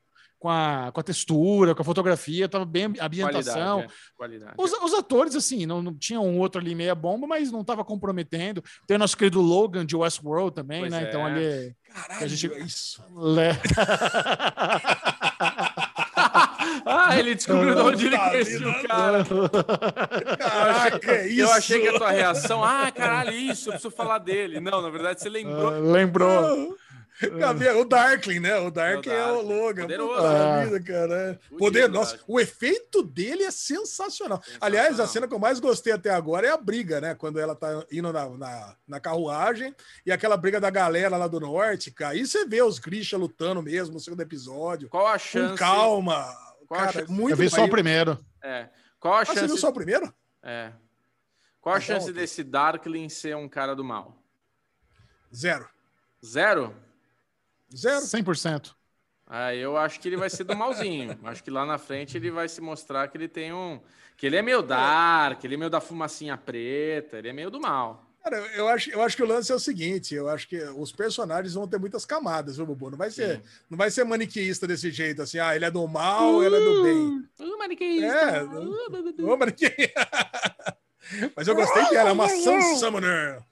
com, a, com a textura, com a fotografia, estava bem a ambientação. Qualidade, é, qualidade. Os, os atores, assim, não, não tinha um outro ali meia bomba, mas não estava comprometendo. Tem o nosso querido Logan de Westworld também, Pois né? é. Então ali. Caralho, A gente- é isso. le- Ah, ele descobriu de onde ele vida, o cara. Caraca, é isso. Eu achei que a tua reação, ah, caralho, isso, eu preciso falar dele. Não, na verdade, você lembrou. Ah, lembrou. Cadê? O Darkling, né? O Darkling é o. Logan. Poderoso. Puta Ah. vida, cara. Fudido, Poder, nossa, o efeito dele é sensacional. Aliás, a cena que eu mais gostei até agora é a briga, né? Quando ela tá indo na, na, na carruagem e aquela briga da galera lá do norte, cara. Aí você vê os Grisha lutando mesmo no segundo episódio. Qual a Com chance? calma. Qual a cara, chance? muito Eu vi só o primeiro. É. Qual a Ah, você chance? viu só o primeiro? É. Qual a chance desse Darkling ser um cara do mal? Zero. Zero? Zero. 100%. Ah, eu acho que ele vai ser do malzinho. acho que lá na frente ele vai se mostrar que ele tem um. Que ele é meio dark, ele é meio da fumacinha preta, ele é meio do mal. Cara, eu acho, eu acho que o lance é o seguinte: eu acho que os personagens vão ter muitas camadas, viu, Bubu? Não vai ser, não vai ser maniqueísta desse jeito, assim, ah, ele é do mal, ele é do bem. Uh, maniqueísta. É, não- Ô, maniqueísta. Mas eu gostei dela, é uma Sun Summoner.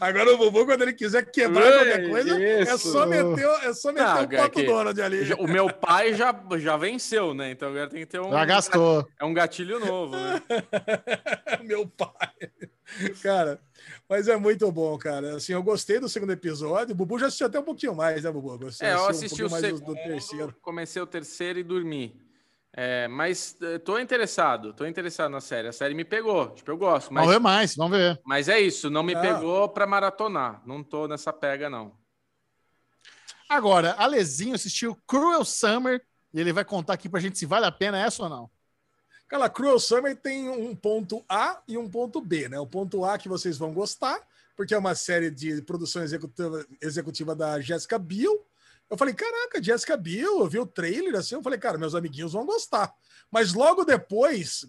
Agora o Bubu, quando ele quiser quebrar Ui, qualquer coisa, é isso. só meter, é só meter Não, o é Pato que- Donald ali. Já- O meu pai já, já venceu, né? Então agora tem que ter um. Já gastou. É um gatilho novo, né? Meu pai. Cara, Mas é muito bom, cara. Assim, eu gostei do segundo episódio. O Bubu já assistiu até um pouquinho mais, né, Bubu? Gostei, É, eu assistiu assisti o mais do- segundo, do terceiro. comecei o terceiro e dormi. É, mas eh, tô interessado, tô interessado na série. A série me pegou, tipo, eu gosto, mas, Vamos ver mais, vamos ver. mas é isso, não me Ah. pegou pra maratonar. Não tô nessa pega, não. Agora, Alezinho assistiu Cruel Summer e ele vai contar aqui pra gente se vale a pena essa ou não. Cara, Cruel Summer tem um ponto A e um ponto B, né? O ponto A que vocês vão gostar, porque é uma série de produção executiva, executiva da Jessica Biel. Eu falei, caraca, Jessica Biel, eu vi o trailer assim, eu falei, cara, meus amiguinhos vão gostar. Mas logo depois,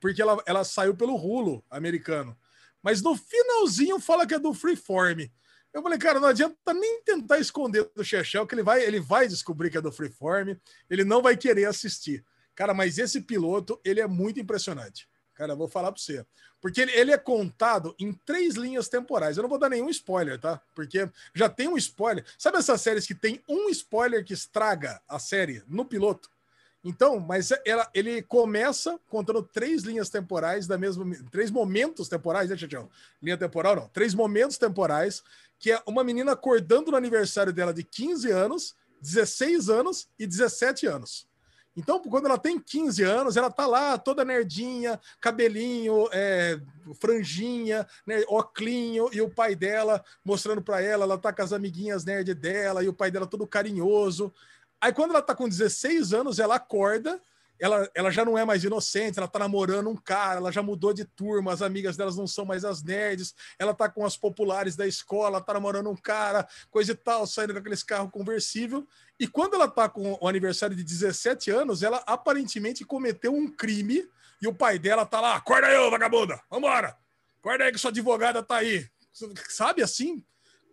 porque ela, ela saiu pelo Hulu americano, mas no finalzinho fala que é do Freeform. Eu falei, cara, não adianta nem tentar esconder do Chechel, que ele vai, ele vai descobrir que é do Freeform, ele não vai querer assistir. Cara, mas esse piloto, ele é muito impressionante. Cara, vou falar para você. Porque ele, ele é contado em três linhas temporais. Eu não vou dar nenhum spoiler, tá? Porque já tem um spoiler. Sabe essas séries que tem um spoiler que estraga a série no piloto? Então, mas ela, ele começa contando três linhas temporais da mesma. Três momentos temporais, né, Tchau? Linha temporal, não. Três momentos temporais, que é uma menina acordando no aniversário dela de 15 anos, 16 anos e 17 anos. Então, quando ela tem 15 anos, ela tá lá toda nerdinha, cabelinho, é, franjinha, né, oclinho, e o pai dela mostrando para ela, ela tá com as amiguinhas nerd dela, e o pai dela todo carinhoso. Aí, quando ela tá com 16 anos, ela acorda, ela, ela já não é mais inocente, ela tá namorando um cara, ela já mudou de turma, as amigas delas não são mais as nerds, ela tá com as populares da escola, tá namorando um cara, coisa e tal, saindo com aqueles carros conversível. E quando ela tá com o aniversário de 17 anos, ela aparentemente cometeu um crime e o pai dela tá lá, acorda aí, ô vagabunda, vambora, acorda aí que sua advogada tá aí. Sabe assim?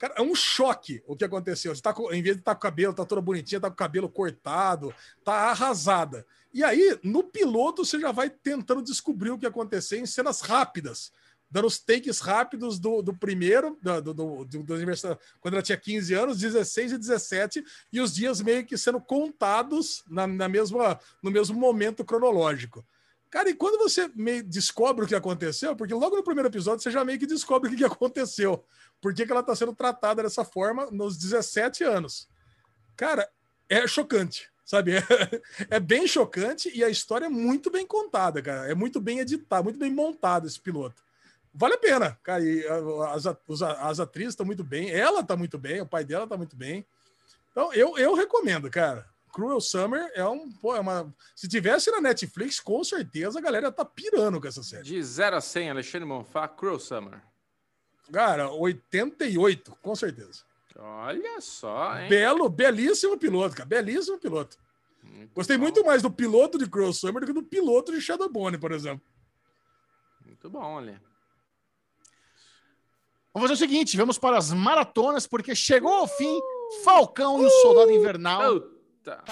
Cara, é um choque o que aconteceu. Você tá com, em vez de estar tá com o cabelo, tá toda bonitinha, tá com o cabelo cortado, tá arrasada. E aí, no piloto, você já vai tentando descobrir o que aconteceu em cenas rápidas, dando os takes rápidos do, do primeiro, do, do, do, do aniversário, quando ela tinha 15 anos, 16 e 17, e os dias meio que sendo contados na, na mesma, no mesmo momento cronológico. Cara, e quando você descobre o que aconteceu, porque logo no primeiro episódio você já meio que descobre o que, aconteceu. Por que, ela está sendo tratada dessa forma nos 17 anos? Cara, é chocante, sabe? É, é, bem chocante e a história é muito bem contada, cara. É muito bem editado, muito bem montado esse piloto. Vale a pena, cara. E as, as atrizes estão muito bem, ela está muito bem, o pai dela está muito bem. Então, eu, eu recomendo, cara. Cruel Summer é um. Pô, é uma. Se tivesse na Netflix, com certeza a galera tá pirando com essa série. De 0 a 100, Alexandre Monfá, Cruel Summer. Cara, 88, com certeza. Olha só, hein? Belo, belíssimo piloto, cara. Belíssimo piloto. Muito Gostei bom. muito mais do piloto de Cruel Summer do que do piloto de Shadowbone, por exemplo. Muito bom, olha. Vamos fazer o seguinte, vamos para as maratonas, porque chegou ao fim Falcão e o Soldado Invernal. Puta.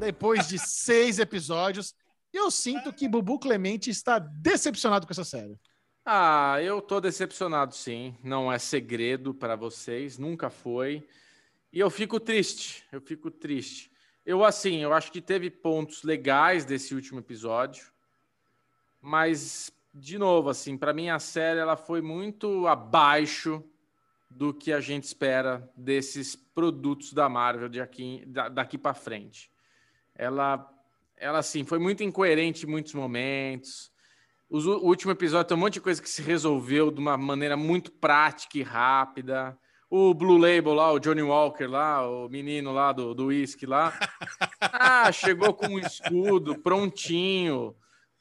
Depois de seis episódios, eu sinto que Bubu Clemente está decepcionado com essa série. Ah, eu tô decepcionado, sim. Não é segredo para vocês, nunca foi. E eu fico triste, eu fico triste. Eu, assim, eu acho que teve pontos legais desse último episódio, mas, de novo, assim, para mim a série ela foi muito abaixo do que a gente espera desses produtos da Marvel de aqui, da, daqui para frente. Ela, ela, assim, foi muito incoerente em muitos momentos. Os, o último episódio tem um monte de coisa que se resolveu de uma maneira muito prática e rápida. O Blue Label lá, o Johnny Walker lá, o menino lá do, whisky lá. Ah, chegou com um escudo prontinho.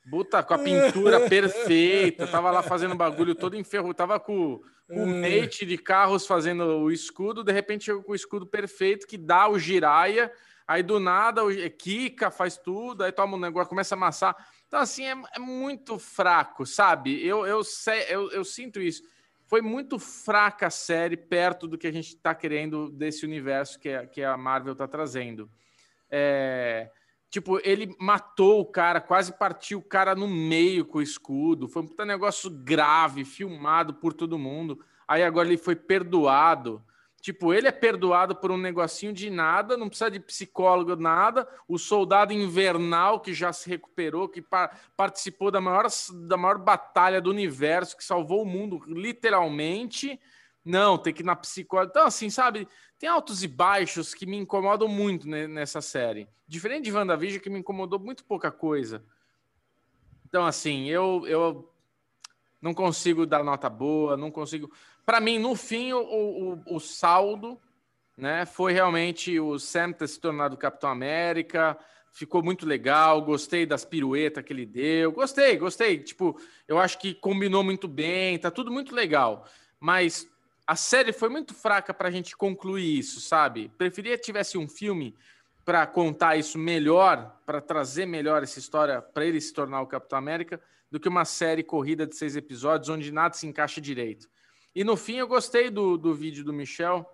Buta com a pintura perfeita. Tava lá fazendo bagulho todo enferrujado. Tava com, com o mate de carros fazendo o escudo. De repente chegou com o escudo perfeito que dá o giraia. Aí do nada o Kika faz tudo. Aí toma um negócio, começa a amassar. Então, assim, é, é muito fraco, sabe? Eu, eu, sei, eu, eu sinto isso foi muito fraca a série perto do que a gente está querendo desse universo que, é, que a Marvel está trazendo. É, tipo, ele matou o cara, quase partiu o cara no meio com o escudo. Foi um negócio grave, filmado por todo mundo. Aí agora ele foi perdoado. Tipo, ele é perdoado por um negocinho de nada, não precisa de psicólogo, nada. O soldado invernal que já se recuperou, que pa- participou da maior, da maior batalha do universo, que salvou o mundo literalmente. Não, tem que ir na psicóloga. Então, assim, sabe, tem altos e baixos que me incomodam muito ne- nessa série. Diferente de WandaVision, que me incomodou muito pouca coisa. Então, assim, eu, eu não consigo dar nota boa, não consigo. Para mim, no fim, o, o, o saldo né, foi realmente o Sam ter se tornado Capitão América. Ficou muito legal, gostei das piruetas que ele deu. Gostei, gostei. Tipo, eu acho que combinou muito bem, tá tudo muito legal. Mas a série foi muito fraca para a gente concluir isso, sabe? Preferia que tivesse um filme para contar isso melhor, para trazer melhor essa história, para ele se tornar o Capitão América, do que uma série corrida de seis episódios onde nada se encaixa direito. E no fim, eu gostei do, do vídeo do Michel,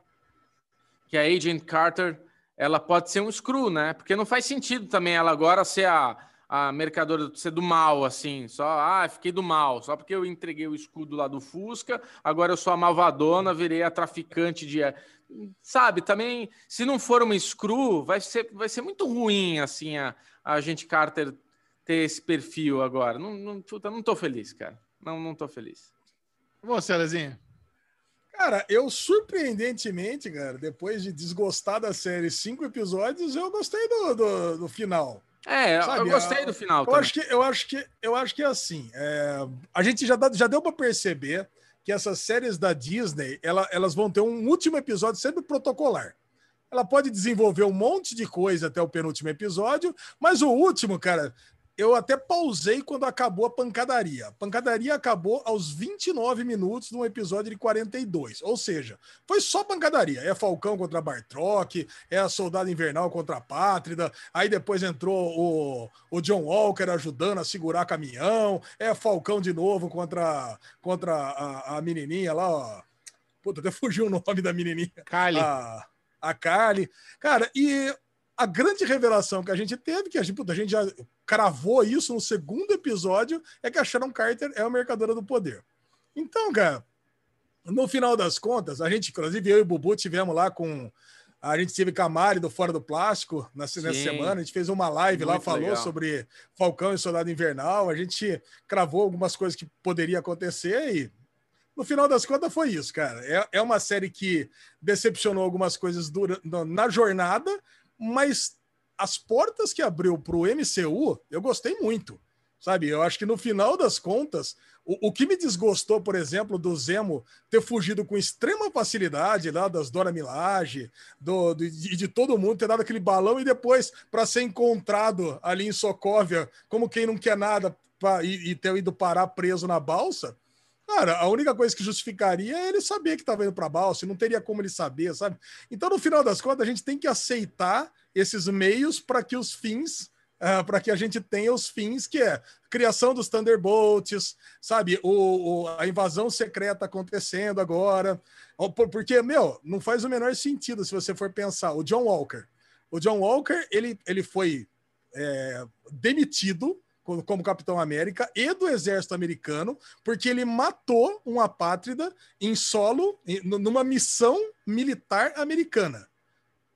que a Agent Carter ela pode ser um screw, né? Porque não faz sentido também ela agora ser a, a mercadora, ser do mal, assim. Só, ah, fiquei do mal. Só porque eu entreguei o escudo lá do Fusca, agora eu sou a malvadona, virei a traficante de. Sabe, também, se não for uma screw, vai ser, vai ser muito ruim, assim, a, a gente Carter ter esse perfil agora. Não, não, puta, não tô feliz, cara. Não, não tô feliz. Você, Alezinho? Cara, eu surpreendentemente, cara, depois de desgostar da série cinco episódios, eu gostei do, do, do final. É, Sabe, eu gostei do final Eu também. acho que eu acho que eu acho que é assim. é, a gente já, dá- já deu para perceber que essas séries da Disney, ela- elas vão ter um último episódio sempre protocolar. Ela pode desenvolver um monte de coisa até o penúltimo episódio, mas o último, cara, eu até pausei quando acabou a pancadaria. A pancadaria acabou aos 29 minutos de um episódio de 42. Ou seja, foi só pancadaria. É Falcão contra Bartrock, é a Soldado Invernal contra a Pátrida. Aí depois entrou o, o John Walker ajudando a segurar caminhão. É Falcão de novo contra, contra a, a menininha lá, ó. Puta, até fugiu o nome da menininha Kali. a, a Carly. Cara, e a grande revelação que a gente teve, que a gente, puta, a gente já cravou isso no segundo episódio, é que a Sharon Carter é a mercadora do poder. Então, cara, no final das contas, a gente, inclusive eu e o Bubu tivemos lá com. A gente teve Camari do Fora do Plástico na, nessa semana, a gente fez uma live lá, Muito falou legal. sobre Falcão e Soldado Invernal, a gente cravou algumas coisas que poderia acontecer e no final das contas foi isso, cara. É, é uma série que decepcionou algumas coisas dura, na jornada, mas as portas que abriu para o MCU, eu gostei muito. Sabe, eu acho que no final das contas, o, o que me desgostou, por exemplo, do Zemo ter fugido com extrema facilidade lá das Dora Milaje, do, do- de, de todo mundo, ter dado aquele balão e depois para ser encontrado ali em Sokovia, como quem não quer nada pra, e, e ter ido parar preso na balsa. Cara, a única coisa que justificaria é ele saber que estava indo para balsa, não teria como ele saber, sabe? Então, no final das contas, a gente tem que aceitar esses meios para que os fins, para que a gente tenha os fins, que é criação dos Thunderbolts, sabe? O, o- a invasão secreta acontecendo agora. Porque, meu, não faz o menor sentido se você for pensar. O John Walker. O John Walker, ele, ele foi é, demitido como, Capitão América e do exército americano, porque ele matou uma apátrida em solo, numa missão militar americana.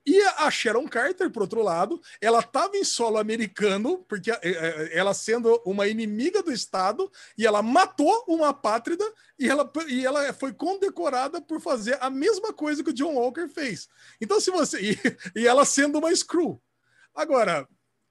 E a Sharon Carter, por outro lado, ela estava em solo americano, porque eh, eh, ela sendo uma inimiga do Estado, e ela matou uma apátrida, e ela, e ela foi condecorada por fazer a mesma coisa que o John Walker fez. Então, se você. E, e ela sendo uma screw. Agora,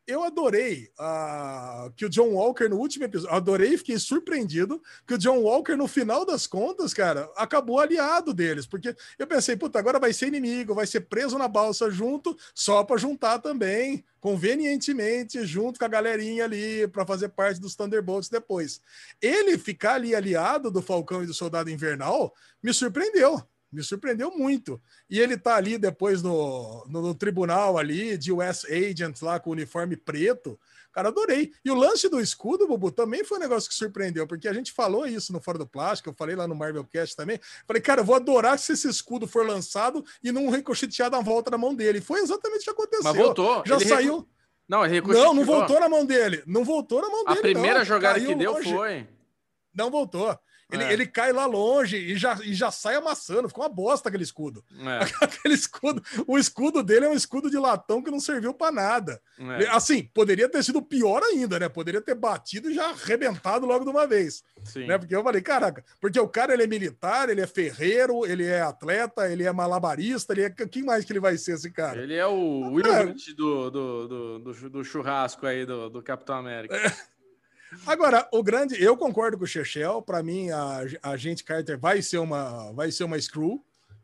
eu adorei ah, que o John Walker no último episódio, adorei e fiquei surpreendido que o John Walker, no final das contas, cara, acabou aliado deles, porque eu pensei, puta, agora vai ser inimigo, vai ser preso na balsa junto, só para juntar também, convenientemente, junto com a galerinha ali, para fazer parte dos Thunderbolts depois. Ele ficar ali aliado do Falcão e do Soldado Invernal me surpreendeu. Me surpreendeu muito. E ele tá ali depois no, no, no tribunal ali, de US Agent lá com o uniforme preto. Cara, adorei. E o lance do escudo, Bubu, também foi um negócio que surpreendeu, porque a gente falou isso no Fora do Plástico, eu falei lá no Marvelcast também. Falei, cara, eu vou adorar se esse escudo for lançado e não ricochetear na volta na mão dele. E foi exatamente o que aconteceu. Mas voltou. Já Ele saiu. recu- Não, ele Não, não voltou na mão dele. Não voltou na mão A dele. primeira não. jogada Caiu que deu longe. foi. Não voltou. Ele, É. ele cai lá longe e já, e já sai amassando. Ficou uma bosta aquele escudo. É, Aquele escudo. O escudo dele é um escudo de latão que não serviu pra nada. é, Assim, poderia ter sido pior ainda, né? Poderia ter batido e já arrebentado logo de uma vez. sim. Né? Porque eu falei, caraca, porque o cara ele é militar, ele é ferreiro, ele é atleta, ele é malabarista, ele é. Quem mais que ele vai ser esse cara? Ele é o Wilbert do, do, do, do chu- do churrasco aí do, do Capitão América. Agora, o grande, eu concordo com o Chechel, para mim a, a gente Carter vai ser uma vai ser uma screw,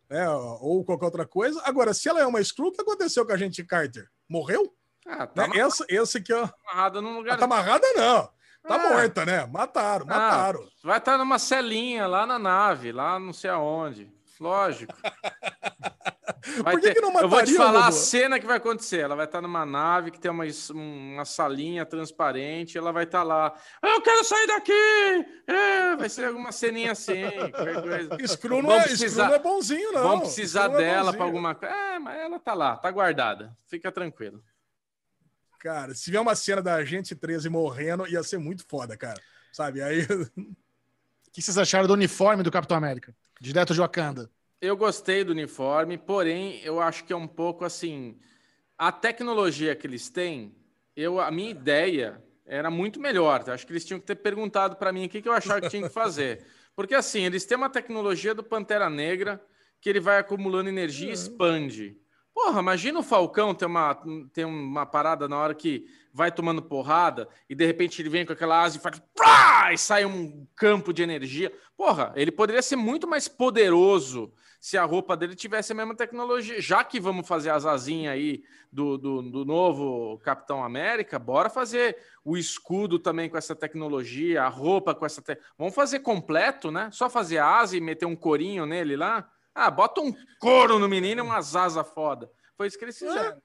né, ou qualquer outra coisa. Agora, se ela é uma screw, o que aconteceu com a gente Carter? Morreu? Ah, tá Né? Essa, esse que ó, amarrado num lugar. tá amarrada não. Tá Ah. morta, né? Mataram, Ah, mataram. Vai estar numa celinha lá na nave, lá não sei aonde. Lógico. Vai Por que ter- que não Eu vou te mataria, falar a cena que vai acontecer. Ela vai estar numa nave que tem uma, uma salinha transparente. Ela vai estar lá. Eu quero sair daqui! É, vai ser alguma ceninha assim. Screw não, é, precisar- não é bonzinho, não. Vão precisar é dela bonzinho. para alguma coisa. É, mas ela tá lá, tá guardada. Fica tranquilo. Cara, se tiver uma cena da gente 13 morrendo, ia ser muito foda, cara. Sabe? Aí. O que vocês acharam do uniforme do Capitão América? Direto de Wakanda. Eu gostei do uniforme, porém, eu acho que é um pouco assim. A tecnologia que eles têm, eu, a minha ideia era muito melhor. Acho que eles tinham que ter perguntado para mim o que, que eu achava que tinha que fazer. Porque assim, eles têm uma tecnologia do Pantera Negra que ele vai acumulando energia e expande. Porra, imagina o Falcão ter uma, ter uma parada na hora que vai tomando porrada e de repente ele vem com aquela asa e faz prá, e sai um campo de energia. Porra, ele poderia ser muito mais poderoso se a roupa dele tivesse a mesma tecnologia. Já que vamos fazer as asinhas aí do, do, do novo Capitão América, bora fazer o escudo também com essa tecnologia, a roupa com essa. Te... Vamos fazer completo, né? Só fazer asa e meter um corinho nele lá. Ah, bota um couro no menino e umas asas foda. Foi isso que eles fizeram.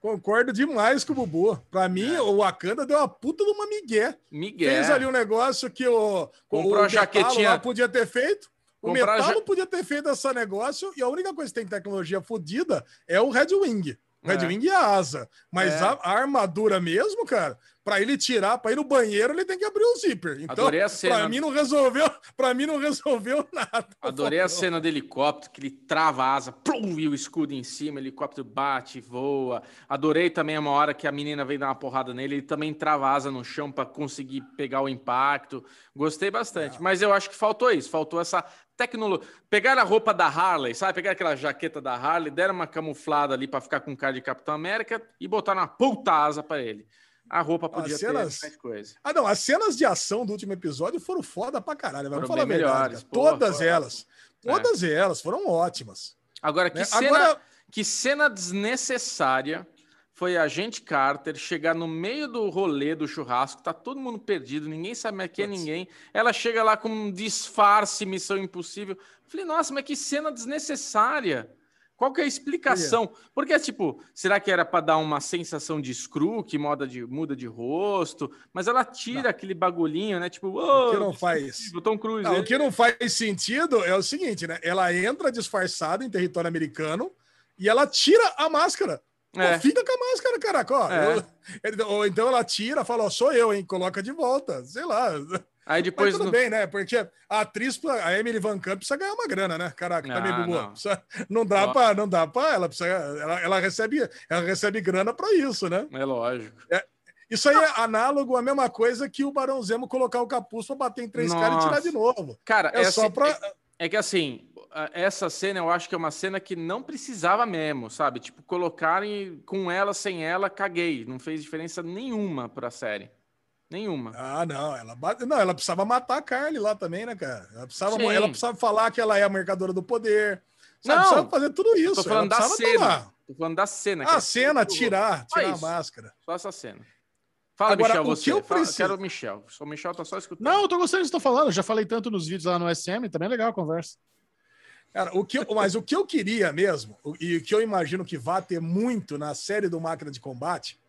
Concordo demais com o Bubu. Pra mim, É. o Wakanda deu uma puta de uma migué. Miguel. Fez ali um negócio que o, Comprou o a jaquetinha. podia ter feito. O Comprar a Metalo ja- podia ter feito esse negócio e a única coisa que tem tecnologia fodida é o Red Wing. O Red É. Wing é a asa. Mas É. a, a armadura mesmo, cara, pra ele tirar, pra ir no banheiro, ele tem que abrir o zíper. Então, Adorei a cena. pra mim não resolveu, para mim não resolveu nada. Adorei a cena do helicóptero, que ele trava a asa, plum, e o escudo em cima, o helicóptero bate, voa. Adorei também uma hora que a menina vem dar uma porrada nele, ele também trava a asa no chão para conseguir pegar o impacto. Gostei bastante, mas eu acho que faltou isso, faltou essa tecnologia. Pegaram a roupa da Harley, sabe? Pegaram aquela jaqueta da Harley, deram uma camuflada ali para ficar com cara de Capitão América e botaram uma puta asa para ele. A roupa podia As cenas- ter mais coisa. Ah, não, as cenas de ação do último episódio foram foda pra caralho. Vamos Foram falar melhores, porra, Todas foram elas. Todas elas foram ótimas. Agora, que né? cena... Agora, Que cena desnecessária foi a gente Carter chegar no meio do rolê do churrasco, tá todo mundo perdido, ninguém sabe quem é ninguém. Ela chega lá com um disfarce, missão impossível. Falei, nossa, mas que cena desnecessária. Qual que é a explicação? Porque, tipo, será que era para dar uma sensação de screw, que muda de, muda de rosto? Mas ela tira aquele bagulhinho, né? Tipo, o que oh, não faz. o Tom Cruise. Não, ele- o que não faz sentido é o seguinte, né? Ela entra disfarçada em território americano e ela tira a máscara. Pô, É. fica com a máscara, caraca. Ó, É. eu- ele- ou então ela tira, fala, ó, sou eu, hein? Coloca de volta. Sei lá. Aí depois Mas tudo no- bem, né? Porque a atriz, a Emily Van Camp, precisa ganhar uma grana, né? Caraca, também, Ah, Bubu. não. Precisa- Não dá Ó. para, não dá para, ela precisa, ela, ela recebe, ela recebe grana para isso, né? É lógico. Isso aí é análogo à mesma coisa que o Barão Zemo colocar o capuz para bater em três caras e tirar de novo. Cara, É essa- só para É que assim, a- essa cena eu acho que é uma cena que não precisava mesmo, sabe? Tipo, colocarem com ela, sem ela, caguei. Não fez diferença nenhuma pra série. Nenhuma. Ah, não, ela bate... não, ela precisava matar a Carly lá também, né, cara? Ela precisava, Sim. ela precisava falar que ela é a mercadora do poder. Sabe? Não, precisava fazer tudo isso. Tô falando ela da cena. Tô falando da cena. A cena, tirar, tirar a máscara. Só essa cena. Fala, Agora, Michel, o que você. eu Fala- preciso- Quero o Michel. O Michel tá só escutando. Não, eu tô gostando do que você tá falando. Eu já falei tanto nos vídeos lá no SM, também é legal a conversa. Cara, o que eu- mas o que eu queria mesmo, e o que eu imagino que vai ter muito na série do Máquina de Combate,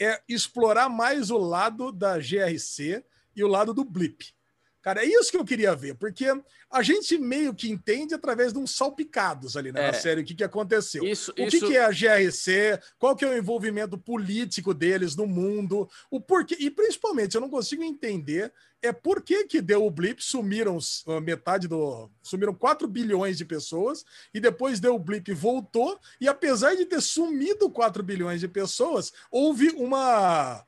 é explorar mais o lado da GRC e o lado do Blip. Cara, é isso que eu queria ver, porque a gente meio que entende através de uns salpicados ali né, É. na série o que, que aconteceu. Isso, O que, isso que é a GRC? Qual que é o envolvimento político deles no mundo? O porquê? E principalmente, eu não consigo entender é por que que deu o blip, sumiram s- a metade do... Sumiram 4 bilhões de pessoas e depois deu o blip e voltou. E apesar de ter sumido 4 bilhões de pessoas, houve uma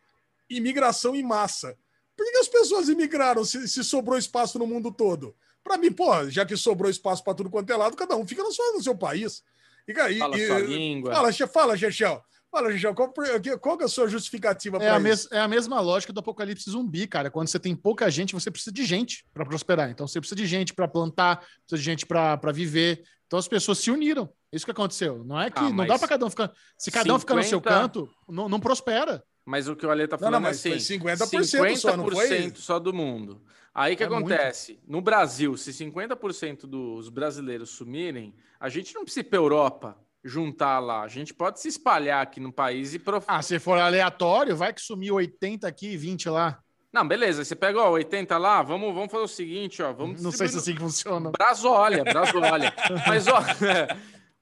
imigração em massa. Por que, que as pessoas imigraram se, se sobrou espaço no mundo todo? Para mim, pô, já que sobrou espaço para tudo quanto é lado, cada um fica no seu, no seu país. E, e- fala e- sua língua. Fala, fala, Chechel. Fala, Chechel, qual, qual que é a sua justificativa É para a, mes- é a mesma lógica do apocalipse zumbi, cara. Quando você tem pouca gente, você precisa de gente para prosperar. Então você precisa de gente para plantar, precisa de gente para viver. Então as pessoas se uniram. Isso que aconteceu. Não é que Ah, não dá para cada um ficar. Se cada um ficar no seu 50 canto, não, não prospera. Mas o que o Ale tá Não, falando não, mas é foi assim: 50% só, não foi? 50% só do mundo. Aí o que É acontece? No Brasil, se 50% dos brasileiros sumirem, a gente não precisa ir para Europa juntar lá. A gente pode se espalhar aqui no país e. Ah, se for aleatório, vai que sumiu 80 aqui e 20 lá. Não, beleza. Você pega ó, 80 lá, vamos, vamos fazer o seguinte, ó. Vamos não sei se é assim funciona. Brasólia, Brasólia. mas, ó,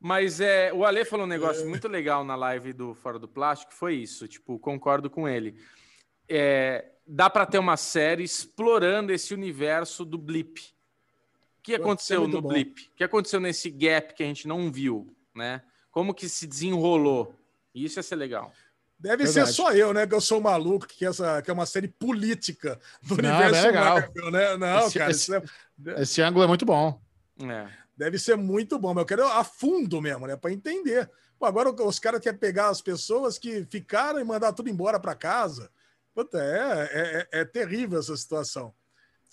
mas é, o Ale falou um negócio muito legal na live do Fora do Plástico, foi isso, tipo, concordo com ele. É, dá para ter uma série explorando esse universo do Blip. O que aconteceu muito no bom. Blip? O que aconteceu nesse gap que a gente não viu, né? Como que se desenrolou? Isso ia ser legal. Deve Verdade. ser só eu, né? Que eu sou maluco, que essa que é uma série política do Não, universo é legal. Marvel, né? Não, Esse- cara, esse- é- Esse ângulo é muito bom. É. deve ser muito bom, mas eu quero a fundo mesmo, né? Para entender. Pô, agora os caras querem pegar as pessoas que ficaram e mandar tudo embora para casa. Puta, é, é, é- é terrível essa situação.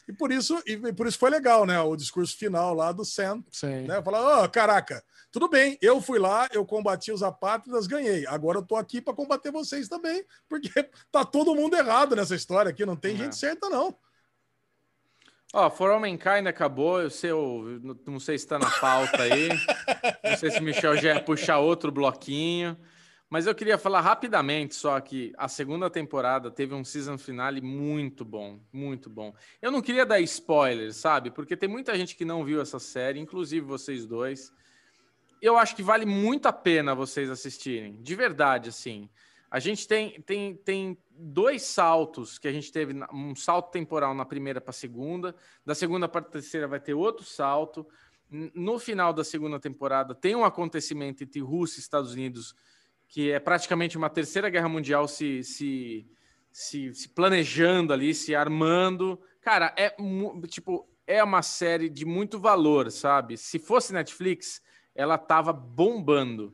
E por isso, e por isso foi legal, né? O discurso final lá do Sam, Sim. né? Falar, ó, caraca, tudo bem, eu fui lá, eu combati os apátridas, ganhei. Agora eu tô aqui para combater vocês também, porque tá todo mundo errado nessa história aqui, não tem É. gente certa, não. Ó, For All Mankind acabou, eu sei, eu não- não sei se tá na pauta aí. não sei se o Michel já ia puxar outro bloquinho. Mas eu queria falar rapidamente só que a segunda temporada teve um season finale muito bom, muito bom. Eu não queria dar spoiler, sabe? Porque tem muita gente que não viu essa série, inclusive vocês dois. Eu acho que vale muito a pena vocês assistirem, de verdade, assim. A gente tem, tem, tem dois saltos que a gente teve, um salto temporal na primeira para a segunda, da segunda para a terceira vai ter outro salto. No final da segunda temporada tem um acontecimento entre Rússia e Estados Unidos que é praticamente uma terceira guerra mundial se, se, se, se planejando ali, se armando. Cara, é tipo é uma série de muito valor, sabe? Se fosse Netflix, ela tava bombando.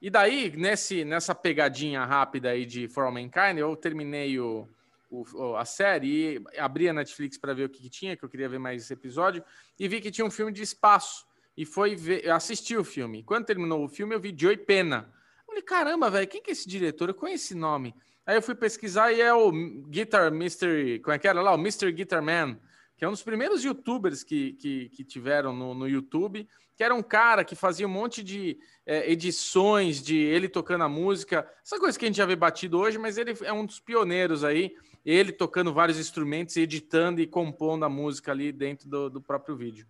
E daí, nesse, nessa pegadinha rápida aí de For All Mankind, eu terminei o, o- a série e abri a Netflix para ver o que, que tinha, que eu queria ver mais esse episódio, e vi que tinha um filme de espaço. E foi ver, assisti o filme. Quando terminou o filme, eu vi Joey Pena. Eu falei, caramba, velho, quem que é esse diretor? Eu conheço esse nome. Aí eu fui pesquisar e é o Guitar Mystery, como é que era lá? O Mr. Guitar Man, que é um dos primeiros youtubers que, que, que tiveram no, no YouTube, que era um cara que fazia um monte de é, edições de ele tocando a música, essa coisa que a gente já vê batido hoje, mas ele é um dos pioneiros aí, ele tocando vários instrumentos, editando e compondo a música ali dentro do, do próprio vídeo.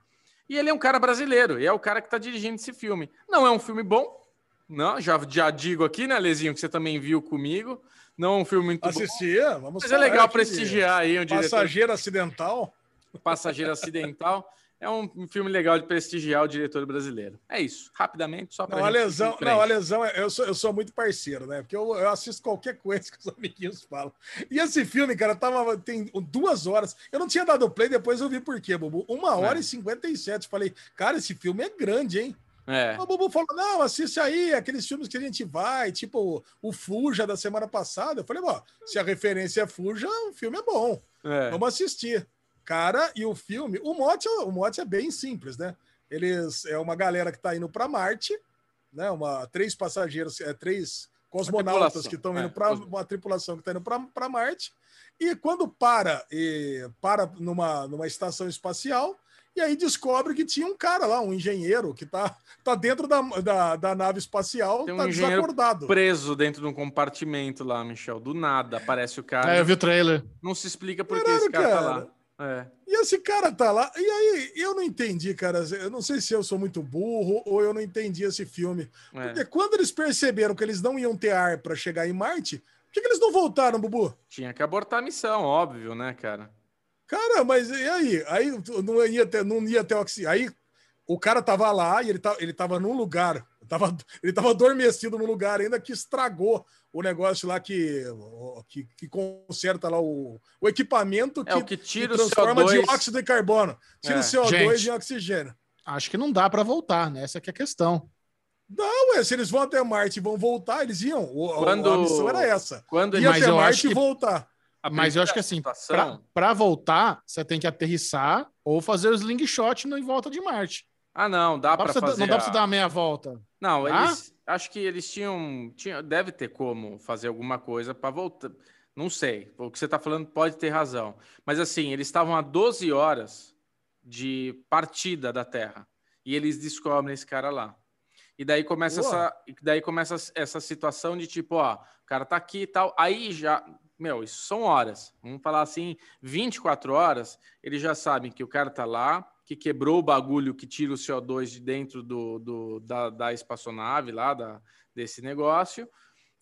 E ele é um cara brasileiro, e é o cara que está dirigindo esse filme. Não é um filme bom, não, já, já digo aqui, né, Lezinho, que você também viu comigo. Não é um filme muito bom, Assistia, vamos mas é legal prestigiar aí um diretor Passageiro acidental. Passageiro Acidental. É um filme legal de prestigiar o diretor brasileiro. É isso, rapidamente, só para Não, a lesão, não, a lesão, é- eu sou, eu sou muito parceiro, né? Porque eu, eu assisto qualquer coisa que os amiguinhos falam. E esse filme, cara, tava, tem duas horas. Eu não tinha dado play, depois eu vi por quê, Bubu. Uma hora É. e 57. Falei, cara, esse filme é grande, hein? É, O Bubu falou: não, assiste aí aqueles filmes que a gente vai, tipo o Fuja da semana passada. Eu falei, ó, se a referência é Fuja, o filme é bom. é. Vamos assistir. Cara, e o filme, o mote, o mote é bem simples, né? Eles é uma galera que tá indo para Marte, né? Uma três passageiros, é três cosmonautas que estão indo é, para cosmo- uma tripulação que está indo para Marte. E quando para e para numa, numa estação espacial, e aí descobre que tinha um cara lá, um engenheiro, que tá, tá dentro da, da, da nave espacial, Tem um tá engenheiro desacordado. Preso dentro de um compartimento lá, Michel. Do nada aparece o cara. É, eu vi o trailer. Não se explica por que esse cara, tá cara. lá. É. E esse cara tá lá. E aí, eu não entendi, cara. Eu não sei se eu sou muito burro ou eu não entendi esse filme. é. Porque quando eles perceberam que eles não iam ter ar pra chegar em Marte, por que, que eles não voltaram, Bubu? Tinha que abortar a missão, óbvio, né, cara? Cara, mas e aí? Aí não ia ter, não ia ter oxigênio. Aí o cara tava lá e ele, tá, ele tava num lugar. Tava, ele tava adormecido num lugar ainda que estragou o negócio lá que, que, que conserta lá o, o equipamento que, É o que tira o transforma CO2. dióxido de carbono. Tira É. o CO2 Gente. em oxigênio. Acho que não dá pra voltar, né? Essa que é a questão. Não, ué, se eles vão até Marte e vão voltar, eles iam. O, a- Quando- A missão era essa. Quando Ia Mas até Marte e que- voltar. Mas eu acho que assim, pra voltar, você tem que aterrissar ou fazer o slingshot no- em volta de Marte. Ah, não, dá dá para fazer. não dá pra a- você dar uma meia volta. Não, eles acho que eles tinham, tinha, deve ter como fazer alguma coisa para voltar. Não sei. O que você está falando pode ter razão. Mas assim, eles estavam a 12 horas de partida da Terra e eles descobrem esse cara lá. E daí começa essa, daí começa essa situação de tipo, ó, o cara tá aqui e tal. Aí já, meu, isso são horas. Vamos falar assim, 24 horas, eles já sabem que o cara tá lá, que quebrou o bagulho que tira o CO2 de dentro do, do- da, da espaçonave lá, da, desse negócio,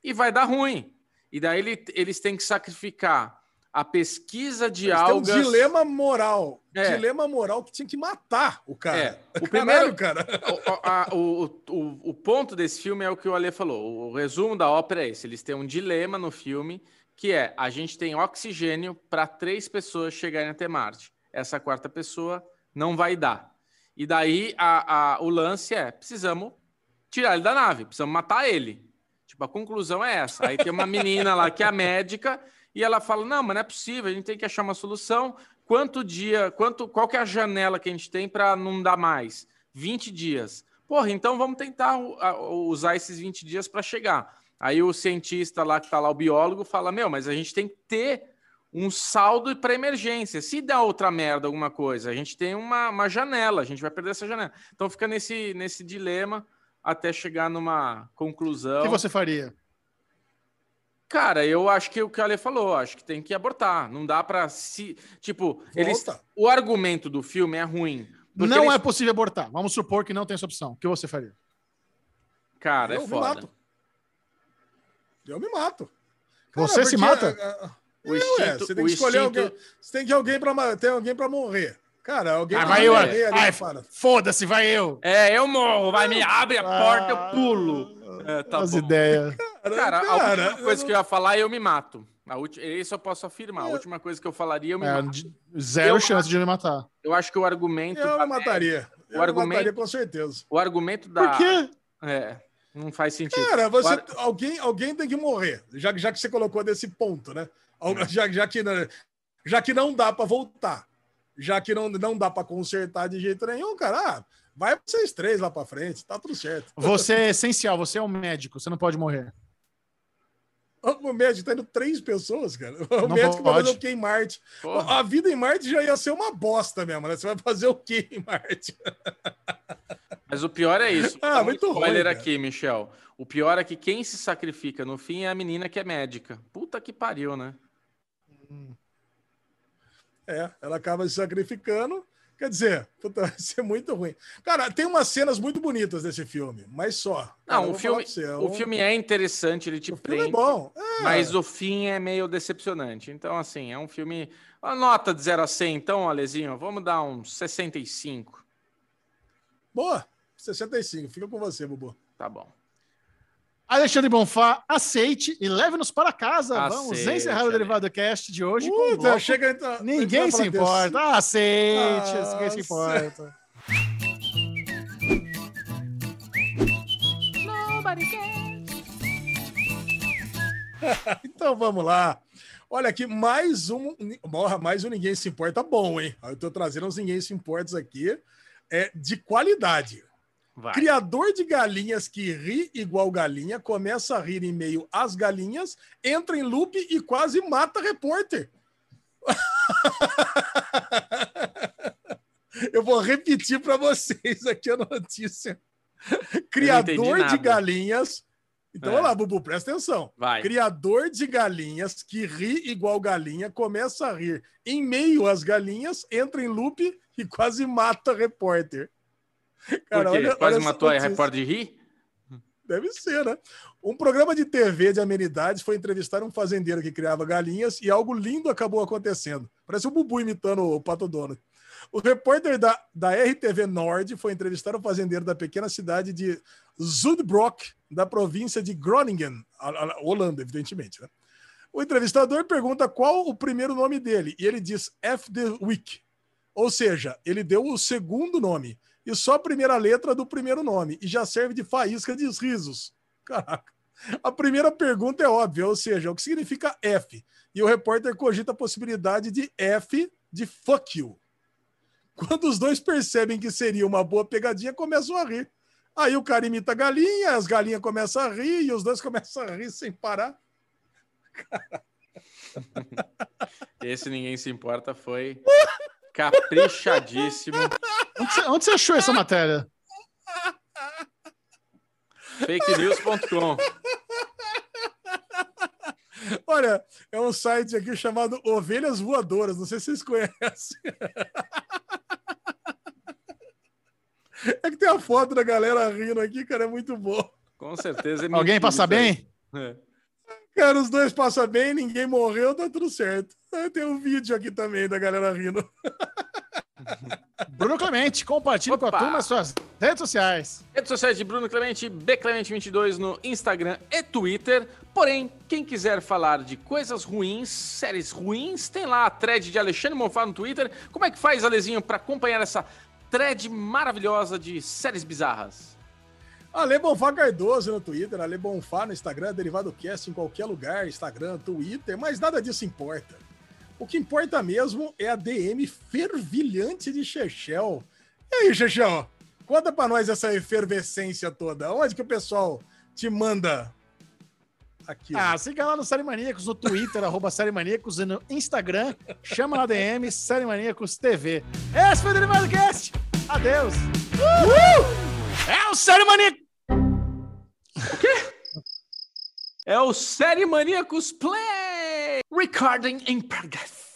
e vai dar ruim. E daí ele- eles têm que sacrificar a pesquisa de Eles têm um algas. dilema moral. É. Dilema moral que tinha que matar o cara. É, o Caralho, primeiro- cara. O, a- o, o, o ponto desse filme é o que o Ale falou. O resumo da ópera é esse: eles têm um dilema no filme que é a gente tem oxigênio para três pessoas chegarem até Marte. Essa quarta pessoa não vai dar. E daí a, a- o lance é: precisamos tirar ele da nave, precisamos matar ele. Tipo, a conclusão é essa. Aí tem uma menina lá que é a médica e ela fala: não, mas não é possível, a gente tem que achar uma solução. Quanto dia, quanto, qual que é a janela que a gente tem para não dar mais? 20 dias. Porra, então vamos tentar usar esses 20 dias para chegar. Aí o cientista lá que tá lá, o biólogo, fala: Meu, mas a gente tem que ter um saldo para emergência. Se der outra merda, alguma coisa, a gente tem uma, uma janela, a gente vai perder essa janela. Então fica nesse, nesse dilema até chegar numa conclusão. O que você faria? Cara, eu acho que o que a Ale falou, acho que tem que abortar. Não dá pra se. Tipo, eles, Volta. o argumento do filme é ruim. Não eles- é possível abortar. Vamos supor que não tem essa opção. O que você faria? Cara, é Eu me foda. mato. Eu me mato. Você se mata? O é, instinto- você tem que escolher instinto- alguém. Você tem que alguém para ter alguém para morrer. Cara, alguém Ah, vai eu. morrer ali Ai. Foda-se, vai eu. É, eu morro, vai, me abre a porta, eu pulo. É, tá As bom. ideias. Cara, a cara, última coisa que eu ia falar, eu me mato. A ulti... Isso eu posso afirmar. A última coisa que eu falaria, eu me É, mato. zero Eu- chance de me matar. Eu acho que o argumento. eu me mataria. Eu O argumento- mataria com certeza. O argumento da. Por quê? É, não faz sentido. Cara, você, ar- alguém, alguém tem que morrer, já, que- já que você colocou desse ponto, né? É. Já, já, que, não- já que não dá para voltar, já que não, não dá para consertar de jeito nenhum, cara, ah, vai pra vocês três lá para frente, tá tudo certo. Você é essencial, você é um médico, você não pode morrer. O médico tá indo três pessoas, cara. O Não médico vai pode. fazer o quê em Marte? Porra. A vida em Marte já ia ser uma bosta mesmo, né? Você vai fazer o quê em Marte? Mas o pior é isso. Ah, um muito spoiler ruim, aqui, Michel. O pior é que quem se sacrifica no fim é a menina que é médica. Puta que pariu, né? É, ela acaba se sacrificando. Quer dizer, puta, vai ser muito ruim. Cara, tem umas cenas muito bonitas desse filme, mas só. Não, o filme, pra você, o um- filme é interessante, ele te o é prende, bom. É, mas o fim é meio decepcionante. Então, assim, é um filme. A nota de 0 a 100, então, Alezinho, vamos dar uns 65. Boa, 65. Fica com você, Bubu. Tá bom. Alexandre Bonfá, aceite e leve-nos para casa. Vamos Aceite, encerrar o. Derivado Cast de hoje. com um Puta, bloco. chega então. Ninguém a gente se importa. Ah, aceite, Ah, ninguém se importa. Então vamos lá. Olha aqui, mais um. Morra, mais um Ninguém Se Importa bom, hein? Eu tô trazendo uns Ninguém Se Importas aqui. É de qualidade. Vai. Criador de galinhas que ri igual galinha, começa a rir em meio às galinhas, entra em loop e quase mata repórter. Eu vou repetir para vocês aqui a notícia. Criador de galinhas Então, É. olha lá, Bubu, presta atenção. Vai. Criador de galinhas que ri igual galinha, começa a rir em meio às galinhas, entra em loop e quase mata repórter. Por quê? Quase essa matou a repórter de rir? Deve ser, né? Um programa de TV de amenidades foi entrevistar um fazendeiro que criava galinhas e algo lindo acabou acontecendo. Parece o Bubu imitando o Pato Donald. O repórter da, da RTV Nord foi entrevistar um fazendeiro da pequena cidade de Zudbrock, da província de Groningen, a- a- Holanda, evidentemente. Né? O entrevistador pergunta qual o primeiro nome dele e ele diz F. the Week. Ou seja, ele deu o segundo nome e só a primeira letra do primeiro nome e já serve de faísca de risos. Caraca. A primeira pergunta é óbvia, ou seja, o que significa F? E o repórter cogita a possibilidade de F de fuck you. Quando os dois percebem que seria uma boa pegadinha, começam a rir. Aí o cara imita a galinha, as galinhas começam a rir e os dois começam a rir sem parar. Esse ninguém se importa foi caprichadíssimo. Onde você, onde você achou essa matéria? Fakenews.com. Olha, é um site aqui chamado Ovelhas Voadoras. Não sei se vocês conhecem. É que tem a foto da galera rindo aqui, cara, é muito bom. Com certeza. é Alguém passa bem? É. Cara, os dois passam bem, ninguém morreu, tá tudo certo. Ah, Tem um vídeo aqui também da galera rindo. Bruno Clemente, compartilhe com a turma as suas redes sociais. Redes sociais de Bruno Clemente, Bclemente22 no Instagram e Twitter. Porém, quem quiser falar de coisas ruins, séries ruins, tem lá a thread de Alexandre Monfá no Twitter. Como é que faz, Alezinho, para acompanhar essa thread maravilhosa de séries bizarras? Ale Bonfá Cardoso no Twitter, Ale Bonfá no Instagram, Derivado Cast em qualquer lugar, Instagram, Twitter, mas nada disso importa. O que importa mesmo é a DM fervilhante de Chechel. E aí, Chechel? Conta pra nós essa efervescência toda. Onde que o pessoal te manda aqui? Ah, siga lá no Série Maníacos, no Twitter, arroba Série Maníacos, e no Instagram, chama na DM, Série Maníacos TV. Esse foi o Derivado Cast. Adeus. Uhul! É o Série Maníacos. É o Série Maníacos Play! Recording in progress.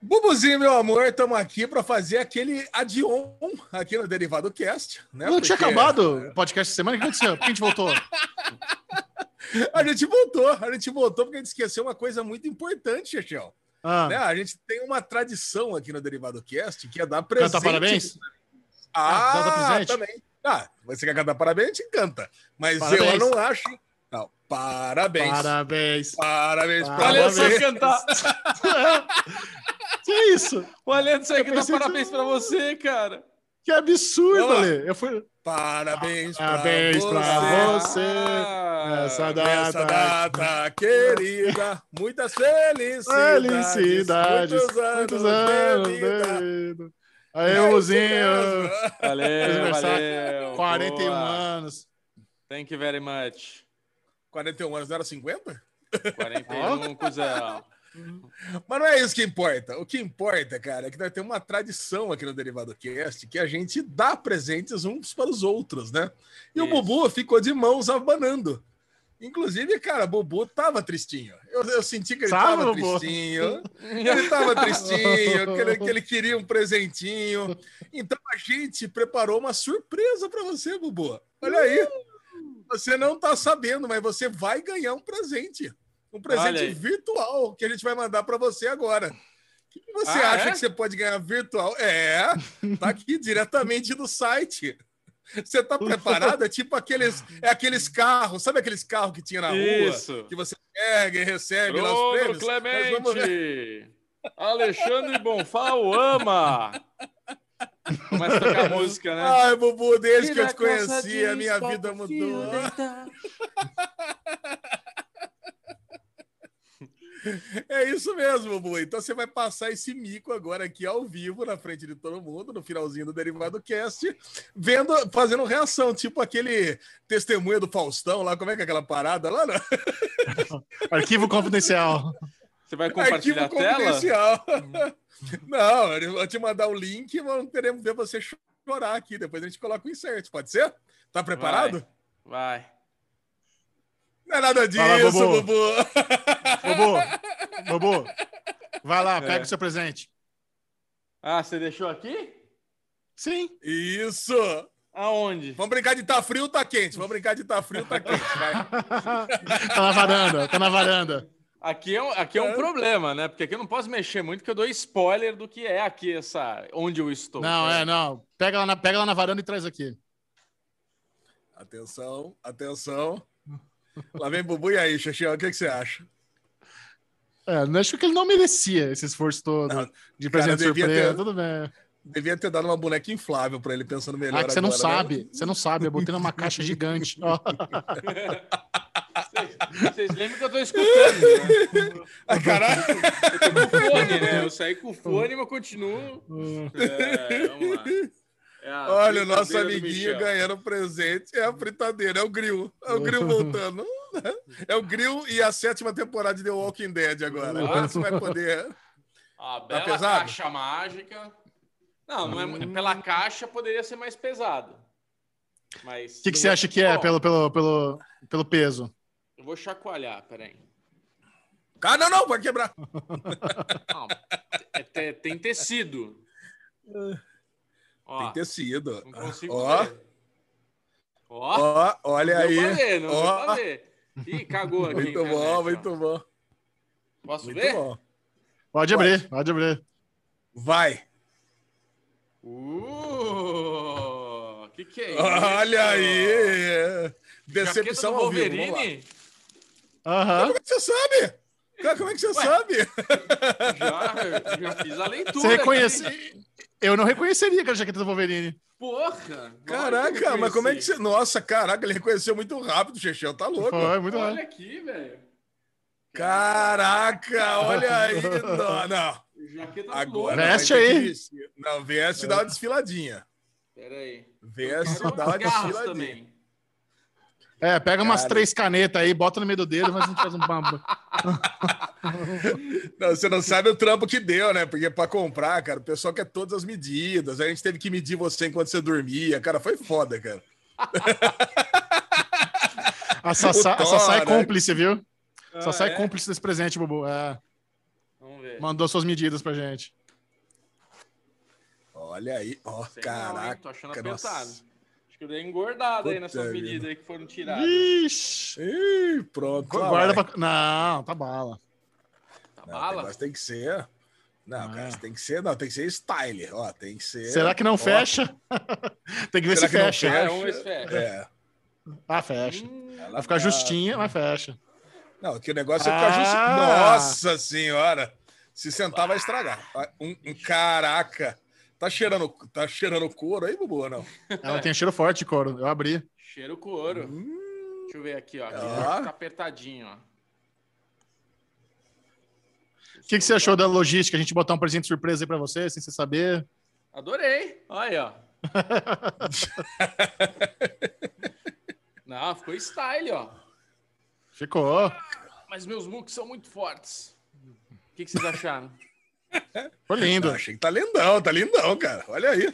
Bubuzinho, meu amor, estamos aqui para fazer aquele adion aqui no Derivado Cast. Né? Não tinha Porque acabado o podcast essa semana? O que aconteceu? Por que a gente voltou? A gente voltou, a gente voltou porque a gente esqueceu uma coisa muito importante, Chechel. Ah, né? A gente tem uma tradição aqui no Derivado Cast que é dar presente. Canta parabéns? Ah, Ah, presente? também. Ah, você quer cantar parabéns? A gente canta. Mas Parabéns. eu não acho. Não, parabéns. Parabéns. Parabéns pra Parabéns. você. cantar. que isso? O Alento sai dá pensei que- parabéns pra você, cara. Que absurdo. Ale. Eu fui... Parabéns, Parabéns pra pra você. você. Ah, Essa Nessa data. data querida, muitas felicidades. Felicidades. Muitos anos, Muitos anos. de vida. É isso Luzinho. Valeu, valeu. 41 boa. anos. Thank you very much. 41 anos, não era 50? 41, cuzão. Mas não é isso que importa. O que importa, cara, é que nós temos uma tradição aqui no Derivado Cast que a gente dá presentes uns para os outros, né? E o Isso. Bubu ficou de mãos abanando. Inclusive, cara, o Bubu tava tristinho. Eu, eu senti que ele Sabe, tava Bubu? tristinho. Ele tava tristinho, que ele, que ele queria um presentinho. Então a gente preparou uma surpresa para você, Bubu. Olha aí. Você não tá sabendo, mas você vai ganhar um presente. Um presente virtual que a gente vai mandar para você agora. O que você Ah, acha é? que você pode ganhar virtual? É, tá aqui diretamente do site. Você tá preparado? É tipo aqueles, é aqueles carros, sabe aqueles carros que tinha na rua? Isso. Que você pega e recebe lá os Bruno prêmios? Clemente. Alexandre Bonfal ama. Começa a tocar música, né? Ai, Bubu, desde que eu te conheci, a minha vida mudou. É isso mesmo, Bubu. Então você vai passar esse mico agora aqui ao vivo, na frente de todo mundo, no finalzinho do Derivado Cast, vendo, fazendo reação, tipo aquele testemunha do Faustão lá, como é que é aquela parada lá? Não? Arquivo confidencial. Você vai compartilhar a Arquivo tela? confidencial. Não, eu vou te mandar o link e vamos- queremos ver você chorar aqui. Depois a gente coloca o insert, pode ser? Tá preparado? Vai. Não é nada disso, Fala, Bubu. Bubu. Bobo, Bobo, vai lá, pega É. o seu presente. Ah, você deixou aqui? Sim. Isso. Aonde? Vamos brincar de tá frio ou tá quente? Vamos brincar de tá frio ou tá quente. Vai. tá na varanda, tá na varanda. Aqui é, um- aqui é um problema, né? Porque aqui eu não posso mexer muito, que eu dou spoiler do que é aqui, essa, onde eu estou. Não, é, não. Pega lá, na, pega lá na varanda e traz aqui. Atenção, atenção. Lá vem Bubu e aí, Xaxão, o que, que você acha? É, não acho que ele não merecia esse esforço todo Não, de presente devia surpresa. ter- Tudo bem. Devia ter dado uma boneca inflável pra ele pensando melhor. Ah, que você não agora, né? sabe. Você não sabe. Eu botei numa caixa gigante. Vocês, lembram que eu tô escutando, né? Ah, caralho. Eu tô com fone, né? Eu saí com o fone, mas eu continuo. É, vamos lá. É Olha, o nosso amiguinho ganhando presente é a fritadeira, é o grill. É o grill voltando. É o grill e a sétima temporada de The Walking Dead agora. Agora você vai poder. A bela pesado? caixa mágica. Não, não é, mu- pela caixa poderia ser mais pesado. Mas. O que, que você acha que é pelo, pelo, pelo, pelo peso? Eu vou chacoalhar, peraí. Ah, não, não, vai quebrar. Não, é te- tem tecido. Ó, Tem tecido. não consigo Ó, ver. Ó, ó, olha não aí. ver, não Ó. pra ver. Ih, cagou aqui. Muito internet, bom, ó. muito bom. Posso Muito ver? bom. Pode abrir, pode abrir. Vai. Uh, que que é isso? Olha aí. Decepção do ao vivo. Vamos lá. Wolverine? Aham. Como é que você sabe? Cara, como é que você sabe? Já, já fiz a leitura. Você reconhece? aqui. Eu não reconheceria que era a jaqueta do Wolverine. Porra! Caraca, mas como é que você. Nossa, caraca, ele reconheceu muito rápido, Chechel, tá louco. Foi, muito Olha bom. aqui, velho. Caraca, olha aí. Não, não. Jaqueta do Agora. Veste que aí. Não, veste e dá uma desfiladinha. Pera aí. Veste e dá uma desfiladinha. também. É, pega umas Cara. três canetas aí, bota no meio do dedo, mas a gente faz um bamba. Não, você não sabe o trampo que deu, né? Porque pra comprar, cara, o pessoal quer todas as medidas. A gente teve que medir você enquanto você dormia. Cara, foi foda, cara. A Sassá, a Sassá é né? cúmplice, viu? Ah, Sassá é é? cúmplice desse presente, Bubu. É, Vamos ver. mandou suas medidas pra gente. Olha aí, ó, não, hein? caraca. Tô achando nossa. apertado. Acho que engordado aí Puta nessas vida. medidas aí que foram tiradas. Ixi. Ih, pronto. lá Guarda pra... Não, tá bala. Tá Não, bala? negócio tem que ser. Não, Ah. cara, tem que ser. Não, tem que ser style. Ó, tem que ser. Será que não Ó, fecha? Tem que ver Será se que não fecha. fecha? Ah, vamos ver se fecha. É. Ah, fecha. Hum, Vai ficar justinha, mas fecha. Não, que o negócio é ficar Ah. justo. Nossa senhora! Se sentar, vai estragar. Um, um- caraca! Tá cheirando, tá cheirando couro aí, Bubu, ou não? Ela tem cheiro forte de couro. Eu abri. cheiro couro. Hum. Deixa eu ver aqui, ó. Aqui Ó. Tá apertadinho, ó. O que, que você achou da logística? A gente botar um presente surpresa aí pra você, sem você saber? Adorei. Olha aí, ó. Não, ficou style, ó. Ficou. Mas meus looks são muito fortes. O que, que vocês acharam? Ficou lindo. Eu achei que tá lindão, tá lindão, cara. Olha aí.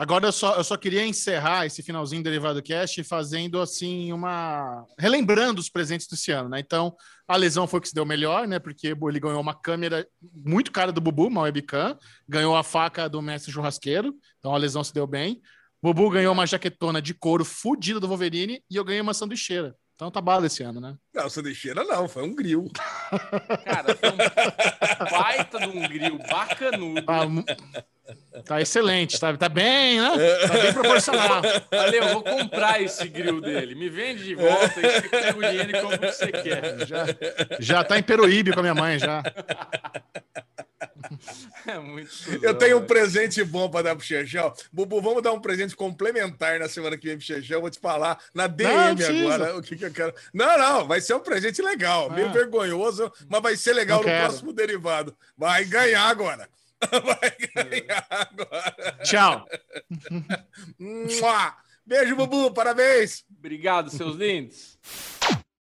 Agora eu só, eu só queria encerrar esse finalzinho do Derivado Cast fazendo assim uma. relembrando os presentes desse ano, né? Então, a lesão foi o que se deu melhor, né? Porque ele ganhou uma câmera muito cara do Bubu, uma webcam, ganhou a faca do mestre churrasqueiro, então a lesão se deu bem. Bubu ganhou uma jaquetona de couro fudida do Wolverine e eu ganhei uma sanduicheira. Então tá bala esse ano, né? Não, sanduicheira não, foi um grill. Cara, foi um baita de um grill bacanudo. Mu- tá excelente, tá, tá bem, né? Tá bem proporcional. Ale, eu vou comprar esse grill dele. Me vende de volta e você pega o dinheiro e compra o que você quer. Já, já tá em Peruíbe com a minha mãe, já. É muito Eu tenho um velho. presente bom pra dar pro Chechel. Bubu, vamos dar um presente complementar na semana que vem pro Chechel. Vou te falar na DM precisa. agora o que, que eu quero. Não, não, vai ser um presente legal, meio Ah. vergonhoso, mas vai ser legal Não no quero. próximo derivado. Vai ganhar agora. Vai ganhar agora. Tchau. Beijo, Bubu, parabéns. Obrigado, seus lindos.